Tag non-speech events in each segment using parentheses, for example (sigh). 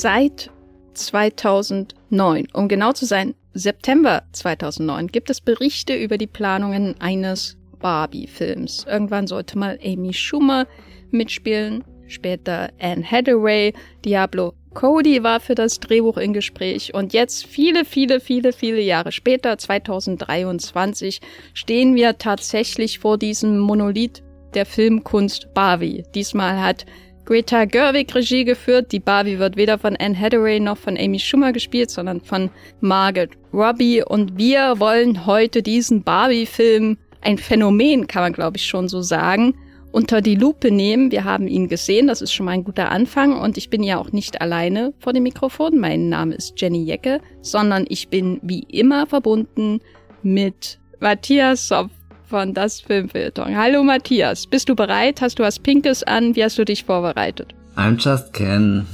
Seit 2009, um genau zu sein, September 2009, gibt es Berichte über die Planungen eines Barbie-Films. Irgendwann sollte mal Amy Schumer mitspielen, später Anne Hathaway, Diablo Cody war für das Drehbuch in Gespräch und jetzt viele, viele, viele, viele Jahre später, 2023, stehen wir tatsächlich vor diesem Monolith der Filmkunst Barbie. Diesmal hat Greta Gerwig Regie geführt. Die Barbie wird weder von Anne Hathaway noch von Amy Schumer gespielt, sondern von Margaret Robbie. Und wir wollen heute diesen Barbie-Film, ein Phänomen kann man glaube ich schon so sagen, unter die Lupe nehmen. Wir haben ihn gesehen, das ist schon mal ein guter Anfang. Und ich bin ja auch nicht alleine vor dem Mikrofon. Mein Name ist Jenny Jecke, sondern ich bin wie immer verbunden mit Matthias Sopf von Das Filmfilter. Hallo Matthias, bist du bereit? Hast du was Pinkes an? Wie hast du dich vorbereitet? I'm just Ken.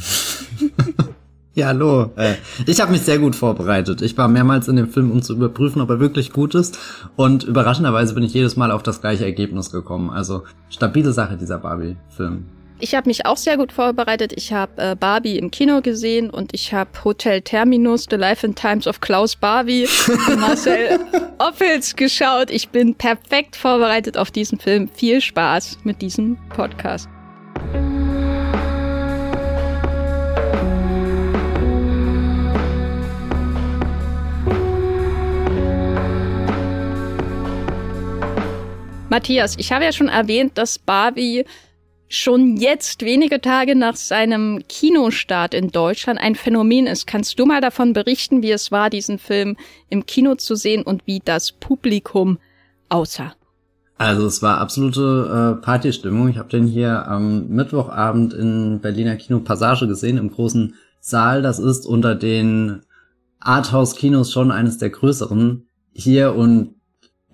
(laughs) ja, hallo. Äh, ich habe mich sehr gut vorbereitet. Ich war mehrmals in dem Film, um zu überprüfen, ob er wirklich gut ist. Und überraschenderweise bin ich jedes Mal auf das gleiche Ergebnis gekommen. Also stabile Sache, dieser Barbie-Film. Ich habe mich auch sehr gut vorbereitet. Ich habe äh, Barbie im Kino gesehen und ich habe Hotel Terminus, The Life and Times of Klaus Barbie, (laughs) Marcel Offels geschaut. Ich bin perfekt vorbereitet auf diesen Film. Viel Spaß mit diesem Podcast. Matthias, ich habe ja schon erwähnt, dass Barbie schon jetzt, wenige Tage nach seinem Kinostart in Deutschland, ein Phänomen ist. Kannst du mal davon berichten, wie es war, diesen Film im Kino zu sehen und wie das Publikum aussah? Also es war absolute äh, Partystimmung. Ich habe den hier am Mittwochabend in Berliner Kino Passage gesehen, im großen Saal. Das ist unter den Arthouse-Kinos schon eines der größeren hier und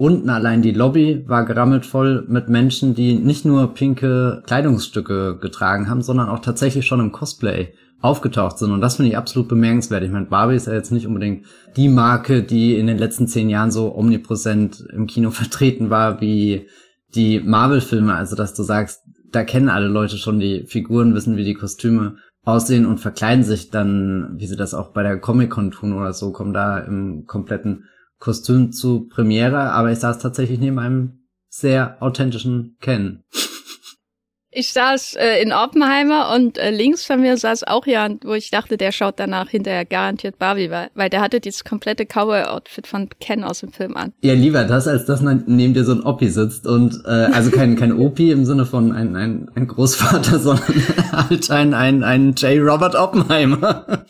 Unten allein die Lobby war gerammelt voll mit Menschen, die nicht nur pinke Kleidungsstücke getragen haben, sondern auch tatsächlich schon im Cosplay aufgetaucht sind. Und das finde ich absolut bemerkenswert. Ich meine, Barbie ist ja jetzt nicht unbedingt die Marke, die in den letzten zehn Jahren so omnipräsent im Kino (laughs) vertreten war wie die Marvel-Filme. Also, dass du sagst, da kennen alle Leute schon die Figuren, wissen, wie die Kostüme aussehen und verkleiden sich dann, wie sie das auch bei der Comic-Con tun oder so, kommen da im kompletten Kostüm zu Premiere, aber ich saß tatsächlich neben einem sehr authentischen Ken. Ich saß äh, in Oppenheimer und äh, links von mir saß auch jemand, wo ich dachte, der schaut danach hinterher garantiert Barbie, weil, weil der hatte dieses komplette Cowboy-Outfit von Ken aus dem Film an. Ja, lieber das, als dass neben dir so ein Oppi sitzt und äh, also kein kein Opi im Sinne von ein, ein, ein Großvater, (laughs) sondern halt ein, ein, ein J. Robert Oppenheimer.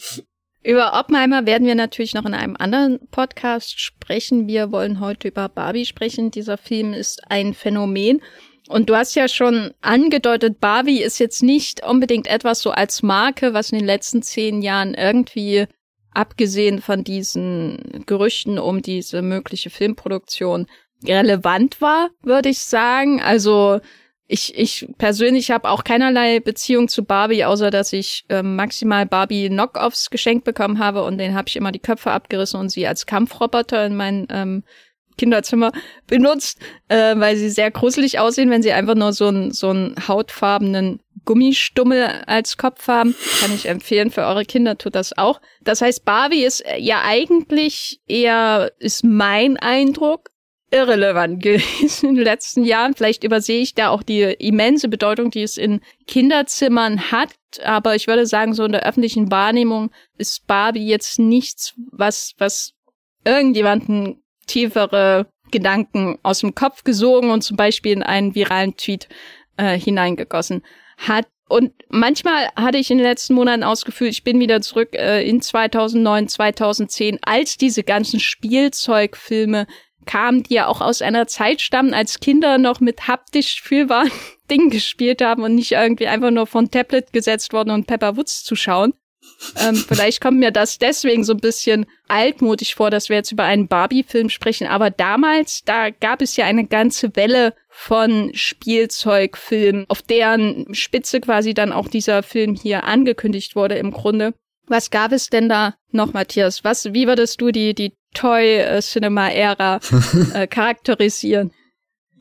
Über Oppenheimer werden wir natürlich noch in einem anderen Podcast sprechen. Wir wollen heute über Barbie sprechen. Dieser Film ist ein Phänomen. Und du hast ja schon angedeutet, Barbie ist jetzt nicht unbedingt etwas so als Marke, was in den letzten zehn Jahren irgendwie, abgesehen von diesen Gerüchten um diese mögliche Filmproduktion, relevant war, würde ich sagen. Also ich, ich persönlich habe auch keinerlei Beziehung zu Barbie, außer dass ich ähm, maximal Barbie Knockoffs geschenkt bekommen habe und den habe ich immer die Köpfe abgerissen und sie als Kampfroboter in mein ähm, Kinderzimmer (laughs) benutzt, äh, weil sie sehr gruselig aussehen, wenn sie einfach nur so einen so einen hautfarbenen Gummistummel als Kopf haben. Kann ich empfehlen für eure Kinder, tut das auch. Das heißt, Barbie ist ja eigentlich eher, ist mein Eindruck, irrelevant gewesen in den letzten Jahren. Vielleicht übersehe ich da auch die immense Bedeutung, die es in Kinderzimmern hat. Aber ich würde sagen, so in der öffentlichen Wahrnehmung ist Barbie jetzt nichts, was, was irgendjemanden tiefere Gedanken aus dem Kopf gesogen und zum Beispiel in einen viralen Tweet äh, hineingegossen hat. Und manchmal hatte ich in den letzten Monaten ausgefühlt, ich bin wieder zurück äh, in 2009, 2010, als diese ganzen Spielzeugfilme kamen, die ja auch aus einer Zeit stammen, als Kinder noch mit haptisch fühlbaren (laughs) Dingen gespielt haben und nicht irgendwie einfach nur von Tablet gesetzt worden und Pepper Woods zu schauen. ähm, (laughs) vielleicht kommt mir das deswegen so ein bisschen altmodisch vor, dass wir jetzt über einen Barbie-Film sprechen. Aber damals, da gab es ja eine ganze Welle von Spielzeugfilmen, auf deren Spitze quasi dann auch dieser Film hier angekündigt wurde im Grunde. Was gab es denn da noch, Matthias? Was, wie würdest du die, die Toy Cinema Ära (laughs) äh, charakterisieren?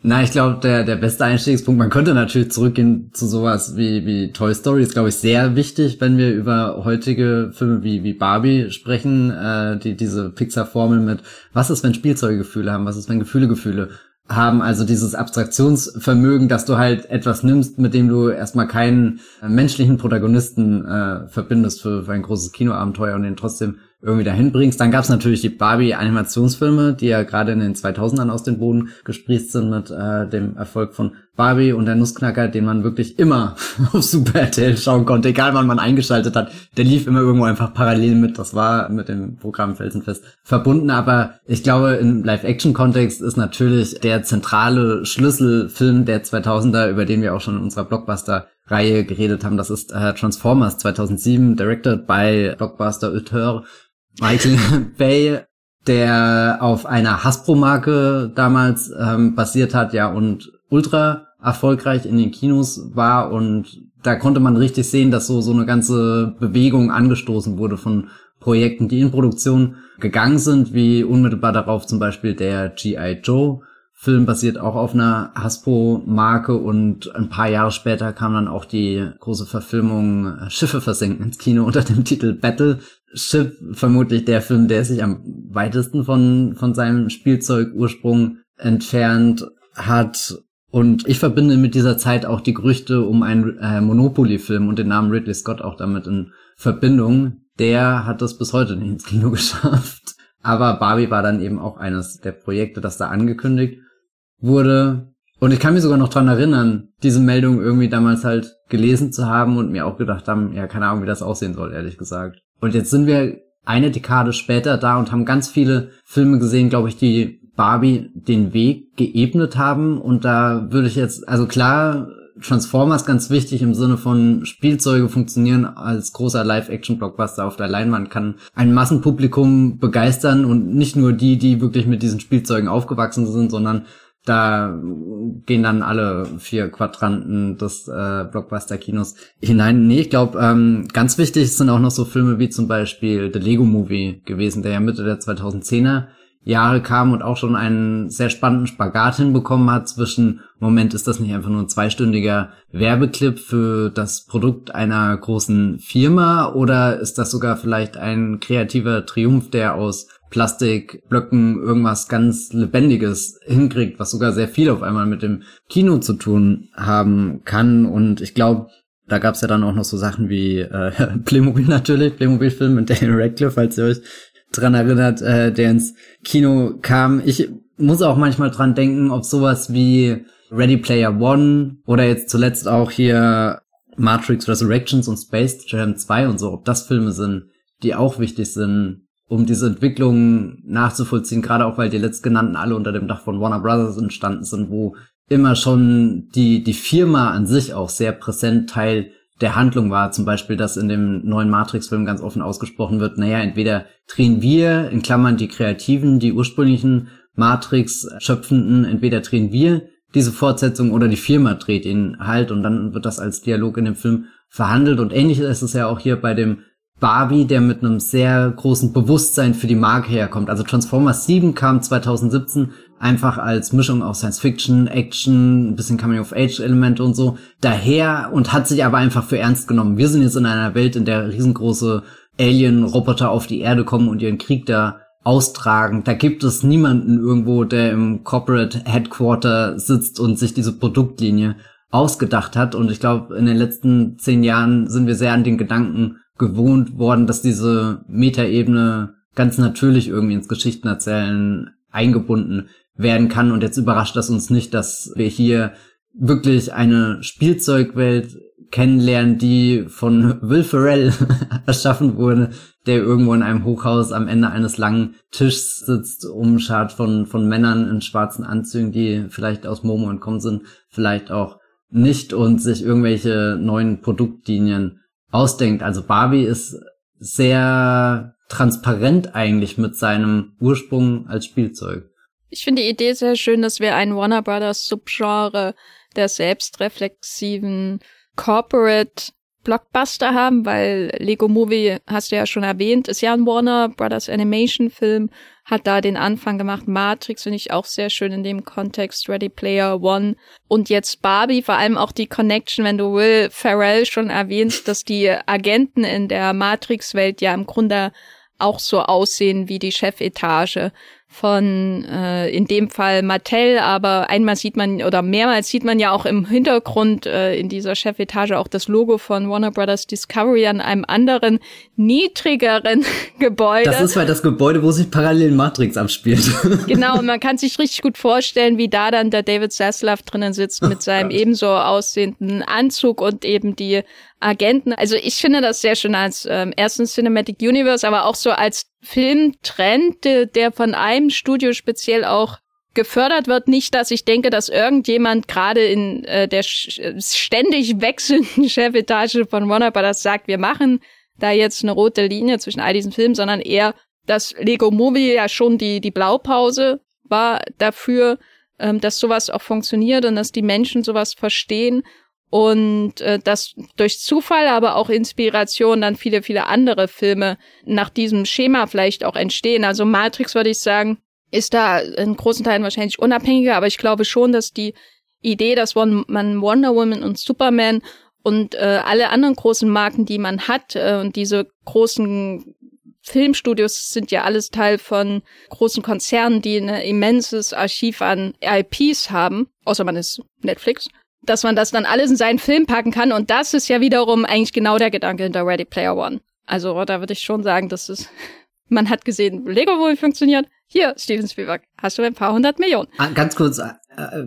Na, ich glaube, der, der beste Einstiegspunkt, man könnte natürlich zurückgehen zu sowas wie, wie Toy Story, ist, glaube ich, sehr wichtig, wenn wir über heutige Filme wie, wie Barbie sprechen, äh, die, diese Pixar-Formel mit, was ist, wenn Spielzeuge Gefühle haben, was ist, wenn Gefühle Gefühle haben, also dieses Abstraktionsvermögen, dass du halt etwas nimmst, mit dem du erstmal keinen äh, menschlichen Protagonisten äh, verbindest für, für ein großes Kinoabenteuer und den trotzdem irgendwie dahin bringst. Dann gab es natürlich die Barbie-Animationsfilme, die ja gerade in den 2000ern aus dem Boden gesprießt sind mit äh, dem Erfolg von Barbie und der Nussknacker, den man wirklich immer (laughs) auf Super RTL schauen konnte, egal wann man eingeschaltet hat. Der lief immer irgendwo einfach parallel mit. Das war mit dem Programm Felsenfest verbunden. Aber ich glaube, im Live-Action-Kontext ist natürlich der zentrale Schlüsselfilm der 2000er, über den wir auch schon in unserer Blockbuster Reihe geredet haben. Das ist äh, Transformers 2007, directed by Blockbuster Auteur Michael (laughs) Bay, der auf einer Hasbro-Marke damals ähm, basiert hat, ja, und ultra erfolgreich in den Kinos war. Und da konnte man richtig sehen, dass so, so eine ganze Bewegung angestoßen wurde von Projekten, die in Produktion gegangen sind, wie unmittelbar darauf zum Beispiel der G.I. Joe. Film basiert auch auf einer Hasbro-Marke und ein paar Jahre später kam dann auch die große Verfilmung Schiffe versenken ins Kino unter dem Titel Battle Ship. Vermutlich der Film, der sich am weitesten von, von seinem Spielzeugursprung entfernt hat. Und ich verbinde mit dieser Zeit auch die Gerüchte um einen äh, Monopoly-Film und den Namen Ridley Scott auch damit in Verbindung. Der hat das bis heute nicht ins Kino (laughs) geschafft. Aber Barbie war dann eben auch eines der Projekte, das da angekündigt wurde. Und ich kann mich sogar noch dran erinnern, diese Meldung irgendwie damals halt gelesen zu haben und mir auch gedacht haben, ja, keine Ahnung, wie das aussehen soll, ehrlich gesagt. Und jetzt sind wir eine Dekade später da und haben ganz viele Filme gesehen, glaube ich, die Barbie den Weg geebnet haben. Und da würde ich jetzt, also klar, Transformers ganz wichtig im Sinne von Spielzeuge funktionieren als großer Live-Action-Blockbuster auf der Leinwand, kann ein Massenpublikum begeistern und nicht nur die, die wirklich mit diesen Spielzeugen aufgewachsen sind, sondern da gehen dann alle vier Quadranten des äh, Blockbuster-Kinos hinein. Nee, ich glaube, ähm, ganz wichtig sind auch noch so Filme wie zum Beispiel The Lego Movie gewesen, der ja Mitte der 2010er Jahre kam und auch schon einen sehr spannenden Spagat hinbekommen hat zwischen, Moment, ist das nicht einfach nur ein zweistündiger Werbeclip für das Produkt einer großen Firma oder ist das sogar vielleicht ein kreativer Triumph, der aus Plastikblöcken irgendwas ganz Lebendiges hinkriegt, was sogar sehr viel auf einmal mit dem Kino zu tun haben kann. Und ich glaube, da gab's ja dann auch noch so Sachen wie äh, (laughs) Playmobil natürlich, Playmobil-Film mit Daniel Radcliffe, falls ihr euch dran erinnert, äh, der ins Kino kam. Ich muss auch manchmal dran denken, ob sowas wie Ready Player One oder jetzt zuletzt auch hier Matrix Resurrections und Space Jam 2 und so, ob das Filme sind, die auch wichtig sind, um diese Entwicklung nachzuvollziehen, gerade auch weil die letztgenannten alle unter dem Dach von Warner Brothers entstanden sind, wo immer schon die, die Firma an sich auch sehr präsent Teil der Handlung war. Zum Beispiel, dass in dem neuen Matrix-Film ganz offen ausgesprochen wird, naja, entweder drehen wir, in Klammern die Kreativen, die ursprünglichen Matrix-Schöpfenden, entweder drehen wir diese Fortsetzung oder die Firma dreht ihn halt und dann wird das als Dialog in dem Film verhandelt und ähnlich ist es ja auch hier bei dem Barbie, der mit einem sehr großen Bewusstsein für die Marke herkommt. Also Transformers 7 kam 2017 einfach als Mischung aus Science Fiction, Action, ein bisschen Coming of Age Elemente und so daher und hat sich aber einfach für ernst genommen. Wir sind jetzt in einer Welt, in der riesengroße Alien-Roboter auf die Erde kommen und ihren Krieg da austragen. Da gibt es niemanden irgendwo, der im Corporate Headquarter sitzt und sich diese Produktlinie ausgedacht hat. Und ich glaube, in den letzten zehn Jahren sind wir sehr an den Gedanken gewohnt worden, dass diese Metaebene ganz natürlich irgendwie ins Geschichtenerzählen eingebunden werden kann. Und jetzt überrascht das uns nicht, dass wir hier wirklich eine Spielzeugwelt kennenlernen, die von Will Ferrell (laughs) erschaffen wurde, der irgendwo in einem Hochhaus am Ende eines langen Tischs sitzt, umschart von, von Männern in schwarzen Anzügen, die vielleicht aus Momo entkommen sind, vielleicht auch nicht und sich irgendwelche neuen Produktlinien ausdenkt. Also Barbie ist sehr transparent eigentlich mit seinem Ursprung als Spielzeug. Ich finde die Idee sehr schön, dass wir ein Warner Brothers Subgenre der selbstreflexiven Corporate Blockbuster haben, weil Lego Movie, hast du ja schon erwähnt, ist ja ein Warner Brothers Animation Film, hat da den Anfang gemacht. Matrix finde ich auch sehr schön in dem Kontext, Ready Player One. Und jetzt Barbie, vor allem auch die Connection, wenn du Will Ferrell schon erwähnst, dass die Agenten in der Matrix-Welt ja im Grunde auch so aussehen wie die Chefetage von äh, in dem Fall Mattel, aber einmal sieht man oder mehrmals sieht man ja auch im Hintergrund äh, in dieser Chefetage auch das Logo von Warner Brothers Discovery an einem anderen niedrigeren (laughs) Gebäude. Das ist halt das Gebäude, wo sich parallel Matrix abspielt. (laughs) genau, und man kann sich richtig gut vorstellen, wie da dann der David Zaslav drinnen sitzt mit (laughs) seinem ebenso aussehenden Anzug und eben die Agenten. Also ich finde das sehr schön als ähm, erstens Cinematic Universe, aber auch so als Filmtrend, der, von einem Studio speziell auch gefördert wird. Nicht, dass ich denke, dass irgendjemand gerade in äh, der ständig wechselnden (laughs) Chefetage von Warner Brothers sagt, wir machen da jetzt eine rote Linie zwischen all diesen Filmen, sondern eher, dass Lego Movie ja schon die, die Blaupause war dafür, ähm, dass sowas auch funktioniert und dass die Menschen sowas verstehen und äh, dass durch Zufall, aber auch Inspiration dann viele, viele andere Filme nach diesem Schema vielleicht auch entstehen. Also Matrix, würde ich sagen, ist da in großen Teilen wahrscheinlich unabhängiger, aber ich glaube schon, dass die Idee, dass man Wonder Woman und Superman und äh, alle anderen großen Marken, die man hat, äh, und diese großen Filmstudios sind ja alles Teil von großen Konzernen, die ein immenses Archiv an IPs haben, außer man ist Netflix dass man das dann alles in seinen Film packen kann. Und das ist ja wiederum eigentlich genau der Gedanke hinter Ready Player One. Also da würde ich schon sagen, dass es, (laughs) man hat gesehen, Lego wohl funktioniert. Hier, Steven Spielberg, hast du ein paar hundert Millionen. Ah, ganz kurz, äh,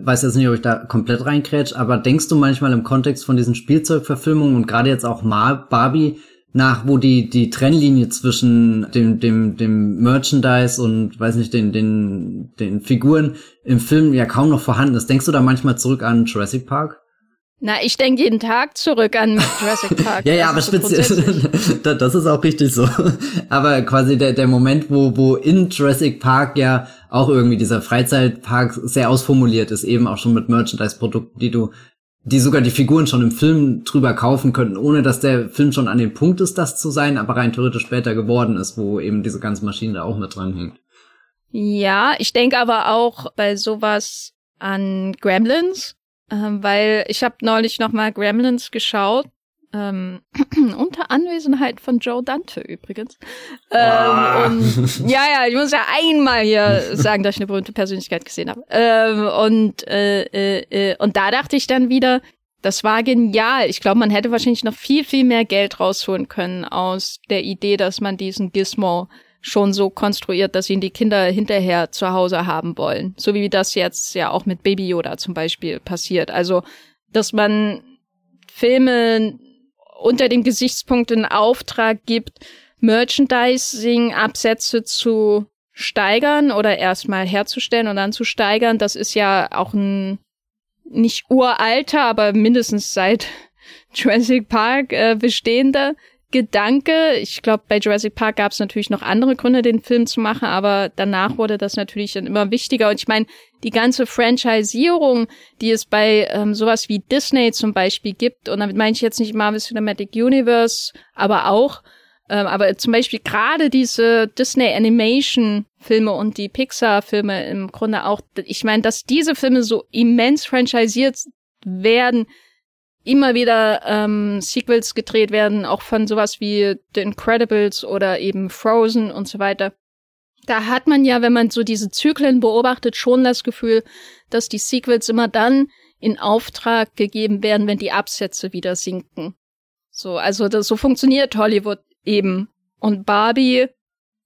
weiß jetzt nicht, ob ich da komplett reinkrätsch, aber denkst du manchmal im Kontext von diesen Spielzeugverfilmungen und gerade jetzt auch mal Barbie, nach, wo die, die Trennlinie zwischen dem, dem, dem Merchandise und, weiß nicht, den, den, den Figuren im Film ja kaum noch vorhanden ist. Denkst du da manchmal zurück an Jurassic Park? Na, ich denke jeden Tag zurück an (laughs) Jurassic Park. ja, ja, aber so speziell, (laughs) das ist auch richtig so. Aber quasi der, der Moment, wo, wo in Jurassic Park ja auch irgendwie dieser Freizeitpark sehr ausformuliert ist, eben auch schon mit Merchandise-Produkten, die du die sogar die Figuren schon im Film drüber kaufen könnten, ohne dass der Film schon an dem Punkt ist, das zu sein, aber rein theoretisch später geworden ist, wo eben diese ganze Maschine da auch mit dran hängt. Ja, ich denke aber auch bei sowas an Gremlins, äh, weil ich habe neulich noch mal Gremlins geschaut ähm, (clears throat) unter Anwesenheit von Joe Dante übrigens. Ähm, ah. und, ja, ja, ich muss ja einmal hier (laughs) sagen, dass ich eine berühmte Persönlichkeit gesehen habe. Ähm, und, äh, äh, äh, und da dachte ich dann wieder, das war genial. Ich glaube, man hätte wahrscheinlich noch viel, viel mehr Geld rausholen können aus der Idee, dass man diesen Gizmo schon so konstruiert, dass ihn die Kinder hinterher zu Hause haben wollen. So wie das jetzt ja auch mit Baby Yoda zum Beispiel passiert. Also, dass man Filme unter dem Gesichtspunkt in Auftrag gibt, Merchandising-Absätze zu steigern oder erstmal herzustellen und dann zu steigern. Das ist ja auch ein nicht uralter, aber mindestens seit (laughs) Jurassic Park äh, bestehender Gedanke. Ich glaube, bei Jurassic Park gab es natürlich noch andere Gründe, den Film zu machen, aber danach wurde das natürlich dann immer wichtiger. Und ich meine, die ganze Franchisierung, die es bei ähm, sowas wie Disney zum Beispiel gibt, und damit meine ich jetzt nicht Marvel Cinematic Universe, aber auch, ähm, aber zum Beispiel gerade diese Disney Animation Filme und die Pixar Filme im Grunde auch, ich meine, dass diese Filme so immens franchisierend werden, immer wieder ähm, Sequels gedreht werden, auch von sowas wie The Incredibles oder eben Frozen und so weiter. Da hat man ja, wenn man so diese Zyklen beobachtet, schon das Gefühl, dass die Sequels immer dann in Auftrag gegeben werden, wenn die Absätze wieder sinken. So, also das, so funktioniert Hollywood eben. Und Barbie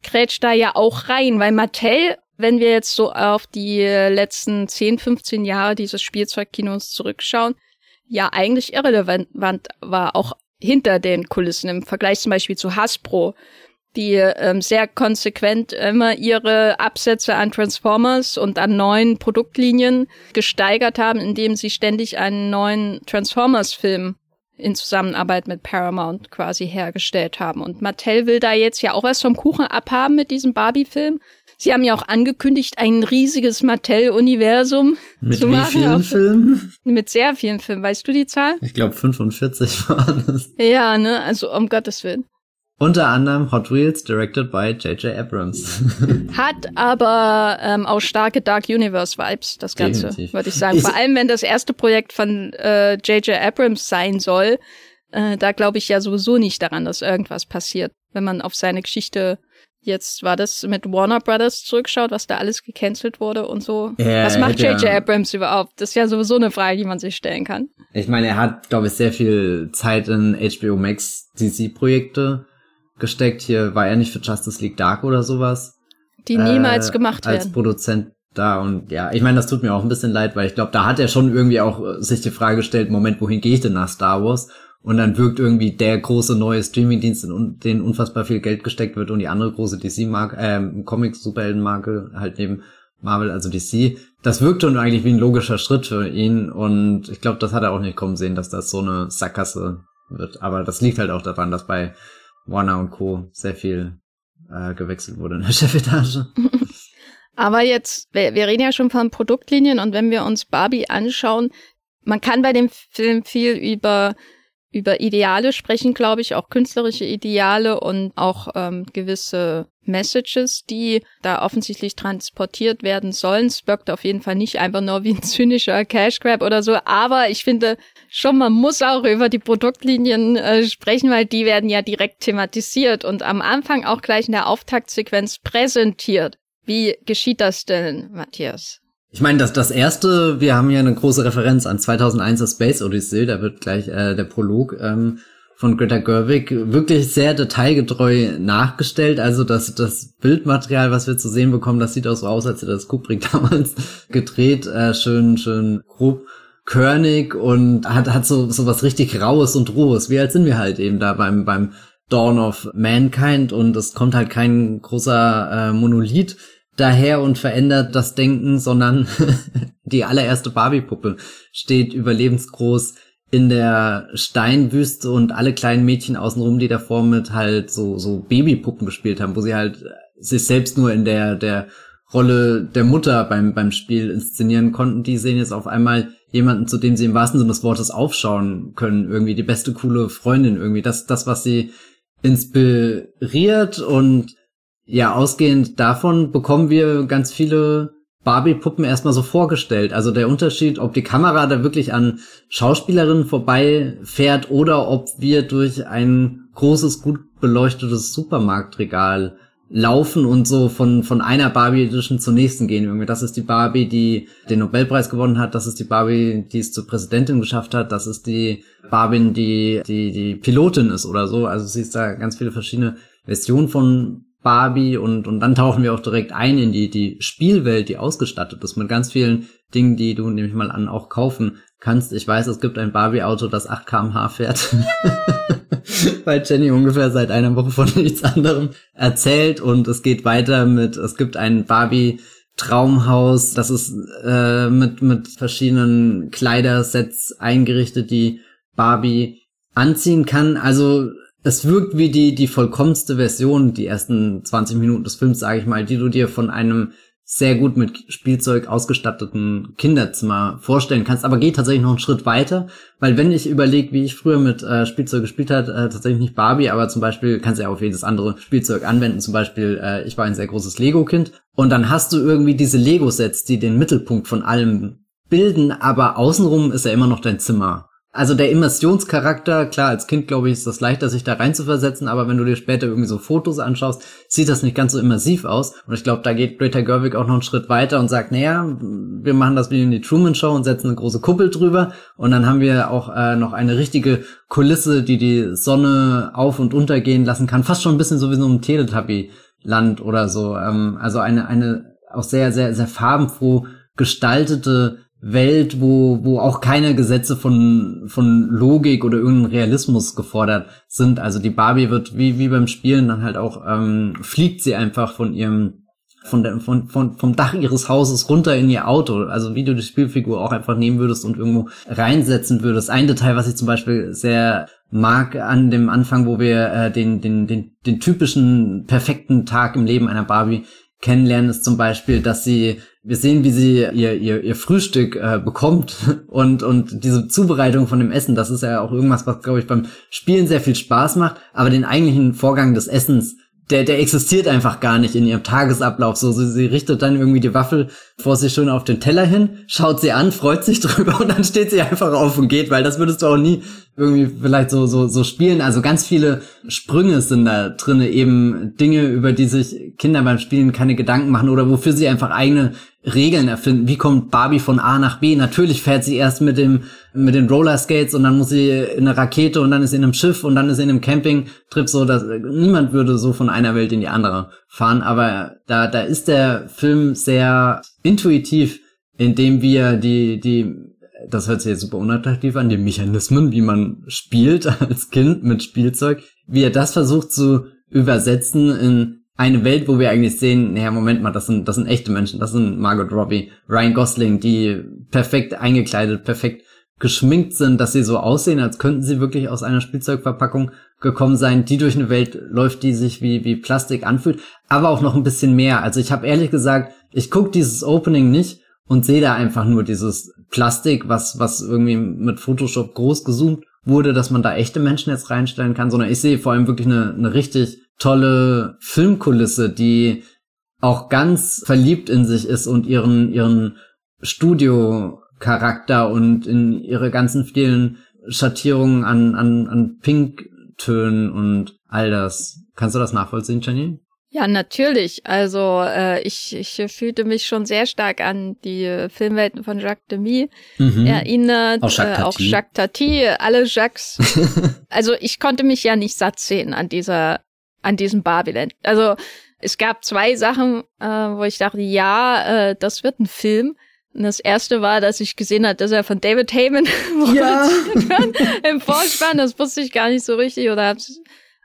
krätscht da ja auch rein, weil Mattel, wenn wir jetzt so auf die letzten 10, 15 Jahre dieses Spielzeugkinos zurückschauen, ja eigentlich irrelevant war, auch hinter den Kulissen im Vergleich zum Beispiel zu Hasbro, die ähm, sehr konsequent immer ihre Absätze an Transformers und an neuen Produktlinien gesteigert haben, indem sie ständig einen neuen Transformers-Film in Zusammenarbeit mit Paramount quasi hergestellt haben. Und Mattel will da jetzt ja auch was vom Kuchen abhaben mit diesem Barbie-Film. Sie haben ja auch angekündigt, ein riesiges Mattel-Universum zu machen. Mit vielen Filmen? Mit sehr vielen Filmen. Weißt du die Zahl? Ich glaube 45 (laughs) waren es. Ja, ne? Also um Gottes Willen. Unter anderem Hot Wheels, directed by J.J. Abrams. (laughs) Hat aber ähm, auch starke Dark Universe Vibes, das Ganze, würde ich sagen. Vor allem, wenn das erste Projekt von J.J. Äh, Abrams sein soll, äh, da glaube ich ja sowieso nicht daran, dass irgendwas passiert, wenn man auf seine Geschichte jetzt war das mit Warner Brothers zurückschaut, was da alles gecancelt wurde und so. Ja, was macht J.J. Ja. Abrams überhaupt? Das ist ja sowieso eine Frage, die man sich stellen kann. Ich meine, er hat, glaube ich, sehr viel Zeit in HBO Max DC-Projekte gesteckt. Hier war er nicht für Justice League Dark oder sowas. Die niemals äh, gemacht werden. Als Produzent da und ja, ich meine, das tut mir auch ein bisschen leid, weil ich glaube, da hat er schon irgendwie auch äh, sich die Frage gestellt, Moment, wohin gehe ich denn nach Star Wars? Und dann wirkt irgendwie der große neue Streamingdienst, in den unfassbar viel Geld gesteckt wird und die andere große DC-Marke, äh, Comics-Superhelden-Marke halt neben Marvel, also DC. Das wirkt schon eigentlich wie ein logischer Schritt für ihn und ich glaube, das hat er auch nicht kommen sehen, dass das so eine Sackgasse wird. Aber das liegt halt auch daran, dass bei Warner und Co. sehr viel äh, gewechselt wurde in der (laughs) Chefetage. (laughs) Aber jetzt, wir, wir reden ja schon von Produktlinien und wenn wir uns Barbie anschauen, man kann bei dem Film viel über über Ideale sprechen, glaube ich, auch künstlerische Ideale und auch ähm, gewisse Messages, die da offensichtlich transportiert werden sollen. Es wirkt auf jeden Fall nicht einfach nur wie ein zynischer Cash Grab oder so, aber ich finde schon, man muss auch über die Produktlinien äh, sprechen, weil die werden ja direkt thematisiert und am Anfang auch gleich in der Auftaktsequenz präsentiert. Wie geschieht das denn, Matthias? Ich meine, das, das erste, wir haben ja eine große Referenz an 2001 A Space Odyssey, da wird gleich äh, der Prolog ähm, von Greta Gerwig wirklich sehr detailgetreu nachgestellt. Also das, das Bildmaterial, was wir zu sehen bekommen, das sieht auch so aus, als hätte das Kubrick (laughs) damals gedreht. Äh, schön, schön grob körnig und hat, hat so, so was richtig Raues und Rohes. Wie alt sind wir halt eben da beim, beim Dawn of Mankind und es kommt halt kein großer äh, Monolith daher und verändert das Denken, sondern (laughs) die allererste Barbie-Puppe steht überlebensgroß in der Steinwüste und alle kleinen Mädchen außenrum, die davor mit halt so, so Babypuppen gespielt haben, wo sie halt sich selbst nur in der, der Rolle der Mutter beim, beim Spiel inszenieren konnten, die sehen jetzt auf einmal jemanden, zu dem sie im wahrsten Sinne des Wortes aufschauen können, irgendwie die beste coole Freundin, irgendwie. Das, das, was sie inspiriert und ja, ausgehend davon bekommen wir ganz viele Barbie-Puppen erstmal so vorgestellt. Also der Unterschied, ob die Kamera da wirklich an Schauspielerinnen vorbeifährt oder ob wir durch ein großes, gut beleuchtetes Supermarktregal laufen und so von, von einer Barbie Edition zur nächsten gehen. Irgendwie, das ist die Barbie, die den Nobelpreis gewonnen hat. Das ist die Barbie, die es zur Präsidentin geschafft hat. Das ist die Barbie, die, die, die Pilotin ist oder so. Also siehst da ganz viele verschiedene Versionen von Barbie und, und dann tauchen wir auch direkt ein in die, die Spielwelt, die ausgestattet ist mit ganz vielen Dingen, die du, nehme ich mal an, auch kaufen kannst. Ich weiß, es gibt ein Barbie-Auto, das 8 kmh fährt. (laughs) Weil Jenny ungefähr seit einer Woche von nichts anderem erzählt und es geht weiter mit, es gibt ein Barbie Traumhaus, das ist äh, mit, mit verschiedenen Kleidersets eingerichtet, die Barbie anziehen kann. Also es wirkt wie die, die vollkommenste Version, die ersten 20 Minuten des Films, sage ich mal, die du dir von einem sehr gut mit Spielzeug ausgestatteten Kinderzimmer vorstellen kannst, aber geht tatsächlich noch einen Schritt weiter, weil wenn ich überlege, wie ich früher mit äh, Spielzeug gespielt hat, äh, tatsächlich nicht Barbie, aber zum Beispiel kannst du ja auf jedes andere Spielzeug anwenden, zum Beispiel äh, ich war ein sehr großes Lego-Kind. Und dann hast du irgendwie diese Lego-Sets, die den Mittelpunkt von allem bilden, aber außenrum ist ja immer noch dein Zimmer also der Immersionscharakter, klar, als Kind glaube ich, ist das leichter, sich da reinzuversetzen, aber wenn du dir später irgendwie so Fotos anschaust, sieht das nicht ganz so immersiv aus. Und ich glaube, da geht Greta Gerwig auch noch einen Schritt weiter und sagt, naja, wir machen das wie in die Truman Show und setzen eine große Kuppel drüber. Und dann haben wir auch äh, noch eine richtige Kulisse, die die Sonne auf und untergehen lassen kann. Fast schon ein bisschen so wie so ein Teletubby-Land oder so. Ähm, also eine, eine auch sehr, sehr, sehr farbenfroh gestaltete Welt, wo, wo auch keine Gesetze von, von Logik oder irgendeinem Realismus gefordert sind. Also die Barbie wird wie, wie beim Spielen dann halt auch, ähm, fliegt sie einfach von ihrem, von der, von, von, vom Dach ihres Hauses runter in ihr Auto. Also wie du die Spielfigur auch einfach nehmen würdest und irgendwo reinsetzen würdest. Ein Detail, was ich zum Beispiel sehr mag an dem Anfang, wo wir äh, den, den, den, den typischen perfekten Tag im Leben einer Barbie kennenlernen, ist zum Beispiel, dass sie, wir sehen, wie sie ihr, ihr, ihr Frühstück äh, bekommt (laughs) und, und diese Zubereitung von dem Essen, das ist ja auch irgendwas, was, glaube ich, beim Spielen sehr viel Spaß macht, aber den eigentlichen Vorgang des Essens der, der existiert einfach gar nicht in ihrem Tagesablauf. So, sie, sie richtet dann irgendwie die Waffel vor sich schon auf den Teller hin, schaut sie an, freut sich (laughs) drüber und dann steht sie einfach auf und geht, weil das würdest du auch nie irgendwie vielleicht so, so, so spielen. Also ganz viele Sprünge sind da drinne, eben Dinge, über die sich Kinder beim Spielen keine Gedanken machen oder wofür sie einfach eigene Regeln erfinden. Wie kommt Barbie von A nach B? Natürlich fährt sie erst mit dem mit den Rollerskates und dann muss sie in eine Rakete und dann ist sie in einem Schiff und dann ist sie in einem Campingtrip so, dass niemand würde so von einer Welt in die andere fahren, aber da da ist der Film sehr intuitiv, indem wir die die das hört sich jetzt super unattraktiv an, die Mechanismen, wie man spielt (laughs) als Kind mit Spielzeug, wie er das versucht zu übersetzen in eine Welt, wo wir eigentlich sehen, naja, Moment mal, das sind, das sind echte Menschen, das sind Margot Robbie, Ryan Gosling, die perfekt eingekleidet, perfekt geschminkt sind, dass sie so aussehen, als könnten sie wirklich aus einer Spielzeugverpackung gekommen sein, die durch eine Welt läuft, die sich wie, wie Plastik anfühlt, aber auch noch ein bisschen mehr. Also ich habe ehrlich gesagt, ich gucke dieses Opening nicht und sehe da einfach nur dieses Plastik, was, was irgendwie mit Photoshop groß gezoomt wurde, dass man da echte Menschen jetzt reinstellen kann, sondern ich sehe vor allem wirklich eine, eine richtig tolle Filmkulisse, die auch ganz verliebt in sich ist und ihren, ihren Studio-Charakter und in ihre ganzen vielen Schattierungen an, an, an Pinktönen und all das. Kannst du das nachvollziehen, Janine? Ja, natürlich. Also äh, ich, ich fühlte mich schon sehr stark an die Filmwelten von Jacques Demy mhm. erinnert. Auch Jacques, äh, auch Jacques Tati, alle Jacques. (laughs) also ich konnte mich ja nicht satt sehen an dieser an diesem Babylon. Also es gab zwei Sachen, äh, wo ich dachte, ja, äh, das wird ein Film. Und das erste war, dass ich gesehen habe, dass er von David Heyman (laughs) ja. im Vorspann. Das wusste ich gar nicht so richtig oder hab's.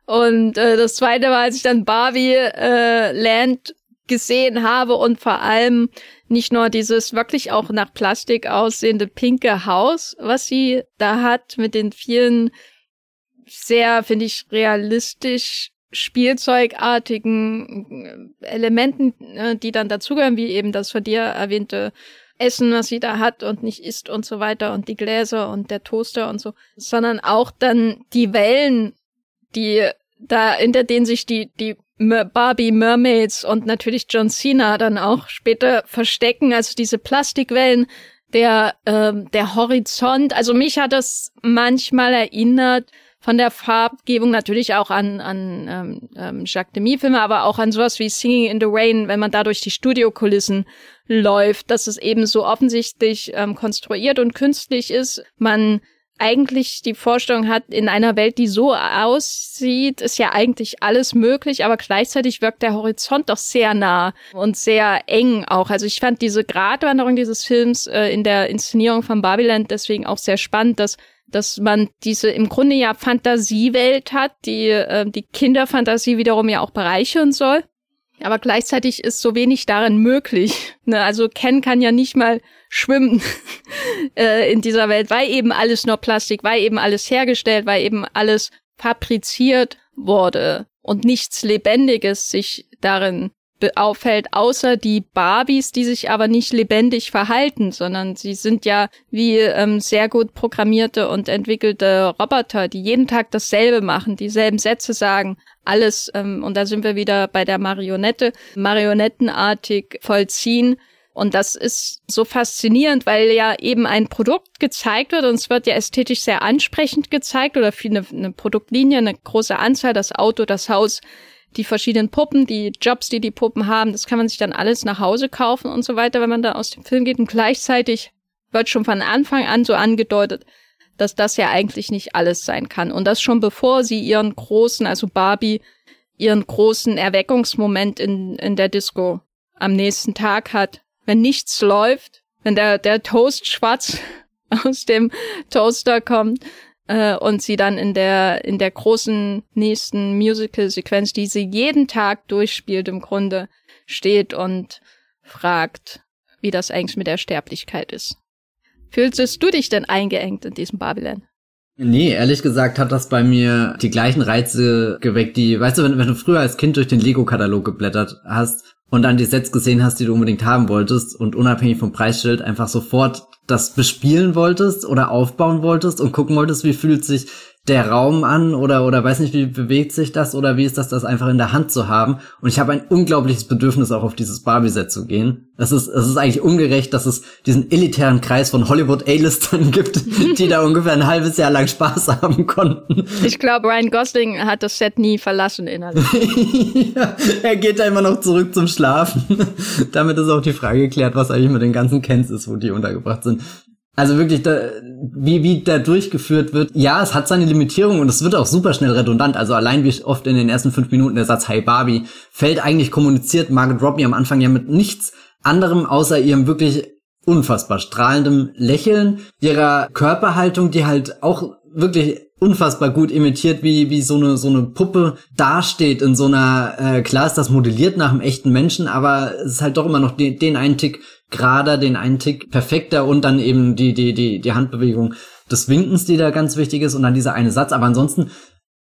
Und äh, das zweite war, als ich dann Barbie äh, Land gesehen habe und vor allem nicht nur dieses wirklich auch nach Plastik aussehende pinke Haus, was sie da hat mit den vielen sehr, finde ich, realistisch spielzeugartigen äh, Elementen, äh, die dann dazugehören, wie eben das von dir erwähnte Essen, was sie da hat und nicht isst und so weiter und die Gläser und der Toaster und so, sondern auch dann die Wellen, die da, hinter denen sich die, die Barbie Mermaids und natürlich John Cena dann auch später verstecken, also diese Plastikwellen, der, ähm, der Horizont, also mich hat das manchmal erinnert von der Farbgebung natürlich auch an, an ähm, ähm, Jacques Demy-Filme, aber auch an sowas wie Singing in the Rain, wenn man da durch die Studiokulissen läuft, dass es eben so offensichtlich ähm, konstruiert und künstlich ist. Man eigentlich die Vorstellung hat, in einer Welt, die so aussieht, ist ja eigentlich alles möglich, aber gleichzeitig wirkt der Horizont doch sehr nah und sehr eng auch. Also ich fand diese Gratwanderung dieses Films äh, in der Inszenierung von Babylon deswegen auch sehr spannend, dass dass man diese im Grunde ja Fantasiewelt hat, die äh, die Kinderfantasie wiederum ja auch bereichern soll. Aber gleichzeitig ist so wenig darin möglich. Ne? Also Ken kann ja nicht mal schwimmen (laughs) äh, in dieser Welt, weil eben alles nur Plastik, weil eben alles hergestellt, weil eben alles fabriziert wurde und nichts Lebendiges sich darin auffällt, außer die Barbies, die sich aber nicht lebendig verhalten, sondern sie sind ja wie ähm, sehr gut programmierte und entwickelte Roboter, die jeden Tag dasselbe machen, dieselben Sätze sagen, alles, ähm, und da sind wir wieder bei der Marionette, marionettenartig vollziehen. Und das ist so faszinierend, weil ja eben ein Produkt gezeigt wird und es wird ja ästhetisch sehr ansprechend gezeigt oder viel eine, eine Produktlinie, eine große Anzahl, das Auto, das Haus, die verschiedenen Puppen, die Jobs, die die Puppen haben, das kann man sich dann alles nach Hause kaufen und so weiter, wenn man da aus dem Film geht. Und gleichzeitig wird schon von Anfang an so angedeutet, dass das ja eigentlich nicht alles sein kann. Und das schon bevor sie ihren großen, also Barbie, ihren großen Erweckungsmoment in, in der Disco am nächsten Tag hat. Wenn nichts läuft, wenn der, der Toast schwarz (laughs) aus dem Toaster kommt, äh, und sie dann in der in der großen nächsten Musical-Sequenz, die sie jeden Tag durchspielt, im Grunde steht und fragt, wie das eigentlich mit der Sterblichkeit ist. Fühlst du dich denn eingeengt in diesem Babylon? Nee, ehrlich gesagt hat das bei mir die gleichen Reize geweckt, die, weißt du, wenn, wenn du früher als Kind durch den Lego-Katalog geblättert hast und dann die Sets gesehen hast, die du unbedingt haben wolltest und unabhängig vom Preisschild einfach sofort das bespielen wolltest oder aufbauen wolltest und gucken wolltest, wie fühlt sich der Raum an oder oder weiß nicht, wie bewegt sich das oder wie ist das, das einfach in der Hand zu haben. Und ich habe ein unglaubliches Bedürfnis auch auf dieses Barbie-Set zu gehen. Es ist es ist eigentlich ungerecht, dass es diesen elitären Kreis von Hollywood A-Listern gibt, (laughs) die da ungefähr ein halbes Jahr lang Spaß haben konnten. Ich glaube, Ryan Gosling hat das Set nie verlassen innerlich. (laughs) ja, er geht da immer noch zurück zum Schlafen. (laughs) Damit ist auch die Frage geklärt, was eigentlich mit den ganzen Kens ist, wo die untergebracht sind. Also wirklich, da, wie, wie da durchgeführt wird. Ja, es hat seine Limitierung und es wird auch super schnell redundant. Also allein wie oft in den ersten fünf Minuten der Satz Hey Barbie fällt eigentlich kommuniziert Margaret Robbie am Anfang ja mit nichts anderem außer ihrem wirklich unfassbar strahlendem Lächeln, ihrer Körperhaltung, die halt auch wirklich unfassbar gut imitiert, wie, wie so eine, so eine Puppe dasteht in so einer, äh, klar ist das modelliert nach einem echten Menschen, aber es ist halt doch immer noch den, den einen Tick gerader, den einen Tick perfekter und dann eben die, die, die, die Handbewegung des Winkens, die da ganz wichtig ist und dann dieser eine Satz. Aber ansonsten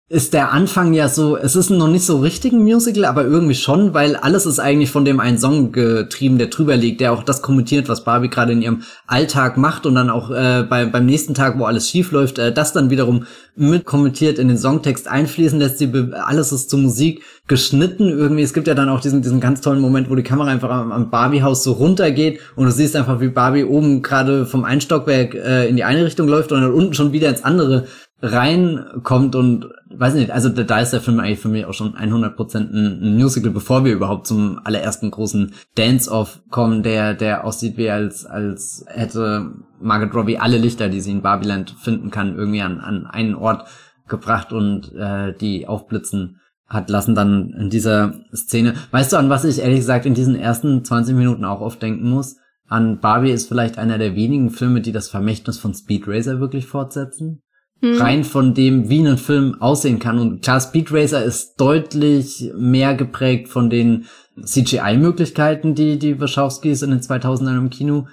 ist der Anfang ja so, es ist noch nicht so richtig ein Musical, aber irgendwie schon, weil alles ist eigentlich von dem einen Song getrieben, der drüber liegt, der auch das kommentiert, was Barbie gerade in ihrem Alltag macht und dann auch äh, bei, beim nächsten Tag, wo alles schief läuft, äh, das dann wiederum mit kommentiert in den Songtext einfließen lässt. Sie alles ist zur Musik geschnitten irgendwie. Es gibt ja dann auch diesen, diesen ganz tollen Moment, wo die Kamera einfach am, am Barbie-Haus so runtergeht und du siehst einfach, wie Barbie oben gerade vom Einstockwerk äh, in die eine Richtung läuft und dann unten schon wieder ins andere reinkommt und weiß nicht, also da ist der Film eigentlich für mich auch schon 100% ein Musical, bevor wir überhaupt zum allerersten großen Dance-Off kommen, der der aussieht wie als als hätte Margaret Robbie alle Lichter, die sie in Barbiland finden kann, irgendwie an, an einen Ort gebracht und äh, die aufblitzen hat lassen dann in dieser Szene. Weißt du, an was ich ehrlich gesagt in diesen ersten 20 Minuten auch oft denken muss? An Barbie ist vielleicht einer der wenigen Filme, die das Vermächtnis von Speed Racer wirklich fortsetzen hm. rein von dem, wie ein Film aussehen kann. Und klar, Speed Racer ist deutlich mehr geprägt von den CGI-Möglichkeiten, die die Wachowskis in den 2000ern im Kino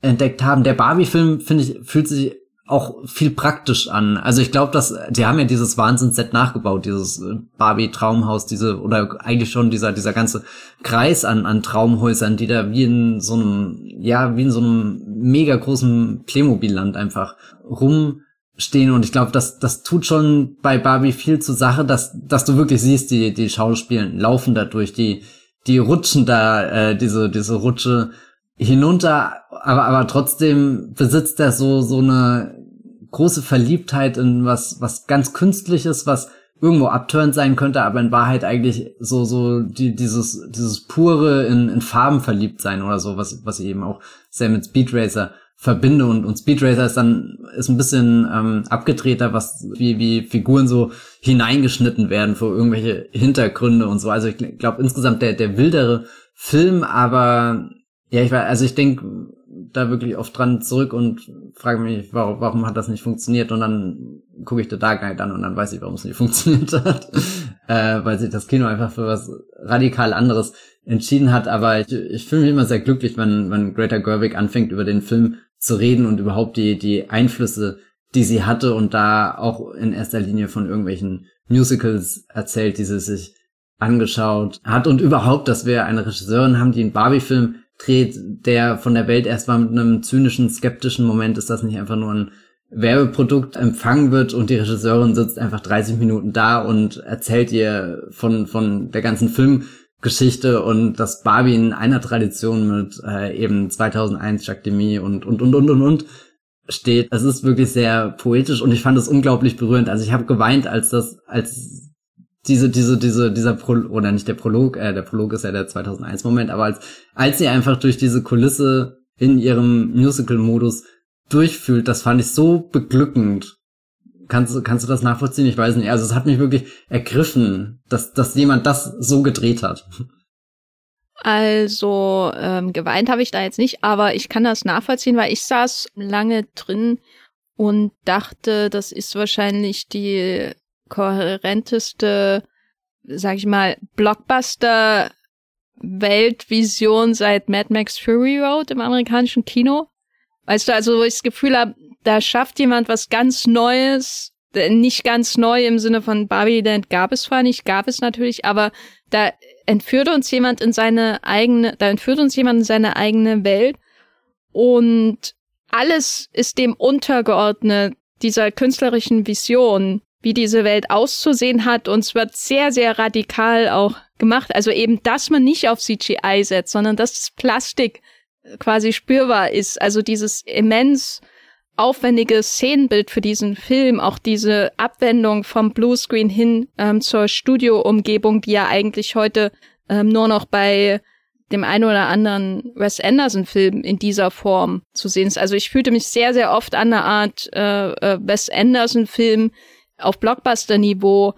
entdeckt haben. Der Barbie-Film, finde ich, fühlt sich auch viel praktisch an. Also ich glaube, dass die haben ja dieses Wahnsinnsset nachgebaut, dieses Barbie Traumhaus, diese oder eigentlich schon dieser dieser ganze Kreis an an Traumhäusern, die da wie in so einem ja wie in so einem mega großen Playmobil-Land einfach rum stehen und ich glaube, das, das tut schon bei Barbie viel zur Sache, dass, dass du wirklich siehst, die, die Schauspielen laufen da durch, die, die rutschen da, äh, diese, diese Rutsche hinunter, aber, aber trotzdem besitzt er so, so eine große Verliebtheit in was, was ganz Künstliches, was irgendwo abtörend sein könnte, aber in Wahrheit eigentlich so, so, die, dieses, dieses pure in, in Farben verliebt sein oder so, was, was ich eben auch sehr mit Speed Racer verbinde und, und Speed Racer ist dann ist ein bisschen ähm, abgedrehter, was wie wie Figuren so hineingeschnitten werden für irgendwelche Hintergründe und so. Also ich glaube insgesamt der der wildere Film, aber ja, ich war also ich denke da wirklich oft dran zurück und frage mich, warum, warum hat das nicht funktioniert und dann gucke ich The Dark Knight an und dann weiß ich, warum es nicht (laughs) funktioniert hat, äh, weil sich das Kino einfach für was radikal anderes entschieden hat. Aber ich, ich fühle mich immer sehr glücklich, wenn, wenn Greta Gerwig anfängt, über den Film zu reden und überhaupt die, die Einflüsse, die sie hatte und da auch in erster Linie von irgendwelchen Musicals erzählt, die sie sich angeschaut hat. Und überhaupt, dass wir eine Regisseurin haben, die einen Barbie-Film dreht, der von der Welt erstmal mit einem zynischen, skeptischen Moment ist das nicht einfach nur ein Werbeprodukt empfangen wird und die Regisseurin sitzt einfach 30 Minuten da und erzählt ihr von, von der ganzen Film Geschichte und dass Barbie in einer Tradition mit äh, eben 2001 Jacques Demy und und und und und und steht. Es ist wirklich sehr poetisch und ich fand es unglaublich berührend. Also ich habe geweint, als das als diese diese diese dieser Pro oder nicht der Prolog, äh, der Prolog ist ja der 2001 Moment, aber als als sie einfach durch diese Kulisse in ihrem Musical Modus durchfühlt, das fand ich so beglückend Kannst, du kannst du das nachvollziehen? Ich weiß nicht. Also es hat mich wirklich ergriffen, dass, dass jemand das so gedreht hat. Also ähm, geweint habe ich da jetzt nicht, aber ich kann das nachvollziehen, weil ich saß lange drin und dachte, das ist wahrscheinlich die kohärenteste, sag ich mal, Blockbuster Weltvision seit Mad Max Fury Road im amerikanischen Kino. Weißt du, also wo ich das Gefühl habe, da schafft jemand was ganz Neues nicht ganz neu im Sinne von Barbieland gab es zwar nicht, gab es natürlich, aber da entführt uns jemand in seine eigene, da entführt uns jemand in seine eigene Welt und alles ist dem untergeordnet, dieser künstlerischen Vision, wie diese Welt auszusehen hat und es wird sehr, sehr radikal auch gemacht. Also eben, dass man nicht auf CGI setzt, sondern dass das Plastik quasi spürbar ist. Also dieses immens aufwendige Szenenbild für diesen Film, auch diese Abwendung vom Bluescreen hin ähm, zur Studioumgebung, die ja eigentlich heute ähm, nur noch bei dem einen oder anderen Wes Anderson-Film in dieser Form zu sehen ist. Also ich fühlte mich sehr, sehr oft an eine Art äh, äh, Wes Anderson-Film auf Blockbuster-Niveau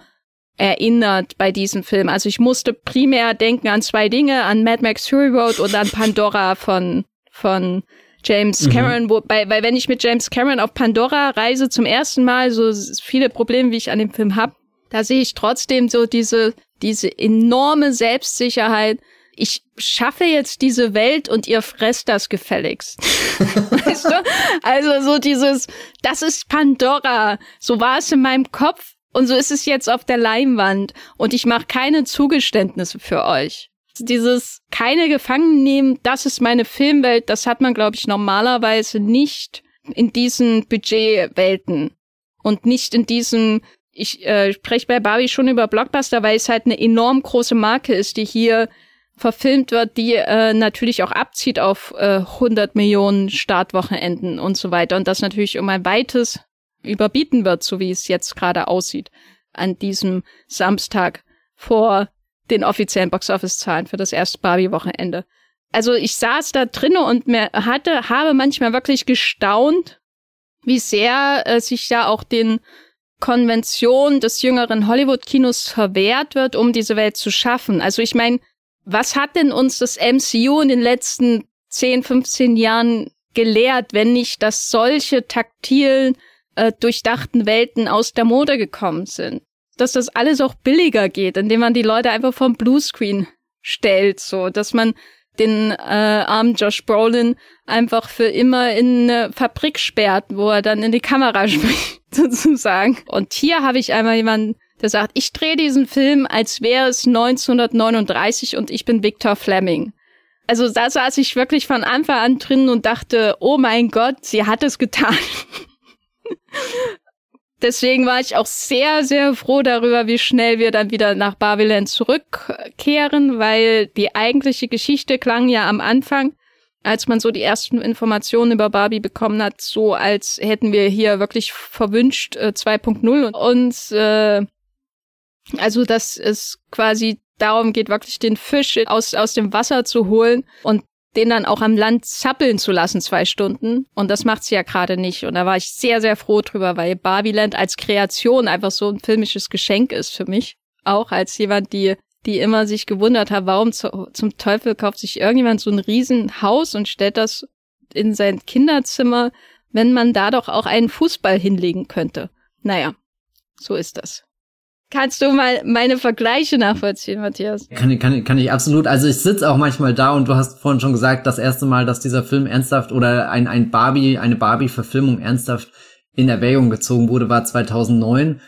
erinnert bei diesem Film. Also ich musste primär denken an zwei Dinge, an Mad Max Fury Road und an Pandora von, von James mhm. Cameron, mhm. wobei, weil wenn ich mit James Cameron auf Pandora reise zum ersten Mal, so viele Probleme, wie ich an dem Film hab, da sehe ich trotzdem so diese, diese enorme Selbstsicherheit. Ich schaffe jetzt diese Welt und ihr fresst das gefälligst. (laughs) weißt du? Also so dieses, das ist Pandora. So war es in meinem Kopf und so ist es jetzt auf der Leinwand. Und ich mache keine Zugeständnisse für euch. Dieses keine Gefangenen nehmen, das ist meine Filmwelt, das hat man, glaube ich, normalerweise nicht in diesen Budgetwelten. Und nicht in diesem, ich äh, spreche bei Barbie schon über Blockbuster, weil es halt eine enorm große Marke ist, die hier verfilmt wird, die äh, natürlich auch abzieht auf äh, 100 Millionen Startwochenenden und so weiter. Und das natürlich um ein weites überbieten wird, so wie es jetzt gerade aussieht an diesem Samstag vor den offiziellen Boxoffice-Zahlen für das erste Barbie-Wochenende. Also ich saß da drinnen und mir hatte, habe manchmal wirklich gestaunt, wie sehr äh, sich da auch den Konventionen des jüngeren Hollywood-Kinos verwehrt wird, um diese Welt zu schaffen. Also ich meine, was hat denn uns das MCU in den letzten 10, 15 Jahren gelehrt, wenn nicht, dass solche taktilen, äh, durchdachten Welten aus der Mode gekommen sind? dass das alles auch billiger geht, indem man die Leute einfach vom Bluescreen stellt, so, dass man den äh, armen Josh Brolin einfach für immer in eine Fabrik sperrt, wo er dann in die Kamera (laughs) spricht, sozusagen. Und hier habe ich einmal jemanden, der sagt, ich drehe diesen Film, als wäre es 1939 und ich bin Victor Fleming. Also da saß ich wirklich von Anfang an drin und dachte, oh mein Gott, sie hat es getan. (laughs) Deswegen war ich auch sehr, sehr froh darüber, wie schnell wir dann wieder nach Babylon zurückkehren, weil die eigentliche Geschichte klang ja am Anfang, als man so die ersten Informationen über Barbie bekommen hat, so als hätten wir hier wirklich verwünscht äh, 2.0 und äh, also dass es quasi darum geht, wirklich den Fisch aus, aus dem Wasser zu holen. Und den dann auch am Land zappeln zu lassen, zwei Stunden. Und das macht sie ja gerade nicht. Und da war ich sehr, sehr froh drüber, weil Barbieland als Kreation einfach so ein filmisches Geschenk ist für mich. Auch als jemand, die, die immer sich gewundert hat, warum zu, zum Teufel kauft sich irgendjemand so ein Riesenhaus und stellt das in sein Kinderzimmer, wenn man da doch auch einen Fußball hinlegen könnte. Naja, so ist das. Kannst du mal meine Vergleiche nachvollziehen, Matthias? Kann, kann, kann ich absolut. Also ich sitze auch manchmal da und du hast vorhin schon gesagt, das erste Mal, dass dieser Film ernsthaft oder ein, ein Barbie, eine Barbie-Verfilmung ernsthaft in Erwägung gezogen wurde, war 2009.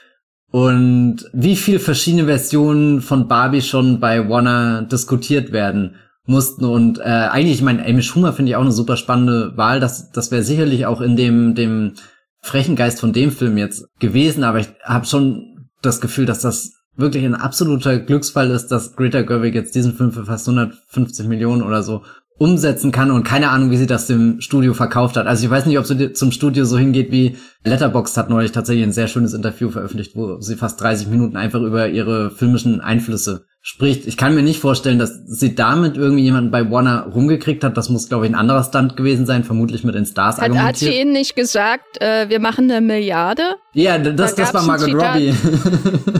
Und wie viele verschiedene Versionen von Barbie schon bei Warner diskutiert werden mussten. Und äh, eigentlich, ich meine, Amy Schumer finde ich auch eine super spannende Wahl. Das, das wäre sicherlich auch in dem, dem frechen Geist von dem Film jetzt gewesen, aber ich habe schon das Gefühl, dass das wirklich ein absoluter Glücksfall ist, dass Greta Gerwig jetzt diesen Film für fast 150 Millionen oder so umsetzen kann und keine Ahnung, wie sie das dem Studio verkauft hat. Also ich weiß nicht, ob sie zum Studio so hingeht wie Letterboxd hat neulich tatsächlich ein sehr schönes Interview veröffentlicht, wo sie fast 30 Minuten einfach über ihre filmischen Einflüsse spricht. Ich kann mir nicht vorstellen, dass sie damit irgendwie jemanden bei Warner rumgekriegt hat. Das muss, glaube ich, ein anderer Stunt gewesen sein, vermutlich mit den Stars hat, argumentiert. Hat sie ihnen nicht gesagt, äh, wir machen eine Milliarde? Ja, das, da das war Margot Robbie.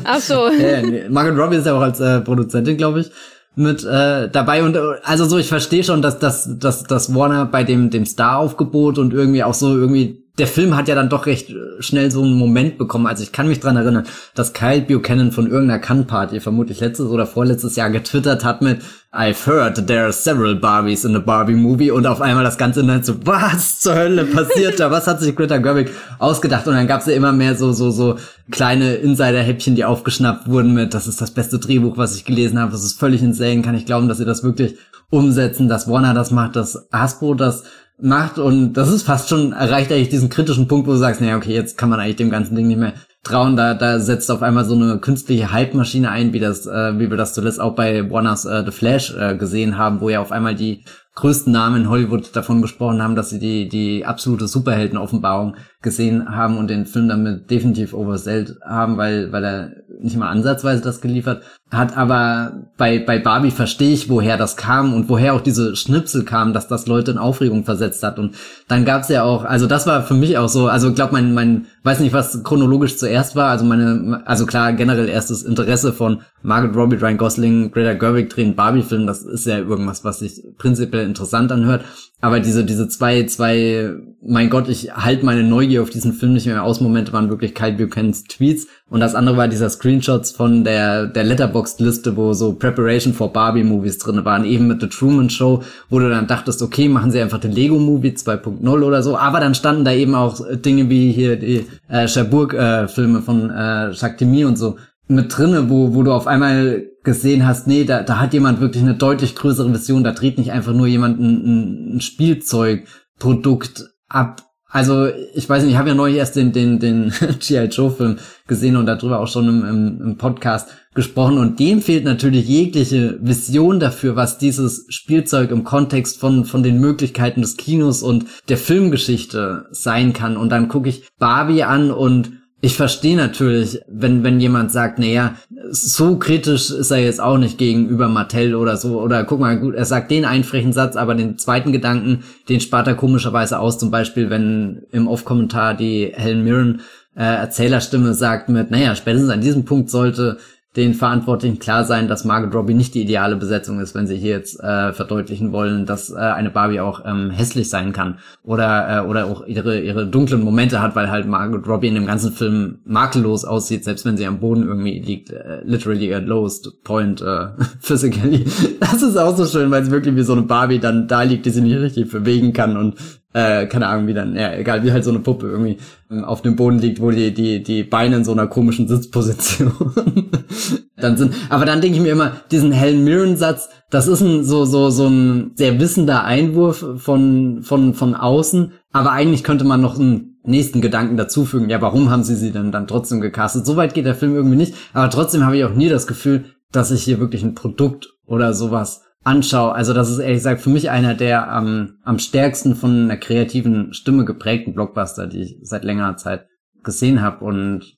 Ach so. (laughs) ja, Margot Robbie ist ja auch als äh, Produzentin, glaube ich mit äh, dabei und also so ich verstehe schon dass dass dass dass Warner bei dem dem Star Aufgebot und irgendwie auch so irgendwie der Film hat ja dann doch recht äh, schnell so einen Moment bekommen. Also ich kann mich dran erinnern, dass Kyle Buchanan von irgendeiner Cannes-Party, vermutlich letztes oder vorletztes Jahr getwittert hat mit I've heard there are several Barbies in a Barbie movie und auf einmal das ganze Internet so, was zur Hölle passiert da? Was hat sich Greta Gerwig ausgedacht? Und dann gab es ja immer mehr so, so, so kleine Insider-Häppchen, die aufgeschnappt wurden mit, das ist das beste Drehbuch, was ich gelesen habe, das ist völlig insane, kann ich glauben, dass sie das wirklich umsetzen, dass Warner das macht, dass Hasbro das macht und das ist fast schon, erreicht eigentlich diesen kritischen Punkt, wo du sagst, naja, okay, jetzt kann man eigentlich dem ganzen Ding nicht mehr trauen, da, da setzt auf einmal so eine künstliche Hype-Maschine ein, wie das, äh, wie wir das zuletzt auch bei Warner's äh, The Flash äh, gesehen haben, wo ja auf einmal die größten Namen in Hollywood davon gesprochen haben, dass sie die, die absolute Superhelden-Offenbarung gesehen haben und den Film damit definitiv oversellt haben, weil, weil er nicht mal ansatzweise das geliefert hat. Aber bei, bei Barbie verstehe ich, woher das kam und woher auch diese Schnipsel kamen, dass das Leute in Aufregung versetzt hat. Und dann gab's ja auch, also das war für mich auch so, also ich glaube, mein, mein, weiß nicht, was chronologisch zuerst war, also meine, also klar, generell erstes Interesse von Margaret Robbie, Ryan Gosling, Greta Gerwig drehen Barbie-Film, das ist ja irgendwas, was sich prinzipiell interessant anhört. Aber diese, diese zwei, zwei, mein Gott, ich halt meine Neugier auf diesen Film nicht mehr aus. Momente waren wirklich Kyle Buchanans Tweets. Und das andere war dieser Screenshots von der, der Letterboxd-Liste, wo so Preparation for Barbie-Movies drin waren. Eben mit The Truman Show, wo du dann dachtest, okay, machen sie einfach den Lego-Movie 2.0 oder so. Aber dann standen da eben auch Dinge wie hier die äh, Cherbourg-Filme äh, von äh, Jacques Demy und so mit drinne, wo, wo du auf einmal gesehen hast, nee, da, da hat jemand wirklich eine deutlich größere Vision, da dreht nicht einfach nur jemand ein, ein Spielzeugprodukt ab. Also, ich weiß nicht, ich habe ja neulich erst den, den, den (laughs) G.I. Joe-Film gesehen und darüber auch schon im, im, im Podcast gesprochen und dem fehlt natürlich jegliche Vision dafür, was dieses Spielzeug im Kontext von, von den Möglichkeiten des Kinos und der Filmgeschichte sein kann. Und dann gucke ich Barbie an und ich verstehe natürlich, wenn, wenn jemand sagt, naja, so kritisch ist er jetzt auch nicht gegenüber Mattel oder so, oder guck mal, gut, er sagt den einen frechen Satz, aber den zweiten Gedanken, den spart er komischerweise aus, zum Beispiel, wenn im Off-Kommentar die Helen Mirren äh, Erzählerstimme sagt mit, naja, spätestens an diesem Punkt sollte den Verantwortlichen klar sein, dass Margot Robbie nicht die ideale Besetzung ist, wenn sie hier jetzt äh, verdeutlichen wollen, dass äh, eine Barbie auch ähm, hässlich sein kann oder äh, oder auch ihre ihre dunklen Momente hat, weil halt Margot Robbie in dem ganzen Film makellos aussieht, selbst wenn sie am Boden irgendwie liegt, äh, literally at lowest point äh, (laughs) physically. Das ist auch so schön, weil es wirklich wie so eine Barbie dann da liegt, die sie nicht richtig bewegen kann und äh, keine Ahnung, wie dann, ja, egal, wie halt so eine Puppe irgendwie ähm, auf dem Boden liegt, wo die, die, die Beine in so einer komischen Sitzposition (laughs) dann sind. Aber dann denke ich mir immer, diesen Helen Mirren-Satz, das ist ein so, so, so ein sehr wissender Einwurf von, von, von außen, aber eigentlich könnte man noch einen nächsten Gedanken dazufügen, ja, warum haben sie sie denn dann trotzdem gecastet? Soweit geht der Film irgendwie nicht, aber trotzdem habe ich auch nie das Gefühl, dass ich hier wirklich ein Produkt oder sowas anschaue, also das ist ehrlich gesagt für mich einer der am, am stärksten von einer kreativen Stimme geprägten Blockbuster, die ich seit längerer Zeit gesehen habe und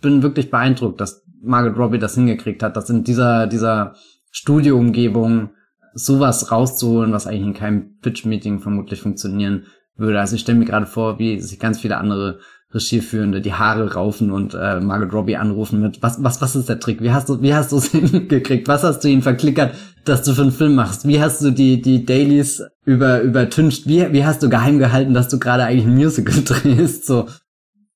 bin wirklich beeindruckt, dass Margaret Robbie das hingekriegt hat, dass in dieser, dieser Studioumgebung sowas rauszuholen, was eigentlich in keinem Pitch-Meeting vermutlich funktionieren würde. Also ich stelle mir gerade vor, wie sich ganz viele andere Regieführende die Haare raufen und äh, Margaret Robbie anrufen mit was was was ist der Trick? Wie hast du wie hast du es (laughs) hingekriegt? Was hast du ihn verklickert, dass du für einen Film machst? Wie hast du die die Dailies über übertüncht? Wie wie hast du geheim gehalten, dass du gerade eigentlich ein Musical (laughs) drehst? So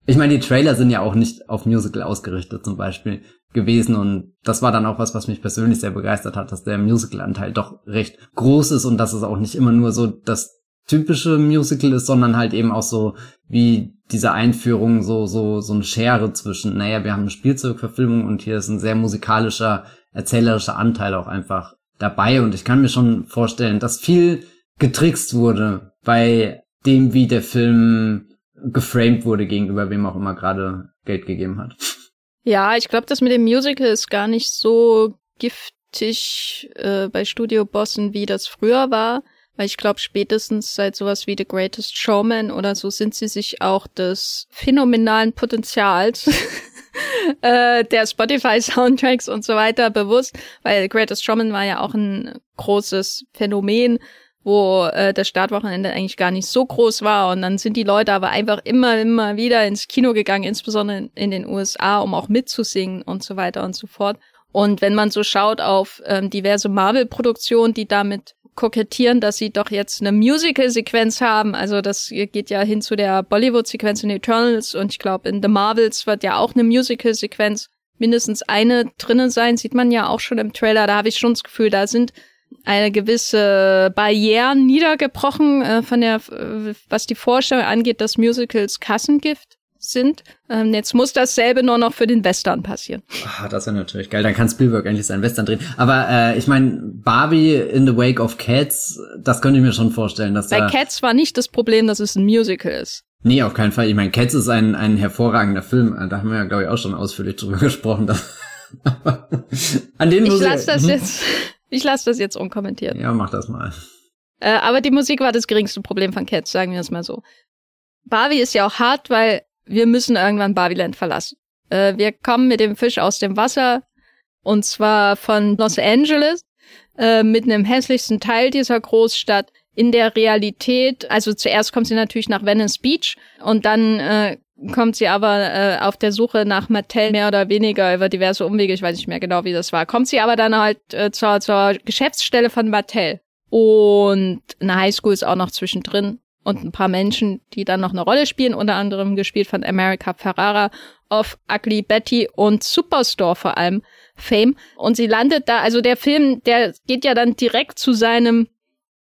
ich meine, die Trailer sind ja auch nicht auf Musical ausgerichtet zum Beispiel gewesen und das war dann auch was, was mich persönlich sehr begeistert hat, dass der Musical-Anteil doch recht groß ist und dass es auch nicht immer nur so das typische Musical ist, sondern halt eben auch so wie diese Einführung so so so eine Schere zwischen, naja, wir haben eine Spielzeugverfilmung und hier ist ein sehr musikalischer, erzählerischer Anteil auch einfach dabei und ich kann mir schon vorstellen, dass viel getrickst wurde bei dem, wie der Film geframed wurde gegenüber wem auch immer gerade Geld gegeben hat. Ja, ich glaube, das mit dem Musical ist gar nicht so giftig äh, bei Studiobossen, wie das früher war. Weil ich glaube, spätestens seit sowas wie The Greatest Showman oder so sind sie sich auch des phänomenalen Potenzials (laughs) äh, der Spotify-Soundtracks und so weiter bewusst, weil Greatest Showman war ja auch ein großes Phänomen, wo äh, das Startwochenende eigentlich gar nicht so groß war und dann sind die Leute aber einfach immer, immer wieder ins Kino gegangen, insbesondere in den USA, um auch mitzusingen und so weiter und so fort. Und wenn man so schaut auf ähm, diverse Marvel-Produktionen, die damit kokettieren, dass sie doch jetzt eine Musical-Sequenz haben. Also das geht ja hin zu der Bollywood-Sequenz in Eternals und ich glaube in The Marvels wird ja auch eine Musical-Sequenz mindestens eine drinnen sein. Sieht man ja auch schon im Trailer. Da habe ich schon das Gefühl, da sind eine gewisse Barrieren niedergebrochen äh, von der, äh, was die Vorstellung angeht, dass Musicals Kassengift sind. Ähm, jetzt muss dasselbe nur noch für den Western passieren. Ah, das wäre natürlich geil. Dann kann Spielberg endlich seinen Western drehen. Aber äh, ich meine, Barbie in the Wake of Cats, das könnte ich mir schon vorstellen. Dass Bei da Cats war nicht das Problem, dass es ein Musical ist. Nee, auf keinen Fall. Ich meine, Cats ist ein, ein hervorragender Film. Da haben wir ja, glaube ich, auch schon ausführlich drüber (laughs) gesprochen. Dass (laughs) An den ich lasse das hm? jetzt, (laughs) ich lasse das jetzt unkommentiert. Ja, mach das mal. Äh, aber die Musik war das geringste Problem von Cats, sagen wir es mal so. Barbie ist ja auch hart, weil wir müssen irgendwann Barbiland verlassen. Äh, wir kommen mit dem Fisch aus dem Wasser und zwar von Los Angeles äh, mit einem hässlichsten Teil dieser Großstadt in der Realität. Also zuerst kommt sie natürlich nach Venice Beach und dann äh, kommt sie aber äh, auf der Suche nach Mattel mehr oder weniger über diverse Umwege, ich weiß nicht mehr genau, wie das war, kommt sie aber dann halt äh, zur, zur Geschäftsstelle von Mattel. Und eine Highschool ist auch noch zwischendrin und ein paar Menschen, die dann noch eine Rolle spielen, unter anderem gespielt von America Ferrara of Ugly Betty und Superstore vor allem Fame. Und sie landet da, also der Film, der geht ja dann direkt zu seinem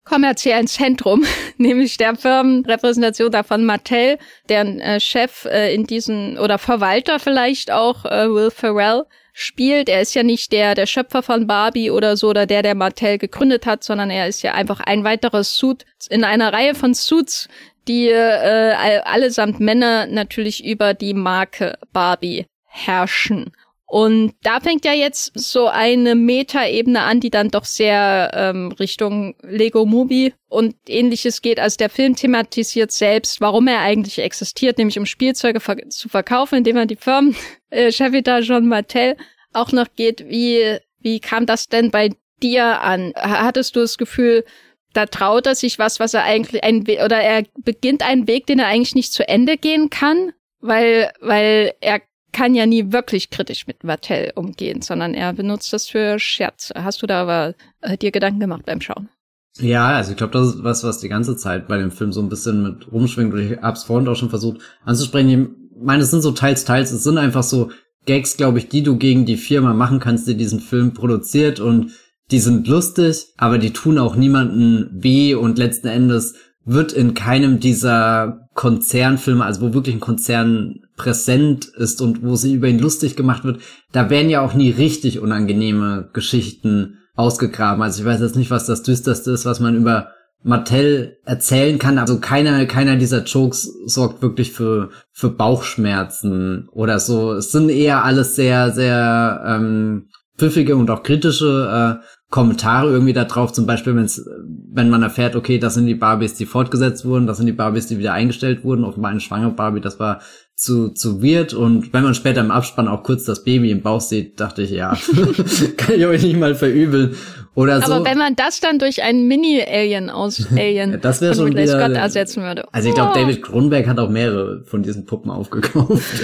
kommerziellen Zentrum, (laughs) nämlich der Firmenrepräsentation davon Mattel, deren äh, Chef äh, in diesen oder Verwalter vielleicht auch äh, Will Ferrell spielt. Er ist ja nicht der der Schöpfer von Barbie oder so oder der der Mattel gegründet hat, sondern er ist ja einfach ein weiteres Suit in einer Reihe von Suits, die äh, allesamt Männer natürlich über die Marke Barbie herrschen. Und da fängt ja jetzt so eine Metaebene an, die dann doch sehr ähm, Richtung Lego Movie und ähnliches geht, als der Film thematisiert selbst, warum er eigentlich existiert, nämlich um Spielzeuge ver zu verkaufen, indem er die Firmen, (laughs) äh, Chevita Jean Martel, auch noch geht. Wie, wie kam das denn bei dir an? Hattest du das Gefühl, da traut er sich was, was er eigentlich ein oder er beginnt einen Weg, den er eigentlich nicht zu Ende gehen kann, weil weil er kann ja nie wirklich kritisch mit Mattel umgehen, sondern er benutzt das für Scherz. Hast du da aber äh, dir Gedanken gemacht beim Schauen? Ja, also ich glaube, das ist was, was die ganze Zeit bei dem Film so ein bisschen mit rumschwingt. Und ich hab's vorhin auch schon versucht anzusprechen. Ich meine, es sind so teils, teils. Es sind einfach so Gags, glaube ich, die du gegen die Firma machen kannst, die diesen Film produziert. Und die sind lustig, aber die tun auch niemanden weh. Und letzten Endes wird in keinem dieser Konzernfilme, also wo wirklich ein Konzern präsent ist und wo sie über ihn lustig gemacht wird, da werden ja auch nie richtig unangenehme Geschichten ausgegraben. Also ich weiß jetzt nicht, was das düsterste ist, was man über Mattel erzählen kann. Also keiner, keiner dieser Jokes sorgt wirklich für, für Bauchschmerzen oder so. Es sind eher alles sehr, sehr ähm, pfiffige und auch kritische äh, Kommentare irgendwie da drauf, zum Beispiel, wenn's, wenn man erfährt, okay, das sind die Barbies, die fortgesetzt wurden, das sind die Barbies, die wieder eingestellt wurden, offenbar eine schwangere Barbie, das war zu, zu weird und wenn man später im Abspann auch kurz das Baby im Bauch sieht, dachte ich, ja, (laughs) kann ich euch nicht mal verübeln. Oder so. Aber wenn man das dann durch einen Mini-Alien aus (laughs) Alien ja, das wäre schon wieder, Scott ersetzen würde. Also ich glaube, oh. David Kronberg hat auch mehrere von diesen Puppen (laughs) aufgekauft.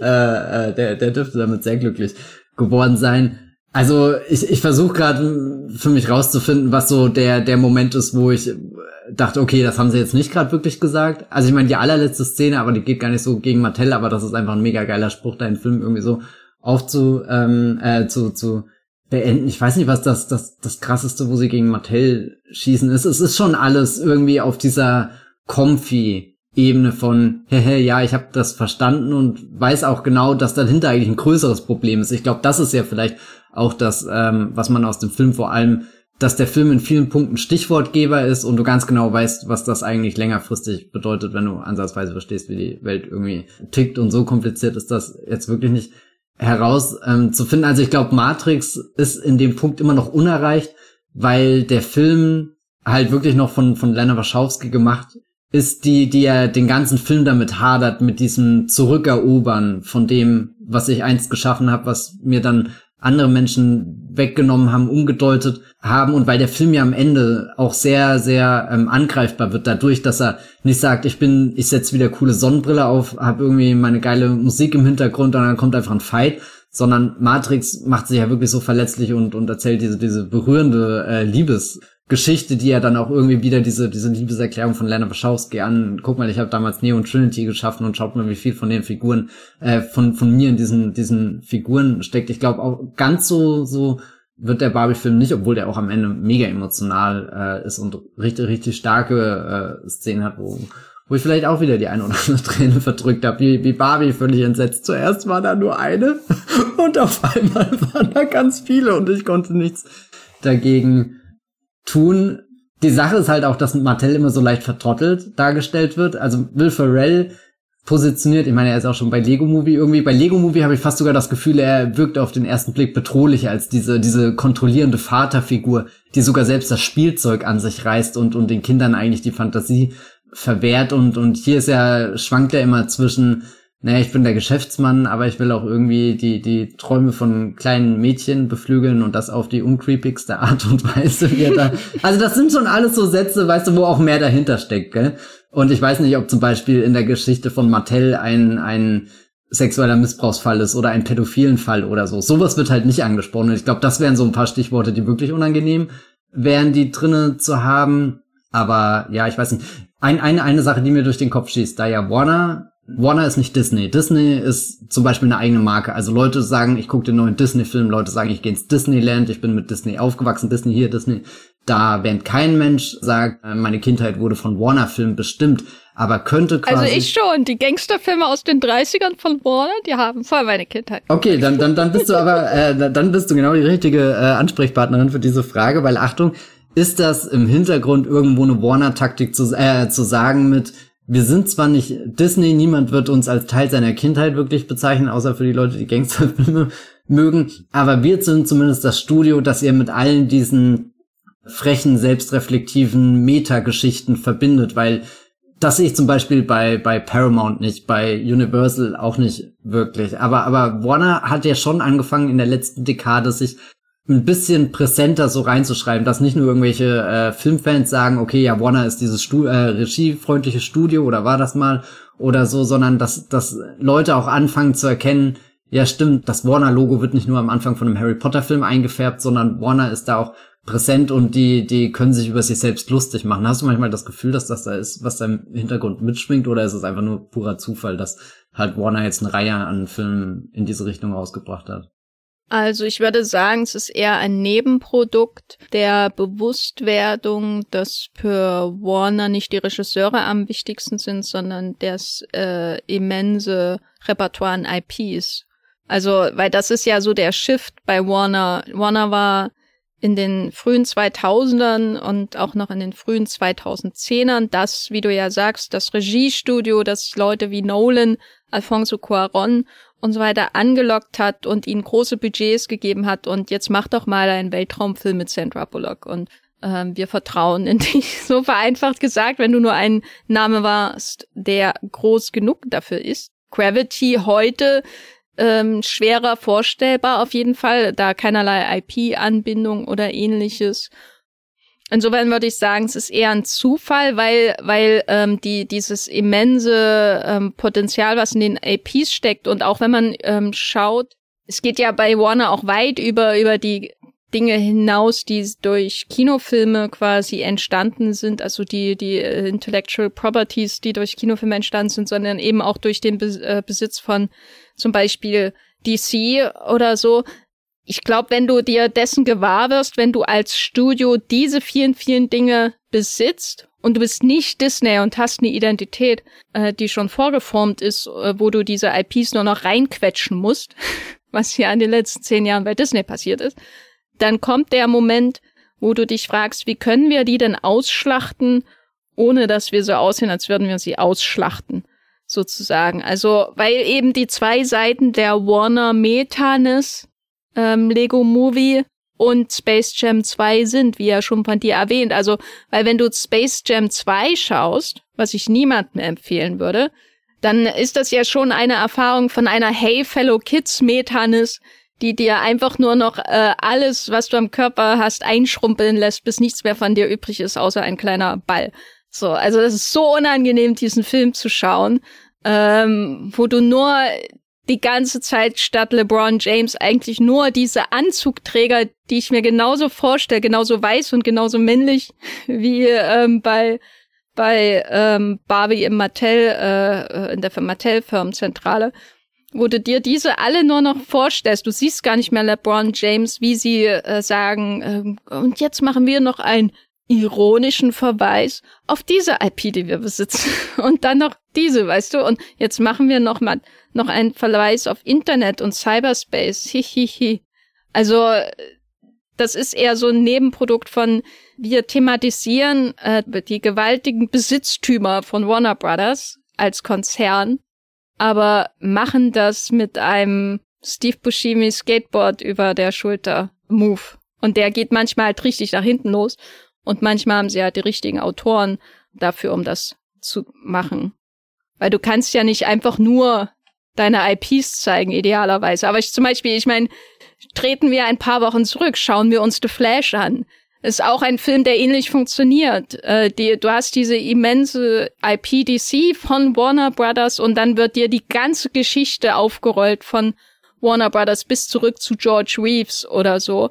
äh, äh, der, der dürfte damit sehr glücklich geworden sein. Also ich, ich versuche gerade für mich rauszufinden, was so der der Moment ist, wo ich dachte, okay, das haben sie jetzt nicht gerade wirklich gesagt. Also ich meine, die allerletzte Szene, aber die geht gar nicht so gegen Mattel, aber das ist einfach ein mega geiler Spruch, da den Film irgendwie so aufzu ähm, äh, zu zu beenden. Ich weiß nicht, was das das das krasseste, wo sie gegen Mattel schießen ist. Es ist schon alles irgendwie auf dieser comfy Ebene von, hehe, ja, ich habe das verstanden und weiß auch genau, dass dahinter eigentlich ein größeres Problem ist. Ich glaube, das ist ja vielleicht auch das, ähm, was man aus dem Film vor allem, dass der Film in vielen Punkten Stichwortgeber ist und du ganz genau weißt, was das eigentlich längerfristig bedeutet, wenn du ansatzweise verstehst, wie die Welt irgendwie tickt und so kompliziert ist das jetzt wirklich nicht heraus ähm, zu finden. Also ich glaube, Matrix ist in dem Punkt immer noch unerreicht, weil der Film halt wirklich noch von, von Lena Wachowski gemacht ist, die, die ja den ganzen Film damit hadert, mit diesem Zurückerobern von dem, was ich einst geschaffen habe, was mir dann andere Menschen weggenommen haben, umgedeutet haben und weil der Film ja am Ende auch sehr, sehr ähm, angreifbar wird, dadurch, dass er nicht sagt, ich bin, ich setze wieder coole Sonnenbrille auf, habe irgendwie meine geile Musik im Hintergrund und dann kommt einfach ein Fight, sondern Matrix macht sich ja wirklich so verletzlich und, und erzählt diese, diese berührende äh, Liebes Geschichte, die ja dann auch irgendwie wieder diese, diese Liebeserklärung von Lana Wachowski an, guck mal, ich habe damals Neo und Trinity geschaffen und schaut mal, wie viel von den Figuren, äh, von, von mir in diesen, diesen Figuren steckt. Ich glaube auch ganz so, so wird der Barbie-Film nicht, obwohl der auch am Ende mega emotional äh, ist und richtig, richtig starke äh, Szenen hat, wo, wo ich vielleicht auch wieder die eine oder andere Träne verdrückt habe, wie, wie Barbie völlig entsetzt. Zuerst war da nur eine (laughs) und auf einmal waren da ganz viele und ich konnte nichts dagegen tun. Die Sache ist halt auch, dass Martell immer so leicht vertrottelt dargestellt wird. Also Will Ferrell positioniert, ich meine, er ist auch schon bei Lego Movie irgendwie. Bei Lego Movie habe ich fast sogar das Gefühl, er wirkt auf den ersten Blick bedrohlicher als diese, diese kontrollierende Vaterfigur, die sogar selbst das Spielzeug an sich reißt und, und den Kindern eigentlich die Fantasie verwehrt und, und hier ist er, schwankt er immer zwischen naja, ich bin der Geschäftsmann, aber ich will auch irgendwie die, die Träume von kleinen Mädchen beflügeln und das auf die uncreepigste Art und Weise. Wie da, (laughs) also das sind schon alles so Sätze, weißt du, wo auch mehr dahinter steckt, gell? Und ich weiß nicht, ob zum Beispiel in der Geschichte von Mattel ein, ein sexueller Missbrauchsfall ist oder ein pädophilen Fall oder so. Sowas wird halt nicht angesprochen. Und ich glaube, das wären so ein paar Stichworte, die wirklich unangenehm wären, die drinnen zu haben. Aber ja, ich weiß nicht. Ein, eine, eine Sache, die mir durch den Kopf schießt, da ja Warner Warner ist nicht Disney. Disney ist zum Beispiel eine eigene Marke. Also Leute sagen, ich gucke den neuen Disney-Film, Leute sagen, ich gehe ins Disneyland, ich bin mit Disney aufgewachsen, Disney hier, Disney da, während kein Mensch sagt, äh, meine Kindheit wurde von Warner-Filmen bestimmt, aber könnte quasi... Also ich schon, die Gangsterfilme aus den 30ern von Warner, die haben voll meine Kindheit. Okay, dann, dann, dann bist du aber, (laughs) äh, dann bist du genau die richtige äh, Ansprechpartnerin für diese Frage, weil Achtung, ist das im Hintergrund irgendwo eine Warner-Taktik zu, äh, zu sagen mit, wir sind zwar nicht Disney, niemand wird uns als Teil seiner Kindheit wirklich bezeichnen, außer für die Leute, die Gangsterfilme mögen, aber wir sind zumindest das Studio, das ihr mit allen diesen frechen, selbstreflektiven Metageschichten verbindet, weil das sehe ich zum Beispiel bei, bei Paramount nicht, bei Universal auch nicht wirklich. Aber, aber Warner hat ja schon angefangen in der letzten Dekade sich ein bisschen präsenter so reinzuschreiben, dass nicht nur irgendwelche äh, Filmfans sagen, okay, ja, Warner ist dieses Stu äh, regiefreundliche Studio oder war das mal oder so, sondern dass, dass Leute auch anfangen zu erkennen, ja stimmt, das Warner-Logo wird nicht nur am Anfang von einem Harry Potter-Film eingefärbt, sondern Warner ist da auch präsent und die, die können sich über sich selbst lustig machen. Hast du manchmal das Gefühl, dass das da ist, was da im Hintergrund mitschwingt, oder ist es einfach nur purer Zufall, dass halt Warner jetzt eine Reihe an Filmen in diese Richtung rausgebracht hat? Also ich würde sagen, es ist eher ein Nebenprodukt der Bewusstwerdung, dass für Warner nicht die Regisseure am wichtigsten sind, sondern das äh, immense Repertoire an IPs. Also, weil das ist ja so der Shift bei Warner. Warner war in den frühen 2000ern und auch noch in den frühen 2010ern das, wie du ja sagst, das Regiestudio, das Leute wie Nolan, Alfonso Cuaron und so weiter angelockt hat und ihnen große Budgets gegeben hat und jetzt mach doch mal einen Weltraumfilm mit Sandra Bullock und ähm, wir vertrauen in dich. (laughs) So vereinfacht gesagt, wenn du nur ein Name warst, der groß genug dafür ist. Gravity heute ähm, schwerer vorstellbar auf jeden Fall, da keinerlei IP-Anbindung oder ähnliches. Insofern würde ich sagen, es ist eher ein Zufall, weil, weil ähm, die, dieses immense ähm, Potenzial, was in den APs steckt und auch wenn man ähm, schaut, es geht ja bei Warner auch weit über, über die Dinge hinaus, die durch Kinofilme quasi entstanden sind, also die, die äh, Intellectual Properties, die durch Kinofilme entstanden sind, sondern eben auch durch den äh, Besitz von zum Beispiel DC oder so ich glaube, wenn du dir dessen gewahr wirst, wenn du als Studio diese vielen, vielen Dinge besitzt und du bist nicht Disney und hast eine Identität, äh, die schon vorgeformt ist, äh, wo du diese IPs nur noch reinquetschen musst, (laughs) was ja in den letzten zehn Jahren bei Disney passiert ist, dann kommt der Moment, wo du dich fragst, wie können wir die denn ausschlachten, ohne dass wir so aussehen, als würden wir sie ausschlachten, sozusagen. Also, weil eben die zwei Seiten der Warner Metanis ähm, Lego Movie und Space Jam 2 sind, wie ja schon von dir erwähnt. Also, weil wenn du Space Jam 2 schaust, was ich niemandem empfehlen würde, dann ist das ja schon eine Erfahrung von einer Hey Fellow Kids Metanis, die dir einfach nur noch äh, alles, was du am Körper hast, einschrumpeln lässt, bis nichts mehr von dir übrig ist, außer ein kleiner Ball. So, also das ist so unangenehm, diesen Film zu schauen, ähm, wo du nur die ganze Zeit statt LeBron James eigentlich nur diese Anzugträger, die ich mir genauso vorstelle, genauso weiß und genauso männlich (laughs) wie ähm, bei bei ähm, Barbie im Mattel äh, in der Mattel Firmenzentrale, wo du dir diese alle nur noch vorstellst. Du siehst gar nicht mehr LeBron James, wie sie äh, sagen äh, und jetzt machen wir noch einen ironischen Verweis auf diese IP, die wir besitzen (laughs) und dann noch diese, weißt du? Und jetzt machen wir noch mal noch einen Verweis auf Internet und Cyberspace. Hihihi. Also das ist eher so ein Nebenprodukt von wir thematisieren äh, die gewaltigen Besitztümer von Warner Brothers als Konzern, aber machen das mit einem Steve Buscemi Skateboard über der Schulter Move. Und der geht manchmal halt richtig nach hinten los. Und manchmal haben sie halt die richtigen Autoren dafür, um das zu machen. Weil du kannst ja nicht einfach nur deine IPs zeigen, idealerweise. Aber ich zum Beispiel, ich meine, treten wir ein paar Wochen zurück, schauen wir uns The Flash an. Ist auch ein Film, der ähnlich funktioniert. Äh, die, du hast diese immense IPDC von Warner Brothers und dann wird dir die ganze Geschichte aufgerollt von Warner Brothers bis zurück zu George Reeves oder so.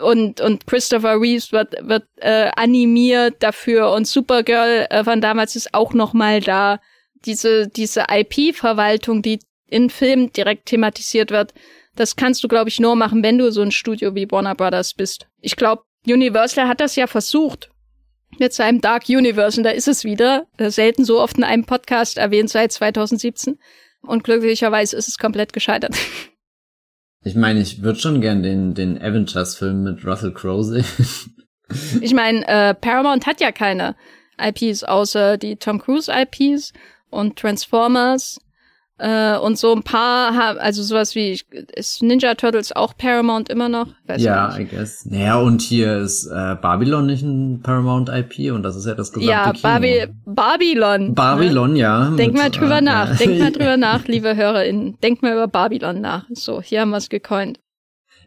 Und, und Christopher Reeves wird, wird äh, animiert dafür und Supergirl äh, von damals ist auch noch mal da. Diese, diese IP-Verwaltung, die in Filmen direkt thematisiert wird, das kannst du, glaube ich, nur machen, wenn du so ein Studio wie Warner Brothers bist. Ich glaube, Universal hat das ja versucht mit seinem Dark Universe und da ist es wieder, äh, selten so oft in einem Podcast erwähnt seit 2017 und glücklicherweise ist es komplett gescheitert. (laughs) Ich meine, ich würde schon gern den, den Avengers-Film mit Russell Crowe sehen. (laughs) ich meine, äh, Paramount hat ja keine IPs außer die Tom Cruise IPs und Transformers äh, und so ein paar haben, also sowas wie, ist Ninja Turtles auch Paramount immer noch? Weiß ja, I guess. Naja, und hier ist äh, Babylon nicht ein Paramount IP und das ist ja das gesamte ja, Kino. Baby Babylon. Babylon, ne? ja. Denk mit, mal drüber äh, nach, (laughs) denk mal drüber nach, liebe HörerInnen. Denk mal über Babylon nach. So, hier haben wir es gecoint.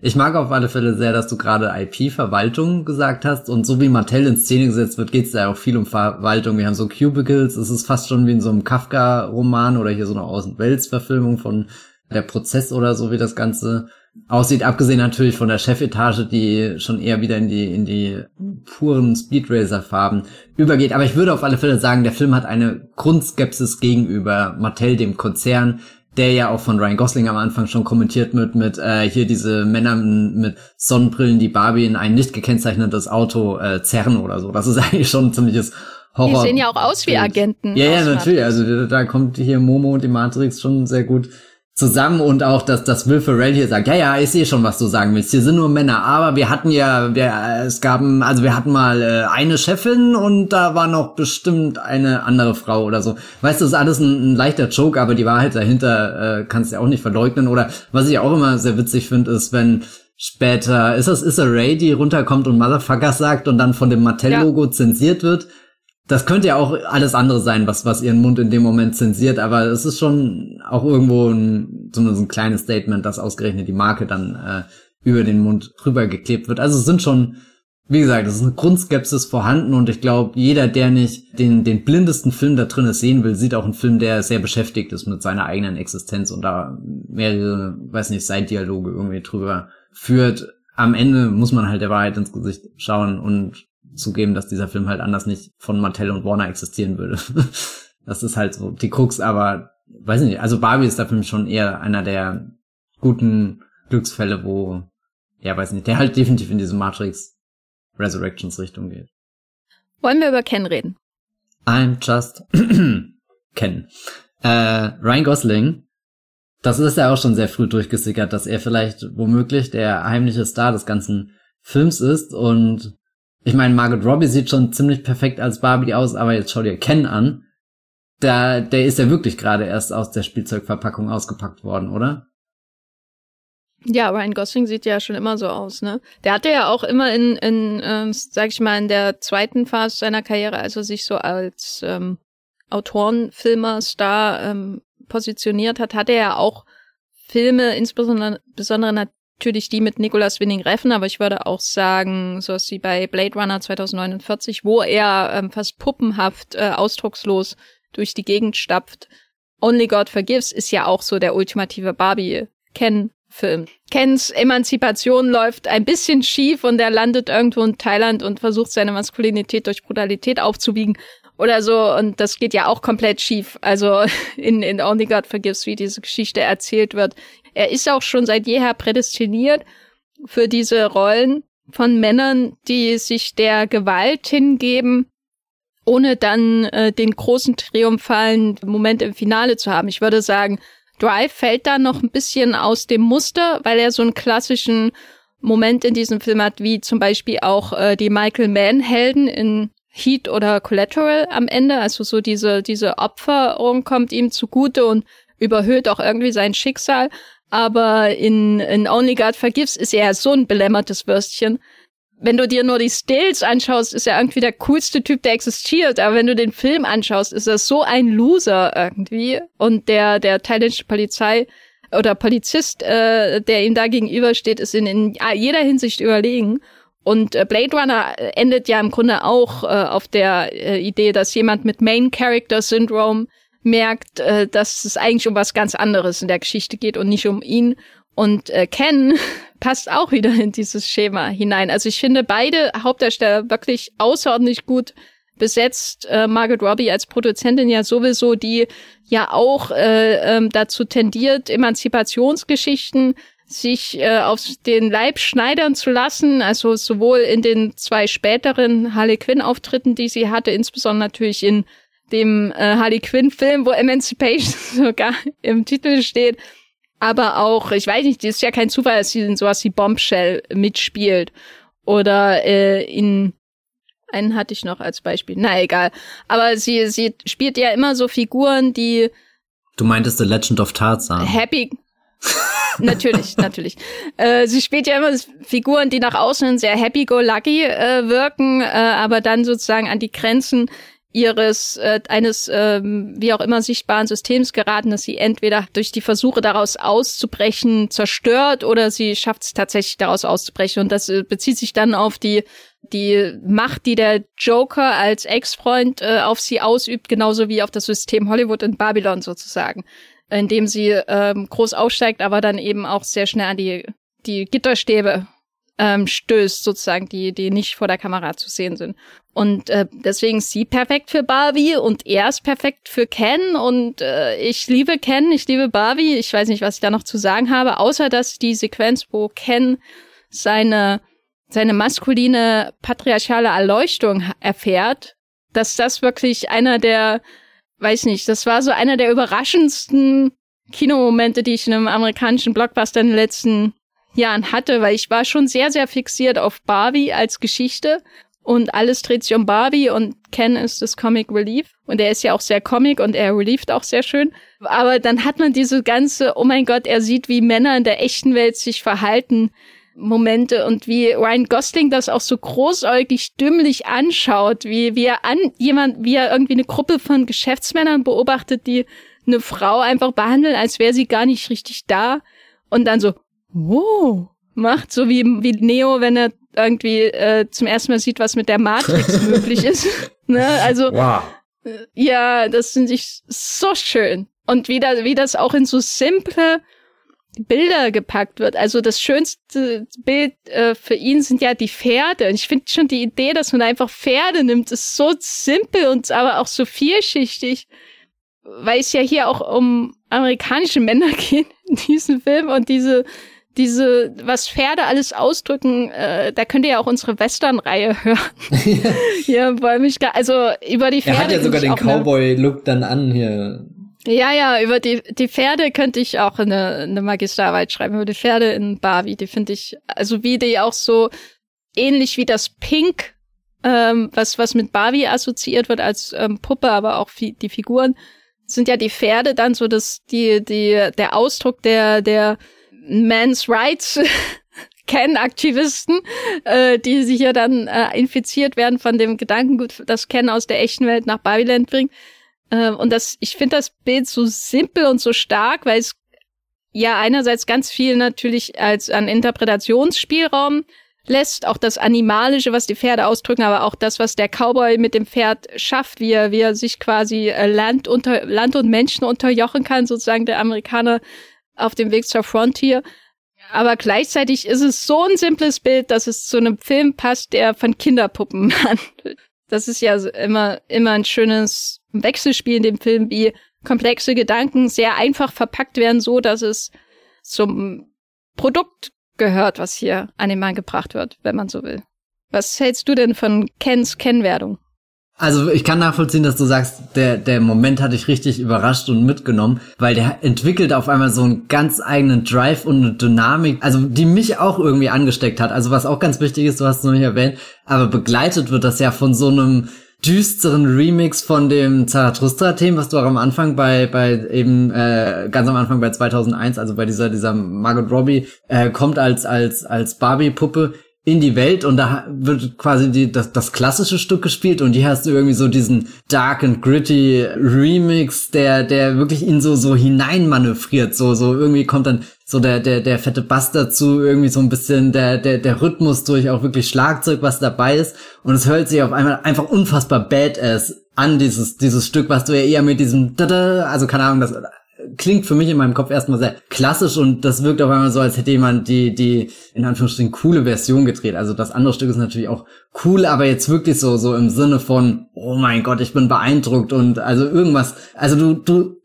Ich mag auf alle Fälle sehr, dass du gerade IP-Verwaltung gesagt hast und so wie Mattel in Szene gesetzt wird, geht es da auch viel um Verwaltung. Wir haben so Cubicles, es ist fast schon wie in so einem Kafka-Roman oder hier so eine Außenwelts-Verfilmung von der Prozess oder so, wie das Ganze aussieht. Abgesehen natürlich von der Chefetage, die schon eher wieder in die, in die puren Speedracer-Farben übergeht. Aber ich würde auf alle Fälle sagen, der Film hat eine Grundskepsis gegenüber Mattel, dem Konzern, der ja auch von Ryan Gosling am Anfang schon kommentiert wird mit äh, hier diese Männer mit Sonnenbrillen, die Barbie in ein nicht gekennzeichnetes Auto äh, zerren oder so. Das ist (laughs) eigentlich schon ein ziemliches Horror. Die sehen ja auch aus wie Agenten. Ja, ja, natürlich. Also da kommt hier Momo und die Matrix schon sehr gut zusammen und auch, dass, dass Will Ferrell hier sagt, ja, ja, ich sehe schon, was du sagen willst. Hier sind nur Männer, aber wir hatten ja, wir, es gab, also wir hatten mal äh, eine Chefin und da war noch bestimmt eine andere Frau oder so. Weißt du, das ist alles ein, ein leichter Joke, aber die Wahrheit dahinter äh, kannst du ja auch nicht verleugnen. Oder was ich auch immer sehr witzig finde, ist, wenn später, ist das Issa Ray, die runterkommt und Motherfucker sagt und dann von dem Mattel-Logo ja. zensiert wird das könnte ja auch alles andere sein, was, was ihren Mund in dem Moment zensiert, aber es ist schon auch irgendwo ein, so ein kleines Statement, dass ausgerechnet die Marke dann äh, über den Mund rübergeklebt wird. Also es sind schon, wie gesagt, es ist eine Grundskepsis vorhanden und ich glaube, jeder, der nicht den, den blindesten Film da drin sehen will, sieht auch einen Film, der sehr beschäftigt ist mit seiner eigenen Existenz und da mehrere, weiß nicht, Seitdialoge irgendwie drüber führt. Am Ende muss man halt der Wahrheit ins Gesicht schauen und zugeben, dass dieser Film halt anders nicht von Mattel und Warner existieren würde. (laughs) das ist halt so die Krux, aber weiß nicht, also Barbie ist der Film schon eher einer der guten Glücksfälle, wo, ja, weiß nicht, der halt definitiv in diese Matrix Resurrections Richtung geht. Wollen wir über Ken reden? I'm just (clears throat) Ken. Äh, Ryan Gosling, das ist ja auch schon sehr früh durchgesickert, dass er vielleicht womöglich der heimliche Star des ganzen Films ist und ich meine, Margaret Robbie sieht schon ziemlich perfekt als Barbie aus, aber jetzt schau dir Ken an. Da, der ist ja wirklich gerade erst aus der Spielzeugverpackung ausgepackt worden, oder? Ja, Ryan Gosling sieht ja schon immer so aus, ne? Der hatte ja auch immer in, in ähm, sag ich mal, in der zweiten Phase seiner Karriere, als er sich so als ähm, Autorenfilmer, Star ähm, positioniert hat, hatte er ja auch Filme, insbesondere besondere natürlich die mit Nicolas Winning Reffen, aber ich würde auch sagen, so wie bei Blade Runner 2049, wo er ähm, fast puppenhaft, äh, ausdruckslos durch die Gegend stapft Only God Forgives ist ja auch so der ultimative Barbie-Ken-Film. Kens Emanzipation läuft ein bisschen schief und er landet irgendwo in Thailand und versucht seine Maskulinität durch Brutalität aufzuwiegen oder so. Und das geht ja auch komplett schief. Also (laughs) in, in Only God Forgives, wie diese Geschichte erzählt wird. Er ist auch schon seit jeher prädestiniert für diese Rollen von Männern, die sich der Gewalt hingeben, ohne dann äh, den großen triumphalen Moment im Finale zu haben. Ich würde sagen, Drive fällt da noch ein bisschen aus dem Muster, weil er so einen klassischen Moment in diesem Film hat, wie zum Beispiel auch äh, die Michael Mann-Helden in Heat oder Collateral am Ende. Also so diese, diese Opferung kommt ihm zugute und überhöht auch irgendwie sein Schicksal. Aber in, in Only God Forgives ist er so ein belämmertes Würstchen. Wenn du dir nur die Stills anschaust, ist er irgendwie der coolste Typ, der existiert. Aber wenn du den Film anschaust, ist er so ein Loser irgendwie. Und der, der thailändische Polizei oder Polizist, äh, der ihm da gegenübersteht, ist in, in jeder Hinsicht überlegen. Und äh, Blade Runner endet ja im Grunde auch äh, auf der äh, Idee, dass jemand mit Main Character Syndrome merkt, äh, dass es eigentlich um was ganz anderes in der Geschichte geht und nicht um ihn. Und äh, Ken (laughs) passt auch wieder in dieses Schema hinein. Also ich finde beide Hauptdarsteller wirklich außerordentlich gut besetzt. Äh, Margaret Robbie als Produzentin ja sowieso, die ja auch äh, ähm, dazu tendiert, Emanzipationsgeschichten sich äh, auf den Leib schneidern zu lassen, also sowohl in den zwei späteren Harley Quinn Auftritten, die sie hatte, insbesondere natürlich in dem äh, Harley Quinn Film, wo Emancipation (laughs) sogar im Titel steht, aber auch, ich weiß nicht, das ist ja kein Zufall, dass sie in sowas wie Bombshell mitspielt oder äh, in einen hatte ich noch als Beispiel. Na egal. Aber sie, sie spielt ja immer so Figuren, die. Du meintest The Legend of Tarzan. Happy, natürlich, (laughs) natürlich. Äh, sie spielt ja immer Figuren, die nach außen sehr happy-go-lucky äh, wirken, äh, aber dann sozusagen an die Grenzen ihres äh, eines ähm, wie auch immer sichtbaren Systems geraten, dass sie entweder durch die Versuche daraus auszubrechen zerstört oder sie schafft es tatsächlich daraus auszubrechen. Und das äh, bezieht sich dann auf die die Macht, die der Joker als Ex-Freund äh, auf sie ausübt, genauso wie auf das System Hollywood und Babylon sozusagen indem sie ähm, groß aufsteigt, aber dann eben auch sehr schnell an die, die Gitterstäbe ähm, stößt, sozusagen, die, die nicht vor der Kamera zu sehen sind. Und äh, deswegen ist sie perfekt für Barbie und er ist perfekt für Ken. Und äh, ich liebe Ken, ich liebe Barbie. Ich weiß nicht, was ich da noch zu sagen habe, außer dass die Sequenz, wo Ken seine, seine maskuline patriarchale Erleuchtung erfährt, dass das wirklich einer der weiß nicht, das war so einer der überraschendsten Kinomomente, die ich in einem amerikanischen Blockbuster in den letzten Jahren hatte, weil ich war schon sehr, sehr fixiert auf Barbie als Geschichte. Und alles dreht sich um Barbie und Ken ist das Comic Relief. Und er ist ja auch sehr Comic und er relieft auch sehr schön. Aber dann hat man diese ganze, oh mein Gott, er sieht, wie Männer in der echten Welt sich verhalten, Momente und wie Ryan Gosling das auch so großäugig dümmlich anschaut, wie, wie er an jemand, wie er irgendwie eine Gruppe von Geschäftsmännern beobachtet, die eine Frau einfach behandeln, als wäre sie gar nicht richtig da. Und dann so, wow, macht, so wie, wie Neo, wenn er irgendwie äh, zum ersten Mal sieht, was mit der Matrix (laughs) möglich ist. (laughs) ne? Also wow. Äh, ja, das finde ich so schön. Und wie, da, wie das auch in so simple Bilder gepackt wird. Also das schönste Bild äh, für ihn sind ja die Pferde. Und ich finde schon die Idee, dass man einfach Pferde nimmt, ist so simpel und aber auch so vielschichtig, weil es ja hier auch um amerikanische Männer (laughs) geht in diesem Film und diese diese, was Pferde alles ausdrücken, äh, da könnt ihr ja auch unsere Western-Reihe hören. (laughs) ja, weil mich gar, also über die Pferde. Er hat ja sogar den Cowboy-Look dann an hier. Ja, ja, über die, die Pferde könnte ich auch eine, eine Magisterarbeit schreiben, über die Pferde in Barbie. Die finde ich, also wie die auch so ähnlich wie das Pink, ähm, was, was mit Barbie assoziiert wird als ähm, Puppe, aber auch fi die Figuren, sind ja die Pferde dann so das, die, die, der Ausdruck der, der Men's Rights (laughs) Ken-Aktivisten, äh, die sich ja dann äh, infiziert werden von dem Gedankengut, das Ken aus der echten Welt nach Babyland bringt. Ähm, und das, ich finde das Bild so simpel und so stark, weil es ja einerseits ganz viel natürlich als an Interpretationsspielraum lässt, auch das Animalische, was die Pferde ausdrücken, aber auch das, was der Cowboy mit dem Pferd schafft, wie er, wie er sich quasi äh, Land, unter, Land und Menschen unterjochen kann, sozusagen der Amerikaner auf dem Weg zur Frontier. Aber gleichzeitig ist es so ein simples Bild, dass es zu einem Film passt, der von Kinderpuppen (laughs) handelt. Das ist ja immer, immer ein schönes Wechselspiel in dem Film, wie komplexe Gedanken sehr einfach verpackt werden, so dass es zum Produkt gehört, was hier an den Mann gebracht wird, wenn man so will. Was hältst du denn von Kens Kennwerdung? Also ich kann nachvollziehen, dass du sagst, der, der Moment hat dich richtig überrascht und mitgenommen, weil der entwickelt auf einmal so einen ganz eigenen Drive und eine Dynamik, also die mich auch irgendwie angesteckt hat. Also was auch ganz wichtig ist, du hast es noch nicht erwähnt, aber begleitet wird das ja von so einem düsteren Remix von dem Zarathustra-Thema, was du auch am Anfang bei, bei eben, äh, ganz am Anfang bei 2001, also bei dieser, dieser Margot Robbie, äh, kommt als, als, als Barbie-Puppe in die Welt und da wird quasi die, das, das klassische Stück gespielt und hier hast du irgendwie so diesen dark and gritty Remix, der, der wirklich ihn so, so hineinmanövriert, so, so irgendwie kommt dann so der, der, der fette Bass dazu, irgendwie so ein bisschen der, der, der Rhythmus durch auch wirklich Schlagzeug, was dabei ist. Und es hört sich auf einmal einfach unfassbar badass an, dieses, dieses Stück, was du ja eher mit diesem, also keine Ahnung, das klingt für mich in meinem Kopf erstmal sehr klassisch und das wirkt auf einmal so, als hätte jemand die, die, in Anführungsstrichen, coole Version gedreht. Also das andere Stück ist natürlich auch cool, aber jetzt wirklich so, so im Sinne von, oh mein Gott, ich bin beeindruckt und also irgendwas, also du, du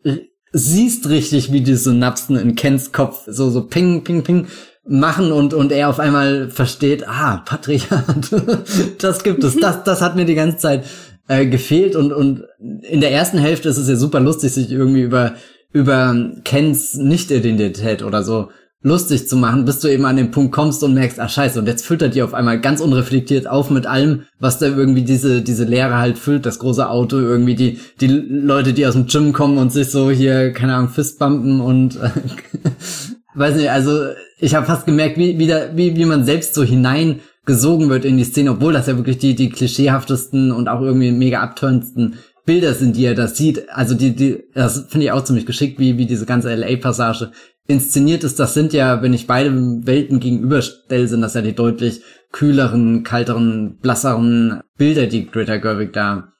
siehst richtig, wie die Synapsen in Kens Kopf so, so ping, ping, ping machen und, und er auf einmal versteht, ah, Patriarchat, (laughs) das gibt es, das, das hat mir die ganze Zeit äh, gefehlt und, und in der ersten Hälfte ist es ja super lustig, sich irgendwie über über Kens Nicht-Identität oder so lustig zu machen, bis du eben an den Punkt kommst und merkst, ah scheiße, und jetzt füllt er die auf einmal ganz unreflektiert auf mit allem, was da irgendwie diese, diese Leere halt füllt, das große Auto, irgendwie die, die Leute, die aus dem Gym kommen und sich so hier, keine Ahnung, Fistbumpen und äh, (laughs) weiß nicht, also ich habe fast gemerkt, wie, wie, da, wie, wie man selbst so hineingesogen wird in die Szene, obwohl das ja wirklich die, die klischeehaftesten und auch irgendwie mega abtörendsten Bilder sind, die er da sieht. Also die, die, das finde ich auch ziemlich geschickt, wie, wie diese ganze LA-Passage inszeniert ist. Das sind ja, wenn ich beide Welten gegenüberstelle, sind das ja die deutlich kühleren, kalteren, blasseren Bilder, die Greta Gerwig da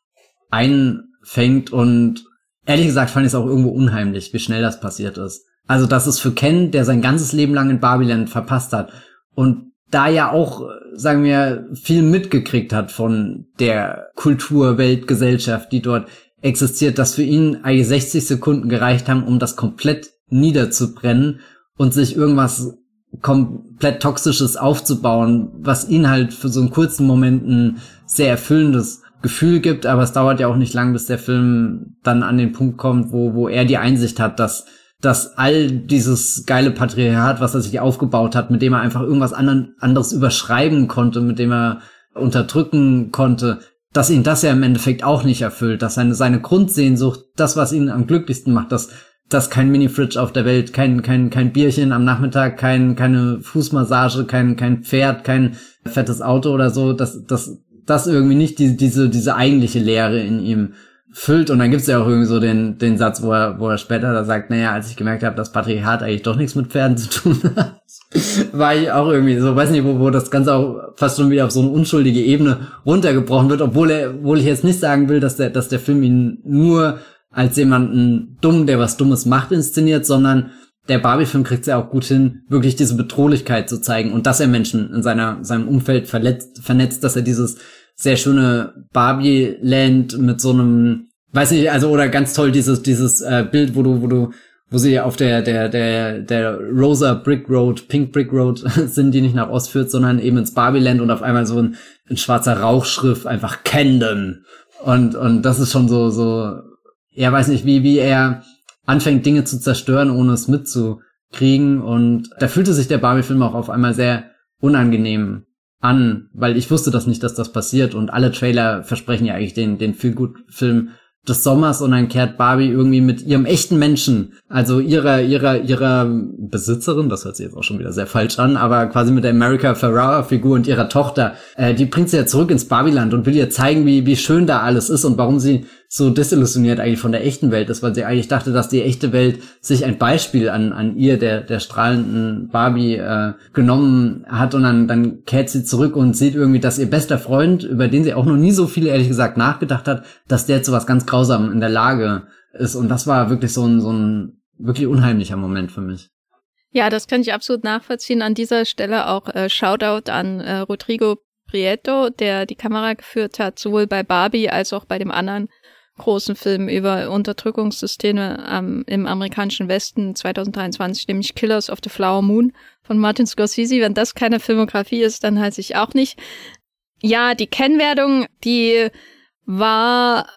einfängt. Und ehrlich gesagt fand ich es auch irgendwo unheimlich, wie schnell das passiert ist. Also das ist für Ken, der sein ganzes Leben lang in Babylon verpasst hat und da ja auch, sagen wir, viel mitgekriegt hat von der Kultur, Welt, Gesellschaft, die dort existiert, dass für ihn eigentlich 60 Sekunden gereicht haben, um das komplett niederzubrennen und sich irgendwas komplett Toxisches aufzubauen, was ihn halt für so einen kurzen Moment ein sehr erfüllendes Gefühl gibt, aber es dauert ja auch nicht lang, bis der Film dann an den Punkt kommt, wo, wo er die Einsicht hat, dass dass all dieses geile Patriarchat, was er sich aufgebaut hat, mit dem er einfach irgendwas anderes überschreiben konnte, mit dem er unterdrücken konnte, dass ihn das ja im Endeffekt auch nicht erfüllt, dass seine, seine Grundsehnsucht, das, was ihn am glücklichsten macht, dass, dass kein Mini-Fridge auf der Welt, kein, kein, kein Bierchen am Nachmittag, kein, keine Fußmassage, kein, kein Pferd, kein fettes Auto oder so, dass, dass, das irgendwie nicht die, diese, diese eigentliche Leere in ihm füllt. Und dann gibt's ja auch irgendwie so den, den Satz, wo er, wo er später da sagt, naja, als ich gemerkt habe, dass Patriarchat eigentlich doch nichts mit Pferden zu tun (laughs) hat, war ich auch irgendwie so, weiß nicht, wo, wo das Ganze auch fast schon wieder auf so eine unschuldige Ebene runtergebrochen wird, obwohl er, obwohl ich jetzt nicht sagen will, dass der, dass der Film ihn nur als jemanden dumm, der was Dummes macht, inszeniert, sondern der Barbie-Film kriegt es ja auch gut hin, wirklich diese Bedrohlichkeit zu zeigen und dass er Menschen in seiner, seinem Umfeld verletzt, vernetzt, dass er dieses sehr schöne Barbie-Land mit so einem, weiß nicht, also oder ganz toll dieses dieses äh, Bild, wo du wo du wo sie auf der der der der Rosa Brick Road, Pink Brick Road (laughs) sind, die nicht nach Ost führt, sondern eben ins Barbie-Land und auf einmal so ein, ein schwarzer Rauchschrift einfach Camden. Und und das ist schon so so er weiß nicht wie wie er anfängt Dinge zu zerstören, ohne es mitzukriegen. Und da fühlte sich der Barbie-Film auch auf einmal sehr unangenehm an, weil ich wusste das nicht, dass das passiert. Und alle Trailer versprechen ja eigentlich den, den viel gut Film des Sommers. Und dann kehrt Barbie irgendwie mit ihrem echten Menschen, also ihrer, ihrer, ihrer Besitzerin, das hört sich jetzt auch schon wieder sehr falsch an, aber quasi mit der America Ferrara Figur und ihrer Tochter, äh, die bringt sie ja zurück ins Barbieland und will ihr zeigen, wie, wie schön da alles ist und warum sie so desillusioniert eigentlich von der echten Welt ist, weil sie eigentlich dachte, dass die echte Welt sich ein Beispiel an, an ihr, der, der strahlenden Barbie, äh, genommen hat und dann, dann kehrt sie zurück und sieht irgendwie, dass ihr bester Freund, über den sie auch noch nie so viel ehrlich gesagt nachgedacht hat, dass der zu was ganz Grausamem in der Lage ist. Und das war wirklich so ein, so ein wirklich unheimlicher Moment für mich. Ja, das kann ich absolut nachvollziehen. An dieser Stelle auch äh, Shoutout an äh, Rodrigo Prieto, der die Kamera geführt hat, sowohl bei Barbie als auch bei dem anderen großen Film über Unterdrückungssysteme ähm, im amerikanischen Westen 2023, nämlich Killers of the Flower Moon von Martin Scorsese. Wenn das keine Filmografie ist, dann heiße ich auch nicht. Ja, die Kennwerdung, die war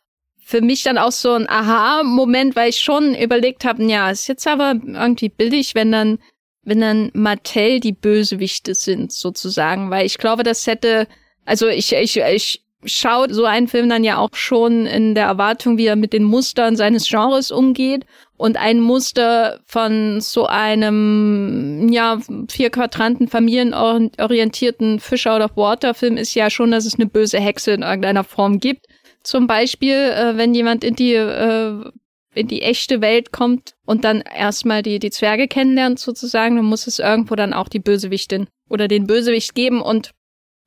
für mich dann auch so ein Aha-Moment, weil ich schon überlegt habe, ja, ist jetzt aber irgendwie billig, wenn dann, wenn dann Mattel die Bösewichte sind, sozusagen, weil ich glaube, das hätte, also ich, ich, ich schaue so einen Film dann ja auch schon in der Erwartung, wie er mit den Mustern seines Genres umgeht. Und ein Muster von so einem, ja, vier Quadranten familienorientierten Fish Out of Water Film ist ja schon, dass es eine böse Hexe in irgendeiner Form gibt. Zum Beispiel, äh, wenn jemand in die, äh, in die echte Welt kommt und dann erstmal die, die Zwerge kennenlernt sozusagen, dann muss es irgendwo dann auch die Bösewichtin oder den Bösewicht geben und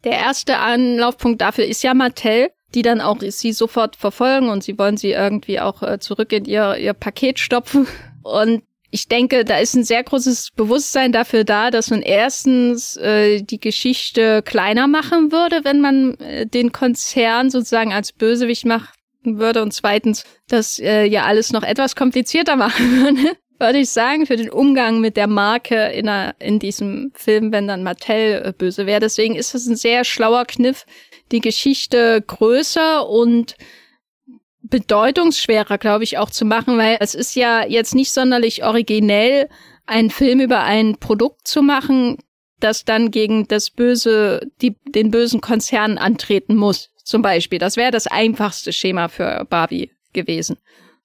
der erste Anlaufpunkt dafür ist ja Mattel, die dann auch sie sofort verfolgen und sie wollen sie irgendwie auch äh, zurück in ihr, ihr Paket stopfen. Und ich denke, da ist ein sehr großes Bewusstsein dafür da, dass man erstens äh, die Geschichte kleiner machen würde, wenn man äh, den Konzern sozusagen als Bösewicht machen würde und zweitens, dass äh, ja alles noch etwas komplizierter (laughs) machen würde, würde ich sagen, für den Umgang mit der Marke in, einer, in diesem Film, wenn dann Mattel äh, böse wäre. Deswegen ist es ein sehr schlauer Kniff, die Geschichte größer und bedeutungsschwerer, glaube ich, auch zu machen, weil es ist ja jetzt nicht sonderlich originell, einen Film über ein Produkt zu machen, das dann gegen das böse, die, den bösen Konzern antreten muss. Zum Beispiel. Das wäre das einfachste Schema für Barbie gewesen.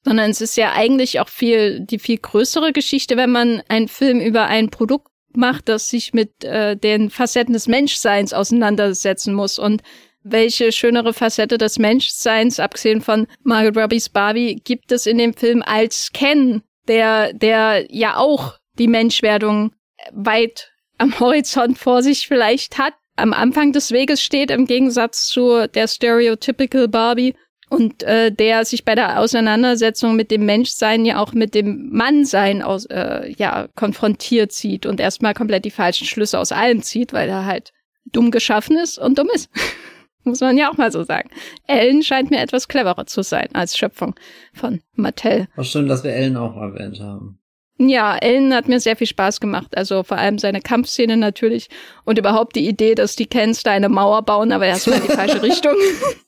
Sondern es ist ja eigentlich auch viel, die viel größere Geschichte, wenn man einen Film über ein Produkt macht, das sich mit äh, den Facetten des Menschseins auseinandersetzen muss. Und welche schönere Facette des Menschseins, abgesehen von Margaret Robbies Barbie, gibt es in dem Film als Ken, der, der ja auch die Menschwerdung weit am Horizont vor sich vielleicht hat, am Anfang des Weges steht, im Gegensatz zu der stereotypical Barbie und äh, der sich bei der Auseinandersetzung mit dem Menschsein ja auch mit dem Mannsein aus, äh, ja, konfrontiert sieht und erstmal komplett die falschen Schlüsse aus allem zieht, weil er halt dumm geschaffen ist und dumm ist. (laughs) Muss man ja auch mal so sagen. Ellen scheint mir etwas cleverer zu sein als Schöpfung von Mattel. War schön, dass wir Ellen auch erwähnt haben. Ja, Ellen hat mir sehr viel Spaß gemacht. Also vor allem seine Kampfszene natürlich und überhaupt die Idee, dass die Kens da eine Mauer bauen, aber erstmal in die falsche (laughs) Richtung.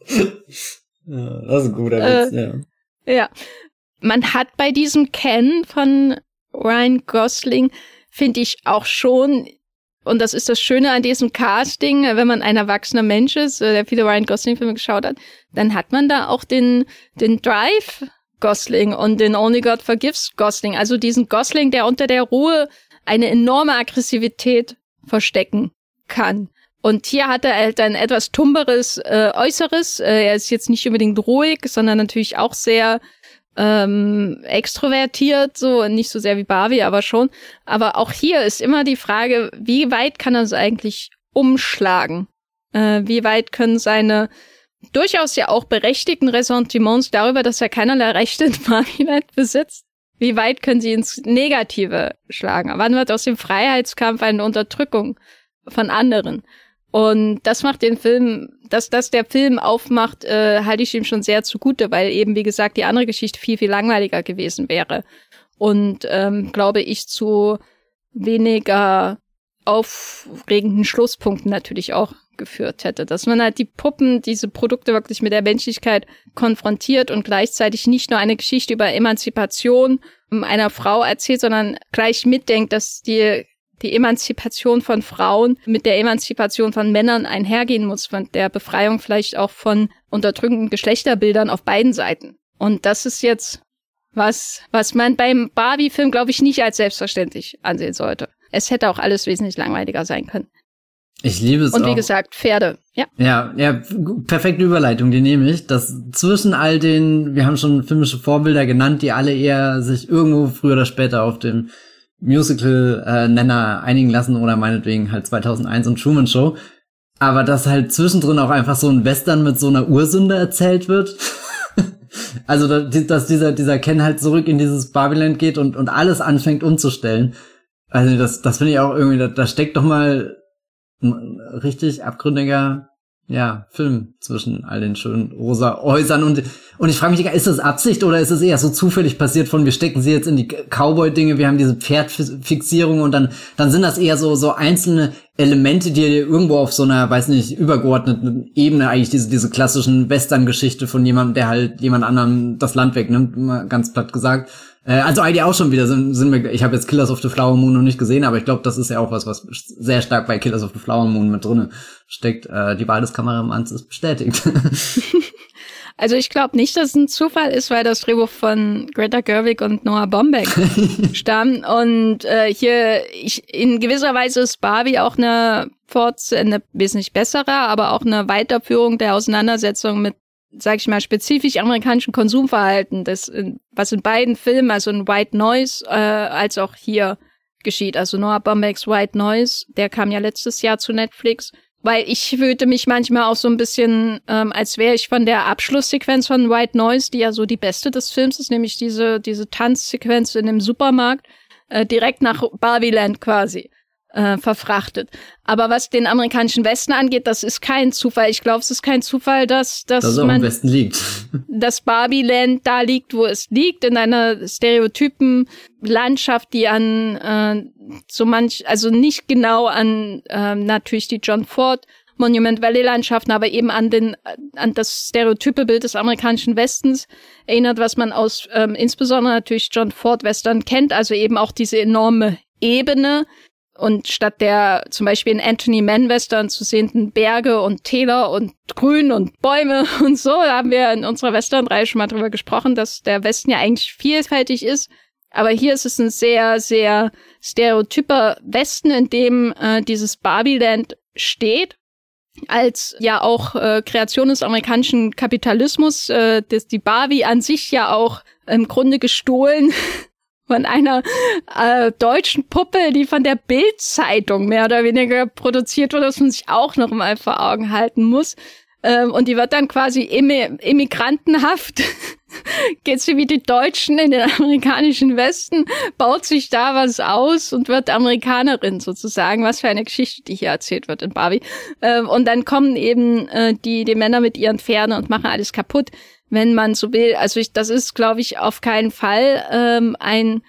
(laughs) Ja, das ist ein guter Witz, äh, ja. Ja. Man hat bei diesem Ken von Ryan Gosling, finde ich auch schon und das ist das Schöne an diesem Casting, wenn man ein erwachsener Mensch ist, äh, der viele Ryan Gosling-Filme geschaut hat, dann hat man da auch den, den Drive Gosling und den Only God Forgives Gosling. Also diesen Gosling, der unter der Ruhe eine enorme Aggressivität verstecken kann. Und hier hat er halt ein etwas tumberes äh, Äußeres. Äh, er ist jetzt nicht unbedingt ruhig, sondern natürlich auch sehr ähm, extrovertiert, so nicht so sehr wie Barbie, aber schon. Aber auch hier ist immer die Frage, wie weit kann er es eigentlich umschlagen? Äh, wie weit können seine durchaus ja auch berechtigten Ressentiments darüber, dass er keinerlei Rechte in Barbie-Land besitzt, wie weit können sie ins Negative schlagen? Wann wird aus dem Freiheitskampf eine Unterdrückung von anderen? Und das macht den Film, dass das der Film aufmacht, äh, halte ich ihm schon sehr zugute, weil eben, wie gesagt, die andere Geschichte viel, viel langweiliger gewesen wäre. Und ähm, glaube ich, zu weniger aufregenden Schlusspunkten natürlich auch geführt hätte. Dass man halt die Puppen, diese Produkte wirklich mit der Menschlichkeit konfrontiert und gleichzeitig nicht nur eine Geschichte über Emanzipation einer Frau erzählt, sondern gleich mitdenkt, dass die die Emanzipation von Frauen mit der Emanzipation von Männern einhergehen muss, von der Befreiung vielleicht auch von unterdrückenden Geschlechterbildern auf beiden Seiten. Und das ist jetzt was, was man beim Barbie-Film, glaube ich, nicht als selbstverständlich ansehen sollte. Es hätte auch alles wesentlich langweiliger sein können. Ich liebe es Und wie auch. gesagt, Pferde. Ja. Ja, ja, perfekte Überleitung, die nehme ich. Das zwischen all den, wir haben schon filmische Vorbilder genannt, die alle eher sich irgendwo früher oder später auf dem Musical-Nenner einigen lassen oder meinetwegen halt 2001 und Truman Show. Aber dass halt zwischendrin auch einfach so ein Western mit so einer Ursünde erzählt wird. (laughs) also, dass dieser, dieser Ken halt zurück in dieses Barbiland geht und, und alles anfängt umzustellen. Also, das, das finde ich auch irgendwie, da, da steckt doch mal ein richtig abgründiger ja, Film zwischen all den schönen rosa Häusern und und ich frage mich, ist das Absicht oder ist es eher so zufällig passiert von wir stecken sie jetzt in die Cowboy-Dinge, wir haben diese Pferdfixierung und dann dann sind das eher so so einzelne Elemente, die irgendwo auf so einer, weiß nicht, übergeordneten Ebene eigentlich diese diese klassischen Western-Geschichte von jemandem, der halt jemand anderem das Land wegnimmt, mal ganz platt gesagt äh, also eigentlich auch schon wieder sind, sind wir, ich habe jetzt Killers of the Flower Moon noch nicht gesehen, aber ich glaube, das ist ja auch was, was sehr stark bei Killers of the Flower Moon mit drinne steckt. Äh, die Wahl des Kameramanns ist bestätigt. (laughs) Also ich glaube nicht, dass es ein Zufall ist, weil das Drehbuch von Greta Gerwig und Noah Bombeck (laughs) stammt. Und äh, hier ich, in gewisser Weise ist Barbie auch eine Forts eine wesentlich bessere, aber auch eine Weiterführung der Auseinandersetzung mit sag ich mal, spezifisch amerikanischen Konsumverhalten, das, in, was in beiden Filmen, also in White Noise, äh, als auch hier geschieht. Also Noah Baumbachs White Noise, der kam ja letztes Jahr zu Netflix. Weil ich fühlte mich manchmal auch so ein bisschen, ähm, als wäre ich von der Abschlusssequenz von White Noise, die ja so die beste des Films ist, nämlich diese, diese Tanzsequenz in dem Supermarkt, äh, direkt nach Barbieland quasi äh, verfrachtet. Aber was den amerikanischen Westen angeht, das ist kein Zufall. Ich glaube, es ist kein Zufall, dass, dass das man, Westen liegt. (laughs) dass Barbieland da liegt, wo es liegt, in einer stereotypen Landschaft, die an äh, so manch, also nicht genau an äh, natürlich die John Ford Monument Valley Landschaften, aber eben an den an das stereotype Bild des amerikanischen Westens erinnert, was man aus ähm, insbesondere natürlich John Ford Western kennt, also eben auch diese enorme Ebene, und statt der zum Beispiel in Anthony Mann Western zu sehenden Berge und Täler und Grün und Bäume (laughs) und so, da haben wir in unserer Western-Reihe schon mal drüber gesprochen, dass der Westen ja eigentlich vielfältig ist. Aber hier ist es ein sehr, sehr stereotyper Westen, in dem äh, dieses Barbieland steht als ja auch äh, Kreation des amerikanischen Kapitalismus, äh, das die Barbie an sich ja auch im Grunde gestohlen (laughs) von einer äh, deutschen Puppe, die von der Bild-Zeitung mehr oder weniger produziert wurde, was man sich auch noch mal vor Augen halten muss. Ähm, und die wird dann quasi immigrantenhaft, (laughs) geht sie wie die Deutschen in den amerikanischen Westen, baut sich da was aus und wird Amerikanerin sozusagen. Was für eine Geschichte, die hier erzählt wird in Barbie. Ähm, und dann kommen eben äh, die, die Männer mit ihren Pferden und machen alles kaputt wenn man so will. Also ich, das ist, glaube ich, auf keinen Fall ähm, ein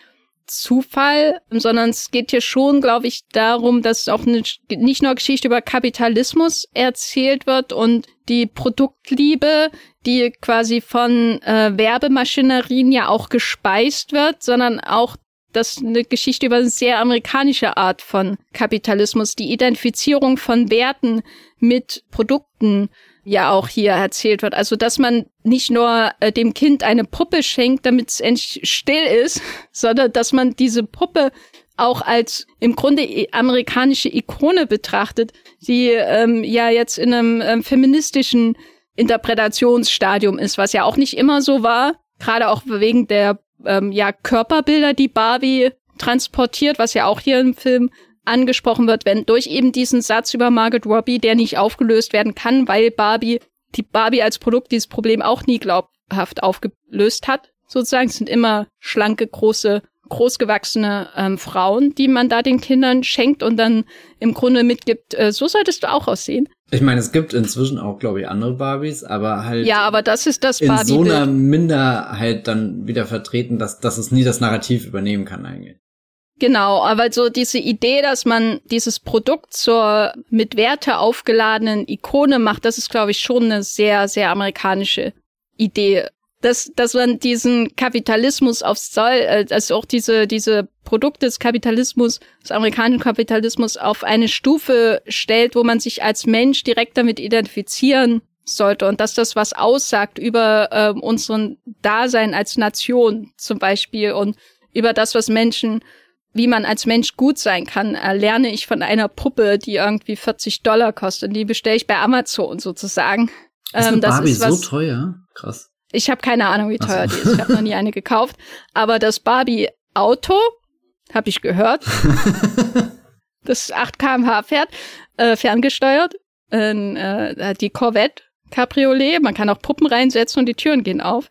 Zufall, sondern es geht hier schon, glaube ich, darum, dass auch eine, nicht nur Geschichte über Kapitalismus erzählt wird und die Produktliebe, die quasi von äh, Werbemaschinerien ja auch gespeist wird, sondern auch das eine Geschichte über eine sehr amerikanische Art von Kapitalismus, die Identifizierung von Werten mit Produkten ja auch hier erzählt wird. Also, dass man nicht nur äh, dem Kind eine Puppe schenkt, damit es endlich still ist, (laughs) sondern dass man diese Puppe auch als im Grunde amerikanische Ikone betrachtet, die ähm, ja jetzt in einem ähm, feministischen Interpretationsstadium ist, was ja auch nicht immer so war, gerade auch wegen der ähm, ja Körperbilder, die Barbie transportiert, was ja auch hier im Film angesprochen wird, wenn durch eben diesen Satz über Margaret Robbie, der nicht aufgelöst werden kann, weil Barbie, die Barbie als Produkt dieses Problem auch nie glaubhaft aufgelöst hat. Sozusagen es sind immer schlanke, große, großgewachsene ähm, Frauen, die man da den Kindern schenkt und dann im Grunde mitgibt, äh, so solltest du auch aussehen. Ich meine, es gibt inzwischen auch, glaube ich, andere Barbies, aber halt. Ja, aber das ist das Barbie. In so einer Minderheit dann wieder vertreten, dass, dass es nie das Narrativ übernehmen kann eigentlich. Genau, aber so diese Idee, dass man dieses Produkt zur mit Werte aufgeladenen Ikone macht, das ist, glaube ich, schon eine sehr, sehr amerikanische Idee. Dass, dass man diesen Kapitalismus aufs Zoll, äh, also auch diese, diese Produkte des Kapitalismus, des amerikanischen Kapitalismus auf eine Stufe stellt, wo man sich als Mensch direkt damit identifizieren sollte und dass das was aussagt über äh, unseren Dasein als Nation zum Beispiel und über das, was Menschen wie man als Mensch gut sein kann, lerne ich von einer Puppe, die irgendwie 40 Dollar kostet. Die bestelle ich bei Amazon sozusagen. Ist ähm, das Barbie ist was, so teuer? Krass. Ich habe keine Ahnung, wie teuer so. die ist. Ich habe noch nie eine gekauft. Aber das Barbie-Auto, habe ich gehört, (laughs) das 8 kmh fährt, äh, ferngesteuert, äh, die Corvette Cabriolet. Man kann auch Puppen reinsetzen und die Türen gehen auf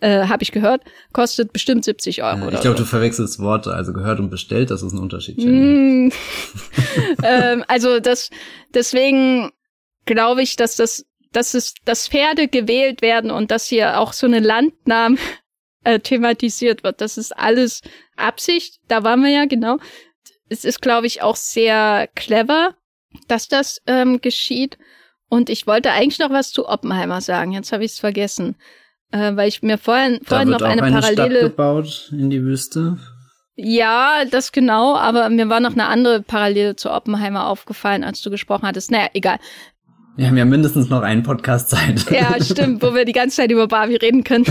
äh, habe ich gehört, kostet bestimmt 70 Euro. Ja, ich glaube, so. du verwechselst Worte, also gehört und bestellt, das ist ein Unterschied. Mm, (laughs) (laughs) ähm, also das, deswegen glaube ich, dass das, dass es, dass Pferde gewählt werden und dass hier auch so eine Landnahme (laughs) äh, thematisiert wird. Das ist alles Absicht. Da waren wir ja genau. Es ist, glaube ich, auch sehr clever, dass das ähm, geschieht. Und ich wollte eigentlich noch was zu Oppenheimer sagen. Jetzt habe ich es vergessen äh, weil ich mir vorhin, vorhin noch eine, eine Parallele. Stadt gebaut in die Wüste. Ja, das genau, aber mir war noch eine andere Parallele zu Oppenheimer aufgefallen, als du gesprochen hattest. Naja, egal. Wir haben ja mindestens noch einen Podcast Zeit. Ja, stimmt, wo wir die ganze Zeit über Barbie reden können.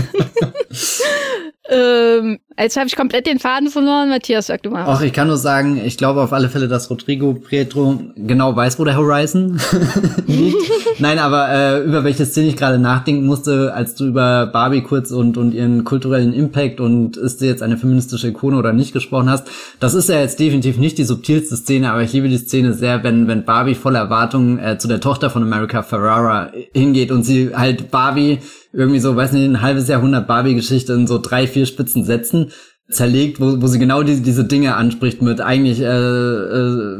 (laughs) ähm, jetzt habe ich komplett den Faden verloren. Matthias, sag du mal. Ach, ich kann nur sagen, ich glaube auf alle Fälle, dass Rodrigo Pietro genau weiß, wo der Horizon (laughs) liegt. (laughs) Nein, aber äh, über welche Szene ich gerade nachdenken musste, als du über Barbie kurz und, und ihren kulturellen Impact und ist sie jetzt eine feministische Ikone oder nicht gesprochen hast. Das ist ja jetzt definitiv nicht die subtilste Szene, aber ich liebe die Szene sehr, wenn, wenn Barbie voller Erwartungen äh, zu der Tochter von America Ferrara hingeht und sie halt Barbie irgendwie so, weiß nicht, ein halbes Jahrhundert Barbie-Geschichte in so drei, vier spitzen Sätzen zerlegt, wo, wo sie genau diese, diese Dinge anspricht mit eigentlich äh, äh,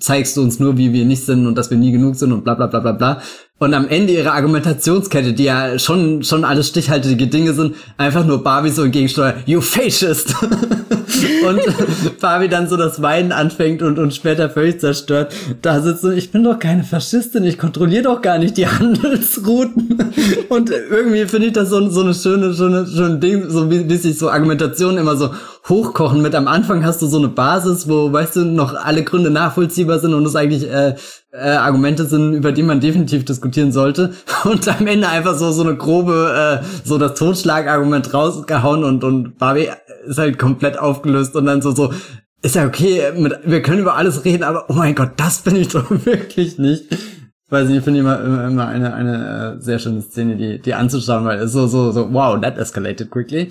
zeigst du uns nur, wie wir nicht sind und dass wir nie genug sind und bla bla bla bla bla. Und am Ende ihrer Argumentationskette, die ja schon, schon alles stichhaltige Dinge sind, einfach nur Barbie so entgegensteuert, you fascist! (laughs) und (laughs) Barbie dann so das Weinen anfängt und, und später völlig zerstört da sitzt so, ich bin doch keine Faschistin, ich kontrolliere doch gar nicht die (laughs) Handelsrouten. und irgendwie finde ich das so, so eine schöne, schöne, schöne Ding, so wie, wie sich so Argumentationen immer so hochkochen mit. Am Anfang hast du so eine Basis, wo, weißt du, noch alle Gründe nachvollziehbar sind und es eigentlich äh, äh, Argumente sind, über die man definitiv diskutieren sollte. (laughs) Und am Ende einfach so so eine grobe, äh, so das Totschlagargument rausgehauen und und Barbie ist halt komplett aufgelöst und dann so so ist ja okay, mit, wir können über alles reden, aber oh mein Gott, das bin ich (laughs) doch wirklich nicht. Weiß nicht, ich finde immer, immer, immer eine, eine äh, sehr schöne Szene, die, die anzuschauen, weil es so, so, so, wow, that escalated quickly.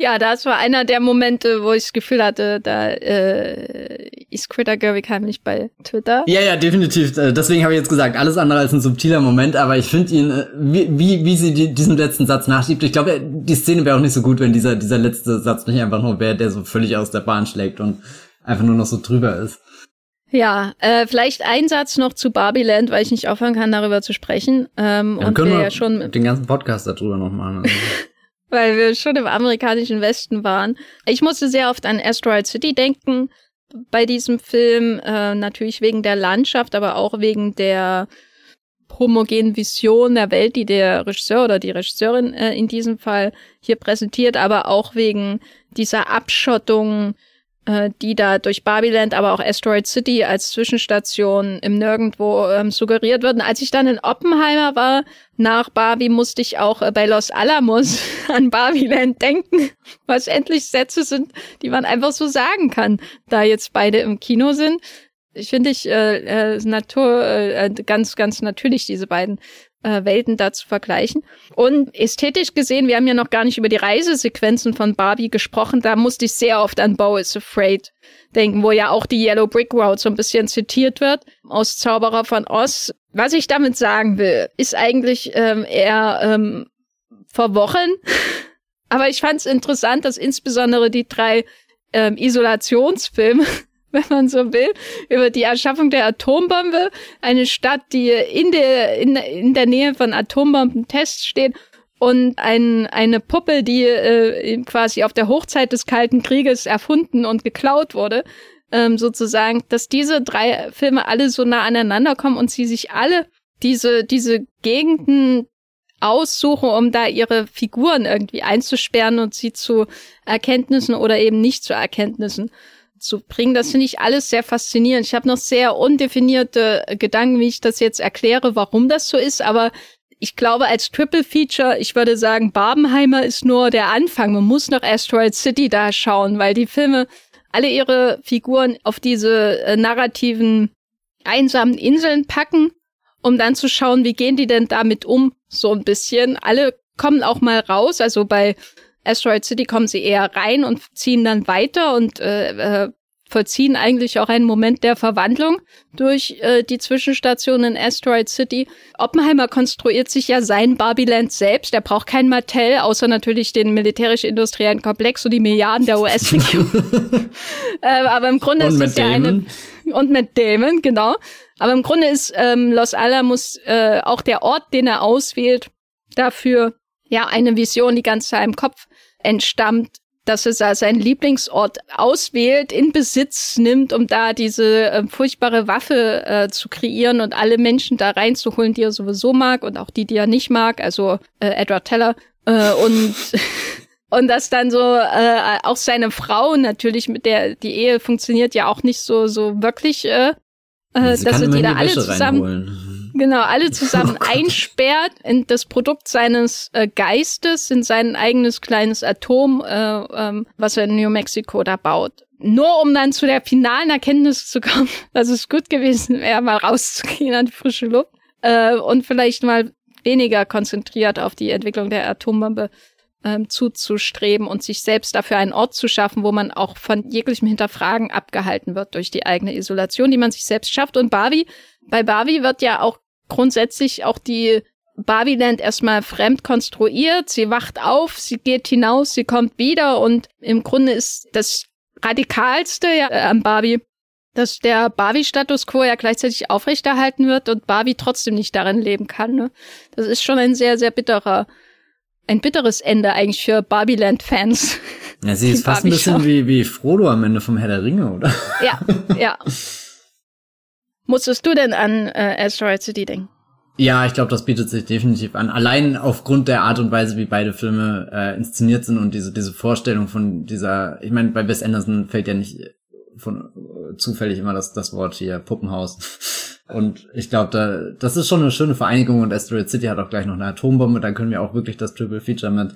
Ja, das war einer der Momente, wo ich das Gefühl hatte, da äh, ist Greta Gerwig heimlich bei Twitter. Ja, ja, definitiv. Äh, deswegen habe ich jetzt gesagt, alles andere als ein subtiler Moment, aber ich finde ihn, äh, wie, wie, wie sie die, diesen letzten Satz nachschiebt. Ich glaube, die Szene wäre auch nicht so gut, wenn dieser, dieser letzte Satz nicht einfach nur wäre, der so völlig aus der Bahn schlägt und einfach nur noch so drüber ist. Ja, äh, vielleicht ein Satz noch zu Barbieland, weil ich nicht aufhören kann, darüber zu sprechen. Ähm, ja, und können wir ja schon den ganzen Podcast darüber noch machen. (laughs) Weil wir schon im amerikanischen Westen waren. Ich musste sehr oft an Asteroid City denken bei diesem Film, äh, natürlich wegen der Landschaft, aber auch wegen der homogenen Vision der Welt, die der Regisseur oder die Regisseurin äh, in diesem Fall hier präsentiert, aber auch wegen dieser Abschottung äh, die da durch Barbiland, aber auch Asteroid City als Zwischenstation im Nirgendwo ähm, suggeriert werden. Als ich dann in Oppenheimer war, nach Barbie, musste ich auch äh, bei Los Alamos (laughs) an Barbiland denken, (laughs) was endlich Sätze sind, die man einfach so sagen kann, da jetzt beide im Kino sind. Ich finde ich äh, äh, Natur äh, ganz ganz natürlich diese beiden äh, Welten da zu vergleichen. Und ästhetisch gesehen, wir haben ja noch gar nicht über die Reisesequenzen von Barbie gesprochen, da musste ich sehr oft an Bo is Afraid denken, wo ja auch die Yellow Brick Road so ein bisschen zitiert wird aus Zauberer von Oz. Was ich damit sagen will, ist eigentlich ähm, eher ähm, verworren. (laughs) Aber ich fand es interessant, dass insbesondere die drei ähm, Isolationsfilme (laughs) wenn man so will, über die Erschaffung der Atombombe. Eine Stadt, die in der, in, in der Nähe von Atombombentests steht und ein, eine Puppe, die äh, quasi auf der Hochzeit des Kalten Krieges erfunden und geklaut wurde, ähm, sozusagen, dass diese drei Filme alle so nah aneinander kommen und sie sich alle diese, diese Gegenden aussuchen, um da ihre Figuren irgendwie einzusperren und sie zu Erkenntnissen oder eben nicht zu Erkenntnissen zu bringen. Das finde ich alles sehr faszinierend. Ich habe noch sehr undefinierte Gedanken, wie ich das jetzt erkläre, warum das so ist, aber ich glaube, als Triple Feature, ich würde sagen, Barbenheimer ist nur der Anfang. Man muss noch Asteroid City da schauen, weil die Filme alle ihre Figuren auf diese äh, narrativen einsamen Inseln packen, um dann zu schauen, wie gehen die denn damit um, so ein bisschen. Alle kommen auch mal raus, also bei Asteroid City kommen sie eher rein und ziehen dann weiter und äh, äh, vollziehen eigentlich auch einen Moment der Verwandlung durch äh, die Zwischenstation in Asteroid City. Oppenheimer konstruiert sich ja sein Barbieland selbst. Er braucht kein Mattel, außer natürlich den militärisch-industriellen Komplex und die Milliarden der US-Regierung. (laughs) äh, aber im Grunde und ist es ja eine und mit Damon, genau. Aber im Grunde ist ähm, Los Alamos äh, auch der Ort, den er auswählt, dafür ja eine Vision, die ganz seinem Kopf entstammt, dass er seinen Lieblingsort auswählt, in Besitz nimmt, um da diese äh, furchtbare Waffe äh, zu kreieren und alle Menschen da reinzuholen, die er sowieso mag und auch die, die er nicht mag, also äh, Edward Teller. Äh, und (laughs) und dass dann so äh, auch seine Frau natürlich mit der die Ehe funktioniert ja auch nicht so so wirklich äh, äh, dass er die da alle zusammen reinholen. Genau, alle zusammen (laughs) oh einsperrt in das Produkt seines äh, Geistes, in sein eigenes kleines Atom, äh, ähm, was er in New Mexico da baut. Nur um dann zu der finalen Erkenntnis zu kommen, (laughs) dass es gut gewesen wäre, mal rauszugehen an die frische Luft äh, und vielleicht mal weniger konzentriert auf die Entwicklung der Atombombe ähm, zuzustreben und sich selbst dafür einen Ort zu schaffen, wo man auch von jeglichem Hinterfragen abgehalten wird durch die eigene Isolation, die man sich selbst schafft. Und Barbie, bei Barbie wird ja auch grundsätzlich auch die Barbieland erstmal fremd konstruiert. Sie wacht auf, sie geht hinaus, sie kommt wieder und im Grunde ist das radikalste ja, äh, an Barbie, dass der Barbie-Status quo ja gleichzeitig aufrechterhalten wird und Barbie trotzdem nicht darin leben kann. Ne? Das ist schon ein sehr, sehr bitterer, ein bitteres Ende eigentlich für Barbieland-Fans. Ja, sie ist fast ein bisschen wie, wie Frodo am Ende vom Herr der Ringe, oder? Ja, ja. (laughs) Musstest du denn an äh, Asteroid City denken? Ja, ich glaube, das bietet sich definitiv an. Allein aufgrund der Art und Weise, wie beide Filme äh, inszeniert sind und diese diese Vorstellung von dieser, ich meine, bei Wes Anderson fällt ja nicht von äh, zufällig immer das das Wort hier Puppenhaus. (laughs) Und ich glaube, da das ist schon eine schöne Vereinigung und Asteroid City hat auch gleich noch eine Atombombe. Da können wir auch wirklich das Triple Feature mit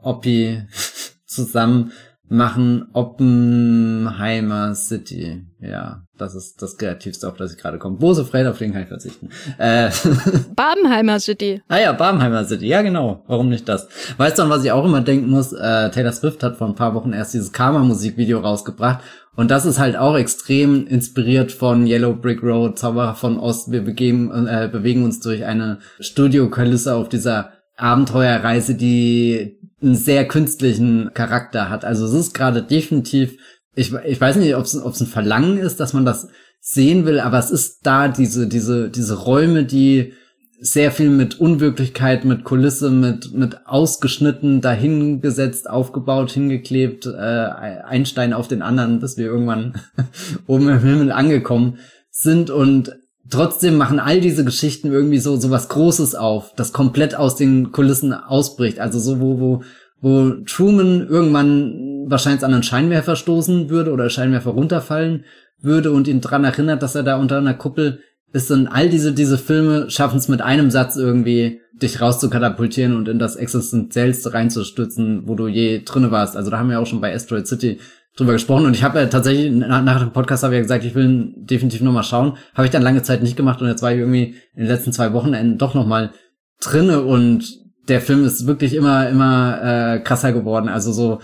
Oppi (laughs) zusammen machen Oppenheimer City. Ja, das ist das Kreativste, auf das ich gerade komme. Bose Fred, auf den kann ich verzichten. Äh, (laughs) Babenheimer City. Ah ja, Babenheimer City. Ja, genau. Warum nicht das? Weißt du, an was ich auch immer denken muss? Äh, Taylor Swift hat vor ein paar Wochen erst dieses Karma-Musikvideo rausgebracht. Und das ist halt auch extrem inspiriert von Yellow Brick Road, Zauberer von Ost. Wir begeben, äh, bewegen uns durch eine Studiokulisse auf dieser Abenteuerreise, die einen sehr künstlichen Charakter hat. Also es ist gerade definitiv, ich, ich weiß nicht, ob es ein Verlangen ist, dass man das sehen will, aber es ist da diese, diese, diese Räume, die sehr viel mit Unwirklichkeit, mit Kulisse, mit, mit ausgeschnitten, dahingesetzt, aufgebaut, hingeklebt, äh, ein Stein auf den anderen, bis wir irgendwann (laughs) oben im Himmel angekommen sind und trotzdem machen all diese Geschichten irgendwie so, so was Großes auf, das komplett aus den Kulissen ausbricht. Also so, wo, wo, wo Truman irgendwann wahrscheinlich an einen Scheinwerfer stoßen würde oder Scheinwerfer runterfallen würde und ihn dran erinnert, dass er da unter einer Kuppel ist und all diese, diese Filme schaffen es mit einem Satz irgendwie, dich rauszukatapultieren und in das Existenziellste reinzustützen, wo du je drinne warst. Also da haben wir auch schon bei Asteroid City drüber gesprochen und ich habe ja tatsächlich nach, dem Podcast habe ich ja gesagt, ich will definitiv noch mal schauen. Habe ich dann lange Zeit nicht gemacht und jetzt war ich irgendwie in den letzten zwei Wochenenden doch noch mal drinne und der Film ist wirklich immer immer äh, krasser geworden. Also so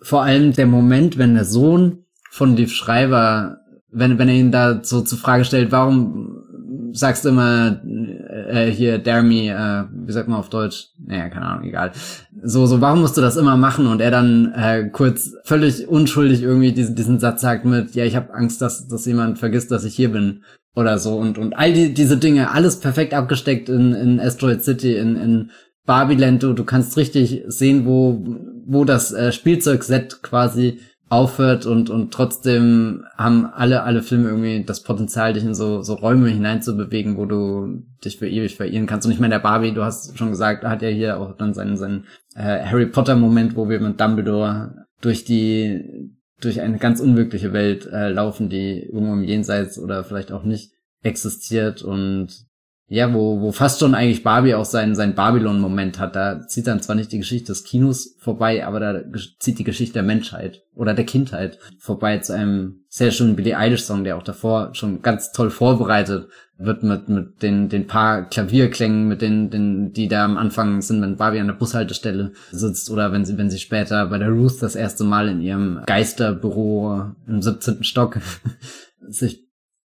vor allem der Moment, wenn der Sohn von Liv Schreiber, wenn wenn er ihn da so zur Frage stellt, warum sagst du immer äh, hier Dermy, äh, wie sagt man auf Deutsch? Naja, keine Ahnung, egal. So, so, warum musst du das immer machen? Und er dann äh, kurz völlig unschuldig irgendwie diesen, diesen Satz sagt mit, ja, ich habe Angst, dass, dass jemand vergisst, dass ich hier bin oder so. Und, und all die, diese Dinge, alles perfekt abgesteckt in, in Asteroid City, in, in Barbieland. Du, du kannst richtig sehen, wo, wo das äh, Spielzeugset quasi aufhört und, und trotzdem haben alle, alle Filme irgendwie das Potenzial, dich in so, so Räume hineinzubewegen, wo du dich für ewig verirren kannst. Und ich meine, der Barbie, du hast schon gesagt, hat ja hier auch dann seinen, seinen äh, Harry Potter Moment, wo wir mit Dumbledore durch die, durch eine ganz unwirkliche Welt äh, laufen, die irgendwo im Jenseits oder vielleicht auch nicht existiert und ja, wo, wo fast schon eigentlich Barbie auch seinen, seinen Babylon-Moment hat. Da zieht dann zwar nicht die Geschichte des Kinos vorbei, aber da zieht die Geschichte der Menschheit oder der Kindheit vorbei zu einem sehr schönen Billie Eilish-Song, der auch davor schon ganz toll vorbereitet wird mit, mit den, den paar Klavierklängen, mit den, den, die da am Anfang sind, wenn Barbie an der Bushaltestelle sitzt oder wenn sie, wenn sie später bei der Ruth das erste Mal in ihrem Geisterbüro im 17. Stock (laughs) sich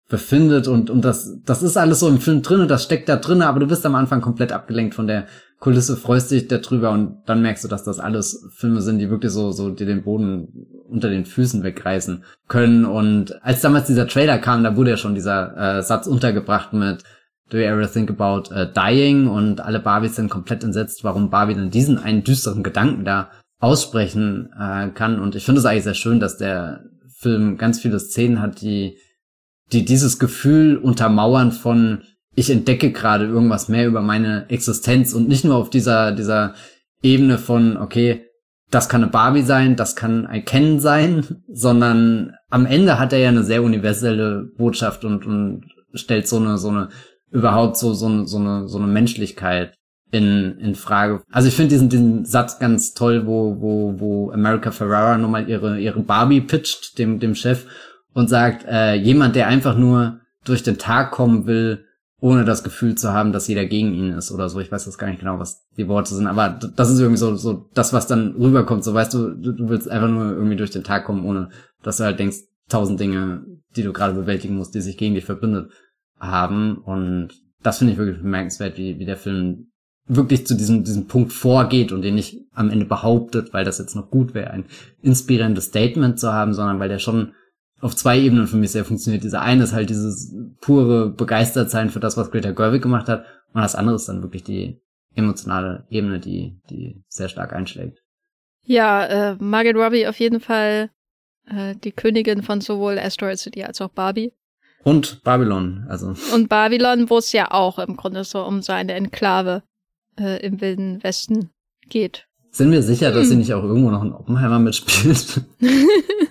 befindet und, und das, das ist alles so im Film drin und das steckt da drin, aber du bist am Anfang komplett abgelenkt von der Kulisse, freust dich darüber und dann merkst du, dass das alles Filme sind, die wirklich so, so dir den Boden unter den Füßen wegreißen können und als damals dieser Trailer kam, da wurde ja schon dieser äh, Satz untergebracht mit Do you ever think about uh, dying? Und alle Barbies sind komplett entsetzt, warum Barbie dann diesen einen düsteren Gedanken da aussprechen äh, kann. Und ich finde es eigentlich sehr schön, dass der Film ganz viele Szenen hat, die die dieses Gefühl untermauern von ich entdecke gerade irgendwas mehr über meine Existenz und nicht nur auf dieser dieser Ebene von okay das kann eine Barbie sein, das kann ein Ken sein, (laughs) sondern am Ende hat er ja eine sehr universelle Botschaft und, und stellt so eine, so eine, überhaupt so, so, so eine, so eine Menschlichkeit in, in Frage. Also ich finde diesen, diesen Satz ganz toll, wo, wo, wo America Ferrara nochmal ihre, ihre Barbie pitcht, dem, dem Chef, und sagt, äh, jemand, der einfach nur durch den Tag kommen will, ohne das Gefühl zu haben, dass jeder gegen ihn ist oder so. Ich weiß jetzt gar nicht genau, was die Worte sind, aber das ist irgendwie so, so das, was dann rüberkommt. So weißt du, du willst einfach nur irgendwie durch den Tag kommen, ohne dass du halt denkst, tausend Dinge, die du gerade bewältigen musst, die sich gegen dich verbündet haben. Und das finde ich wirklich bemerkenswert, wie, wie der Film wirklich zu diesem, diesem Punkt vorgeht und den nicht am Ende behauptet, weil das jetzt noch gut wäre, ein inspirierendes Statement zu haben, sondern weil der schon auf zwei Ebenen für mich sehr funktioniert. Dieser eine ist halt dieses pure Begeistertsein für das, was Greta Gerwig gemacht hat. Und das andere ist dann wirklich die emotionale Ebene, die, die sehr stark einschlägt. Ja, äh, Margaret Robbie auf jeden Fall äh, die Königin von sowohl Asteroid City als auch Barbie. Und Babylon, also. Und Babylon, wo es ja auch im Grunde so um seine Enklave äh, im Wilden Westen geht. Sind wir sicher, dass hm. sie nicht auch irgendwo noch in Oppenheimer mitspielt? (laughs) (laughs)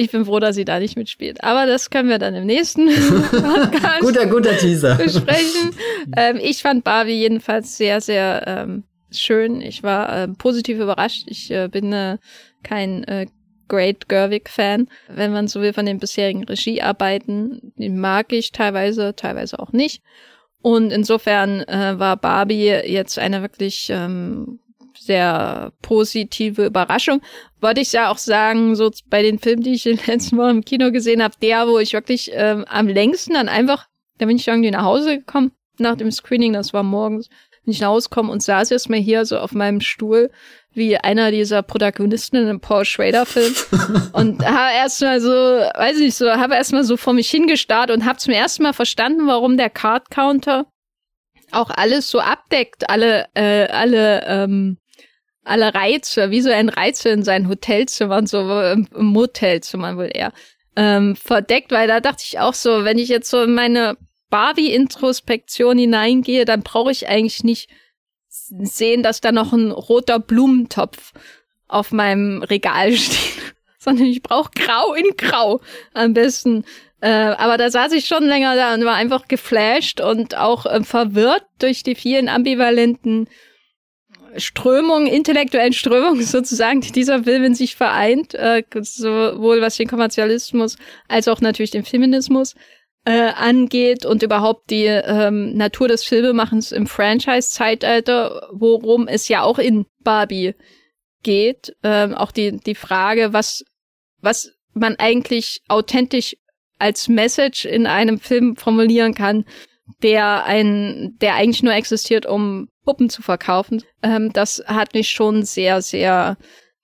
Ich bin froh, dass sie da nicht mitspielt. Aber das können wir dann im nächsten (laughs) Podcast guter, guter Teaser. besprechen. Ähm, ich fand Barbie jedenfalls sehr, sehr ähm, schön. Ich war äh, positiv überrascht. Ich äh, bin äh, kein äh, Great Gerwig-Fan, wenn man so will, von den bisherigen Regiearbeiten. Den mag ich teilweise, teilweise auch nicht. Und insofern äh, war Barbie jetzt eine wirklich ähm, sehr positive Überraschung. Wollte ich ja auch sagen, so bei den Filmen, die ich in den (laughs) letzten Wochen im Kino gesehen habe, der, wo ich wirklich ähm, am längsten dann einfach, da bin ich irgendwie nach Hause gekommen nach dem Screening, das war morgens, bin ich nach Hause gekommen und saß erstmal hier so auf meinem Stuhl wie einer dieser Protagonisten in einem Paul Schrader Film (laughs) und habe erstmal so, weiß ich nicht, so habe erstmal so vor mich hingestarrt und habe zum ersten Mal verstanden, warum der Card Counter auch alles so abdeckt, alle äh, alle ähm, alle Reize, wie so ein Reize in seinen Hotelzimmern, so im Motelzimmern wohl eher, ähm, verdeckt, weil da dachte ich auch so, wenn ich jetzt so in meine Barbie-Introspektion hineingehe, dann brauche ich eigentlich nicht sehen, dass da noch ein roter Blumentopf auf meinem Regal (laughs) steht, sondern ich brauche grau in grau am besten. Äh, aber da saß ich schon länger da und war einfach geflasht und auch äh, verwirrt durch die vielen ambivalenten Strömung, intellektuellen Strömung (laughs) sozusagen, die dieser Film in sich vereint, äh, sowohl was den Kommerzialismus als auch natürlich den Feminismus äh, angeht und überhaupt die ähm, Natur des Filmemachens im Franchise-Zeitalter, worum es ja auch in Barbie geht. Ähm, auch die, die Frage, was, was man eigentlich authentisch als Message in einem Film formulieren kann, der ein, der eigentlich nur existiert, um Puppen zu verkaufen. Ähm, das hat mich schon sehr, sehr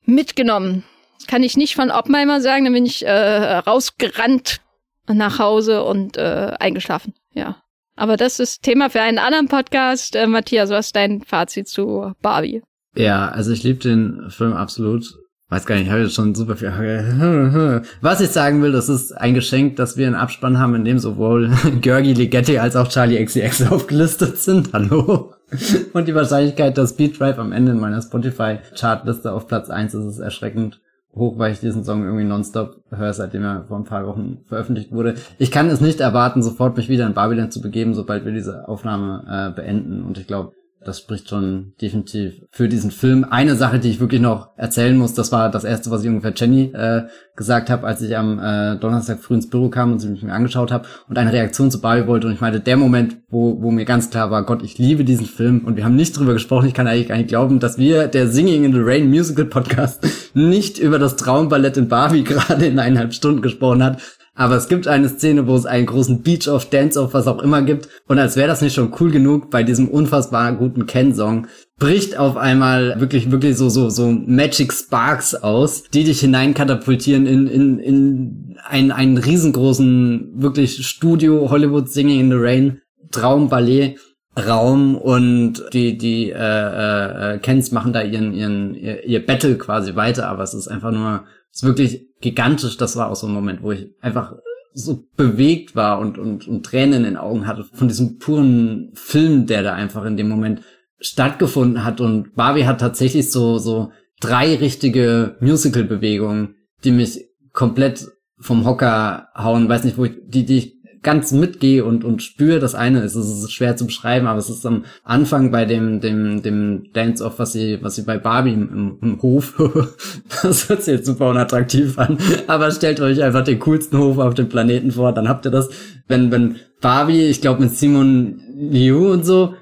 mitgenommen. Das kann ich nicht von Oppenheimer sagen, dann bin ich äh, rausgerannt nach Hause und äh, eingeschlafen. Ja. Aber das ist Thema für einen anderen Podcast. Äh, Matthias, was ist dein Fazit zu Barbie? Ja, also ich liebe den Film absolut. Weiß gar nicht, ich habe jetzt schon super viel. (laughs) Was ich sagen will, das ist ein Geschenk, dass wir einen Abspann haben, in dem sowohl (laughs) Georgi Ligeti als auch Charlie XCX aufgelistet sind. Hallo. (laughs) Und die Wahrscheinlichkeit, dass Beat Drive am Ende in meiner Spotify-Chartliste auf Platz eins ist, ist erschreckend hoch, weil ich diesen Song irgendwie nonstop höre, seitdem er vor ein paar Wochen veröffentlicht wurde. Ich kann es nicht erwarten, sofort mich wieder in Babylon zu begeben, sobald wir diese Aufnahme äh, beenden. Und ich glaube, das spricht schon definitiv für diesen Film. Eine Sache, die ich wirklich noch erzählen muss, das war das erste, was ich ungefähr Jenny äh, gesagt habe, als ich am äh, Donnerstag früh ins Büro kam und sie mich mir angeschaut habe und eine Reaktion zu Barbie wollte. Und ich meinte, der Moment, wo, wo mir ganz klar war, Gott, ich liebe diesen Film und wir haben nicht drüber gesprochen. Ich kann eigentlich gar nicht glauben, dass wir, der Singing in the Rain Musical Podcast, (laughs) nicht über das Traumballett in Barbie (laughs) gerade in eineinhalb Stunden gesprochen hat. Aber es gibt eine Szene, wo es einen großen Beach-Off, Dance-Off, was auch immer gibt. Und als wäre das nicht schon cool genug, bei diesem unfassbar guten Ken-Song bricht auf einmal wirklich, wirklich so, so, so Magic Sparks aus, die dich hineinkatapultieren in, in, in einen, einen riesengroßen, wirklich Studio Hollywood Singing in the Rain Traumballett Raum und die die äh, äh, äh, Kens machen da ihren ihren ihr, ihr Battle quasi weiter, aber es ist einfach nur ist wirklich gigantisch. Das war auch so ein Moment, wo ich einfach so bewegt war und, und, und Tränen in den Augen hatte von diesem puren Film, der da einfach in dem Moment stattgefunden hat. Und Barbie hat tatsächlich so, so drei richtige Musical-Bewegungen, die mich komplett vom Hocker hauen, weiß nicht, wo ich, die, die ich ganz mitgehe und, und spüre. Das eine ist, es ist schwer zu beschreiben, aber es ist am Anfang bei dem, dem, dem Dance-Off, was sie, was sie bei Barbie im, im, Hof, (laughs) das hört sich jetzt super unattraktiv an, aber stellt euch einfach den coolsten Hof auf dem Planeten vor, dann habt ihr das, wenn, wenn Barbie, ich glaube mit Simon Liu und so,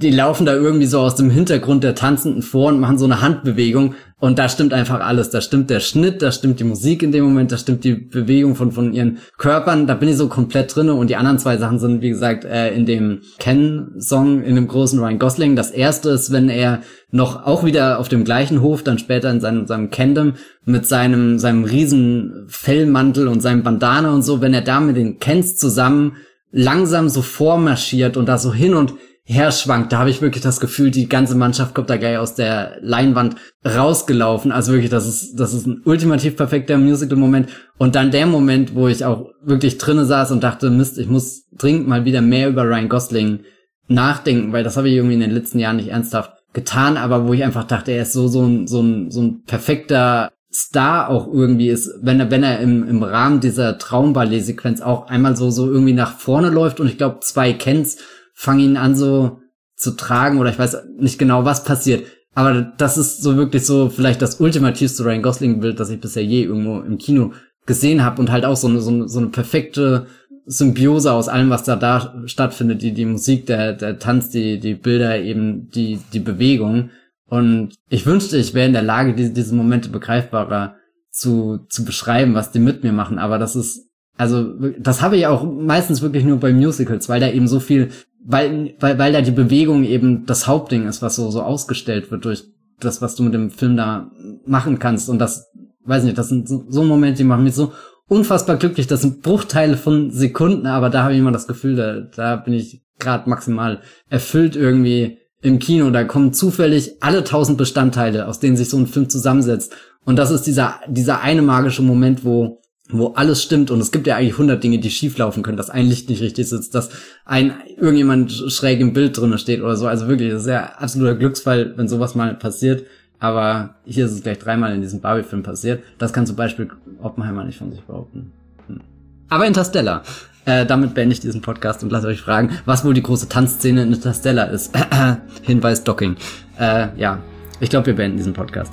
die laufen da irgendwie so aus dem Hintergrund der Tanzenden vor und machen so eine Handbewegung und da stimmt einfach alles. Da stimmt der Schnitt, da stimmt die Musik in dem Moment, da stimmt die Bewegung von, von ihren Körpern. Da bin ich so komplett drinne und die anderen zwei Sachen sind, wie gesagt, äh, in dem Ken-Song, in dem großen Ryan Gosling. Das erste ist, wenn er noch auch wieder auf dem gleichen Hof, dann später in seinem, seinem Kendom mit seinem, seinem riesen Fellmantel und seinem Bandana und so, wenn er da mit den Kens zusammen langsam so vormarschiert und da so hin und herschwankt, da habe ich wirklich das Gefühl, die ganze Mannschaft kommt da gleich aus der Leinwand rausgelaufen. Also wirklich, das ist, das ist ein ultimativ perfekter Musical-Moment. Und dann der Moment, wo ich auch wirklich drinnen saß und dachte, Mist, ich muss dringend mal wieder mehr über Ryan Gosling nachdenken, weil das habe ich irgendwie in den letzten Jahren nicht ernsthaft getan, aber wo ich einfach dachte, er ist so, so ein, so ein, so ein perfekter Star auch irgendwie ist, wenn er, wenn er im, im Rahmen dieser Traumballet-Sequenz auch einmal so, so irgendwie nach vorne läuft und ich glaube, zwei kennt's fange ihn an so zu tragen oder ich weiß nicht genau, was passiert. Aber das ist so wirklich so vielleicht das ultimativste Ryan Gosling-Bild, das ich bisher je irgendwo im Kino gesehen habe und halt auch so eine, so eine, so eine perfekte Symbiose aus allem, was da, da stattfindet, die, die Musik, der, der Tanz, die, die Bilder, eben die, die Bewegung. Und ich wünschte, ich wäre in der Lage, diese, diese Momente begreifbarer zu, zu beschreiben, was die mit mir machen. Aber das ist, also, das habe ich auch meistens wirklich nur bei Musicals, weil da eben so viel weil, weil, weil da die Bewegung eben das Hauptding ist, was so, so ausgestellt wird durch das, was du mit dem Film da machen kannst. Und das, weiß nicht, das sind so, so Momente, die machen mich so unfassbar glücklich. Das sind Bruchteile von Sekunden, aber da habe ich immer das Gefühl, da, da bin ich gerade maximal erfüllt irgendwie im Kino. Da kommen zufällig alle tausend Bestandteile, aus denen sich so ein Film zusammensetzt. Und das ist dieser, dieser eine magische Moment, wo wo alles stimmt und es gibt ja eigentlich hundert Dinge, die schieflaufen können, dass ein Licht nicht richtig sitzt, dass ein irgendjemand schräg im Bild drinne steht oder so. Also wirklich, das ist ja absoluter Glücksfall, wenn sowas mal passiert. Aber hier ist es gleich dreimal in diesem Barbie-Film passiert. Das kann zum Beispiel Oppenheimer nicht von sich behaupten. Hm. Aber Interstellar. Äh, damit beende ich diesen Podcast und lasse euch fragen, was wohl die große Tanzszene in Interstellar ist. (coughs) Hinweis Docking. Äh, ja, ich glaube, wir beenden diesen Podcast.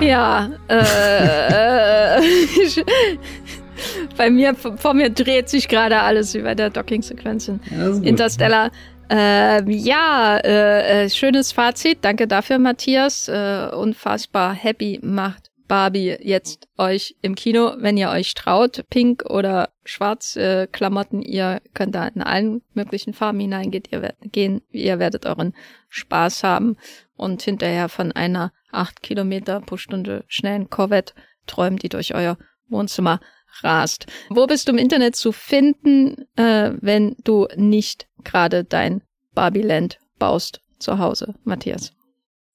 Ja, äh, (laughs) bei mir, vor mir dreht sich gerade alles über der Docking-Sequenzen. Ja, Interstellar. Äh, ja, äh, äh, schönes Fazit. Danke dafür, Matthias. Äh, unfassbar happy macht Barbie jetzt euch im Kino, wenn ihr euch traut. Pink oder schwarz äh, Klamotten. Ihr könnt da in allen möglichen Farben hineingehen. Ihr, gehen, ihr werdet euren Spaß haben und hinterher von einer acht Kilometer pro Stunde schnellen Corvette träumt, die durch euer Wohnzimmer rast. Wo bist du im Internet zu finden, äh, wenn du nicht gerade dein Barbieland baust zu Hause, Matthias?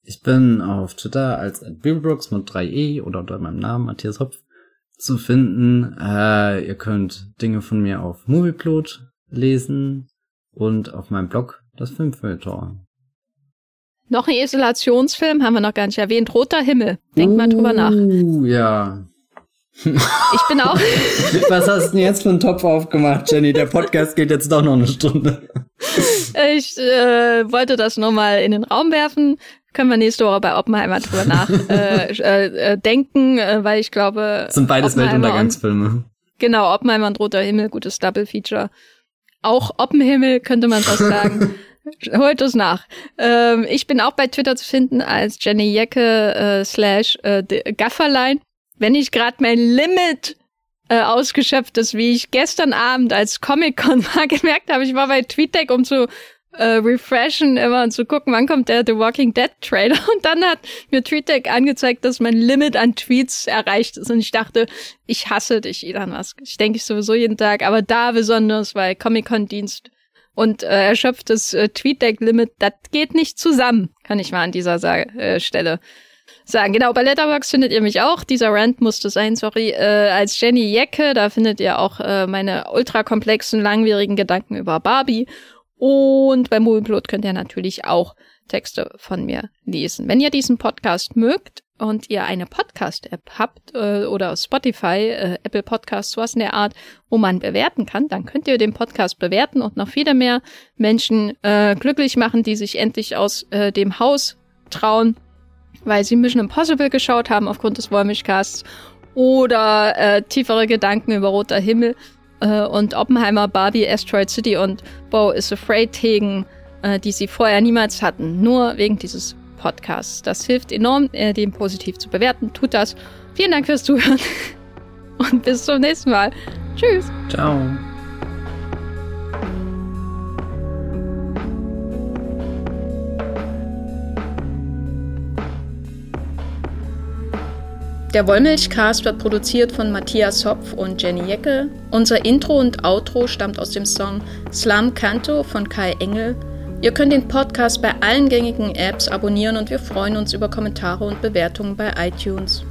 Ich bin auf Twitter als Billbrooks mit 3e oder unter meinem Namen Matthias Hopf zu finden. Äh, ihr könnt Dinge von mir auf Movieplot lesen und auf meinem Blog das Filmfilter. Noch ein Isolationsfilm haben wir noch gar nicht erwähnt. Roter Himmel. Denk uh, mal drüber nach. Uh, ja. Ich bin auch. (laughs) Was hast du denn jetzt für einen Topf aufgemacht, Jenny? Der Podcast geht jetzt doch noch eine Stunde. Ich äh, wollte das nur mal in den Raum werfen. Können wir nächste Woche bei Oppenheimer drüber nachdenken, (laughs) äh, äh, äh, denken, äh, weil ich glaube. Das sind beides Weltuntergangsfilme. Genau, Oppenheimer und Roter Himmel, gutes Double Feature. Auch Oppenhimmel könnte man fast (laughs) sagen. Holt es nach. Ähm, ich bin auch bei Twitter zu finden als Jenny Jecke äh, slash äh, Gafferlein. Wenn ich gerade mein Limit äh, ausgeschöpft ist, wie ich gestern Abend als Comic-Con (laughs) mal gemerkt habe, ich war bei TweetDeck, um zu äh, refreshen immer und zu gucken, wann kommt der The Walking Dead Trailer. (laughs) Und dann hat mir TweetDeck angezeigt, dass mein Limit an Tweets erreicht ist. Und ich dachte, ich hasse dich, Elon Musk. Ich denke ich sowieso jeden Tag, aber da besonders, weil Comic-Con-Dienst und äh, erschöpftes äh, TweetDeck-Limit, das geht nicht zusammen, kann ich mal an dieser Sa äh, Stelle sagen. Genau, bei Letterboxd findet ihr mich auch. Dieser Rant musste sein, sorry, äh, als Jenny Jecke. Da findet ihr auch äh, meine ultrakomplexen, langwierigen Gedanken über Barbie. Und beim Movieplot könnt ihr natürlich auch Texte von mir lesen. Wenn ihr diesen Podcast mögt und ihr eine Podcast-App habt äh, oder Spotify, äh, Apple Podcasts, sowas in der Art, wo man bewerten kann, dann könnt ihr den Podcast bewerten und noch viele mehr Menschen äh, glücklich machen, die sich endlich aus äh, dem Haus trauen, weil sie Mission Impossible geschaut haben aufgrund des Wollmilchcasts oder äh, tiefere Gedanken über roter Himmel äh, und Oppenheimer, Barbie, Asteroid City und Bo is Afraid hegen, äh, die sie vorher niemals hatten, nur wegen dieses Podcasts. Das hilft enorm, äh, den positiv zu bewerten. Tut das. Vielen Dank fürs Zuhören (laughs) und bis zum nächsten Mal. Tschüss. Ciao. Der Wollmilchcast wird produziert von Matthias Hopf und Jenny Jecke. Unser Intro und Outro stammt aus dem Song Slam Canto von Kai Engel. Ihr könnt den Podcast bei allen gängigen Apps abonnieren und wir freuen uns über Kommentare und Bewertungen bei iTunes.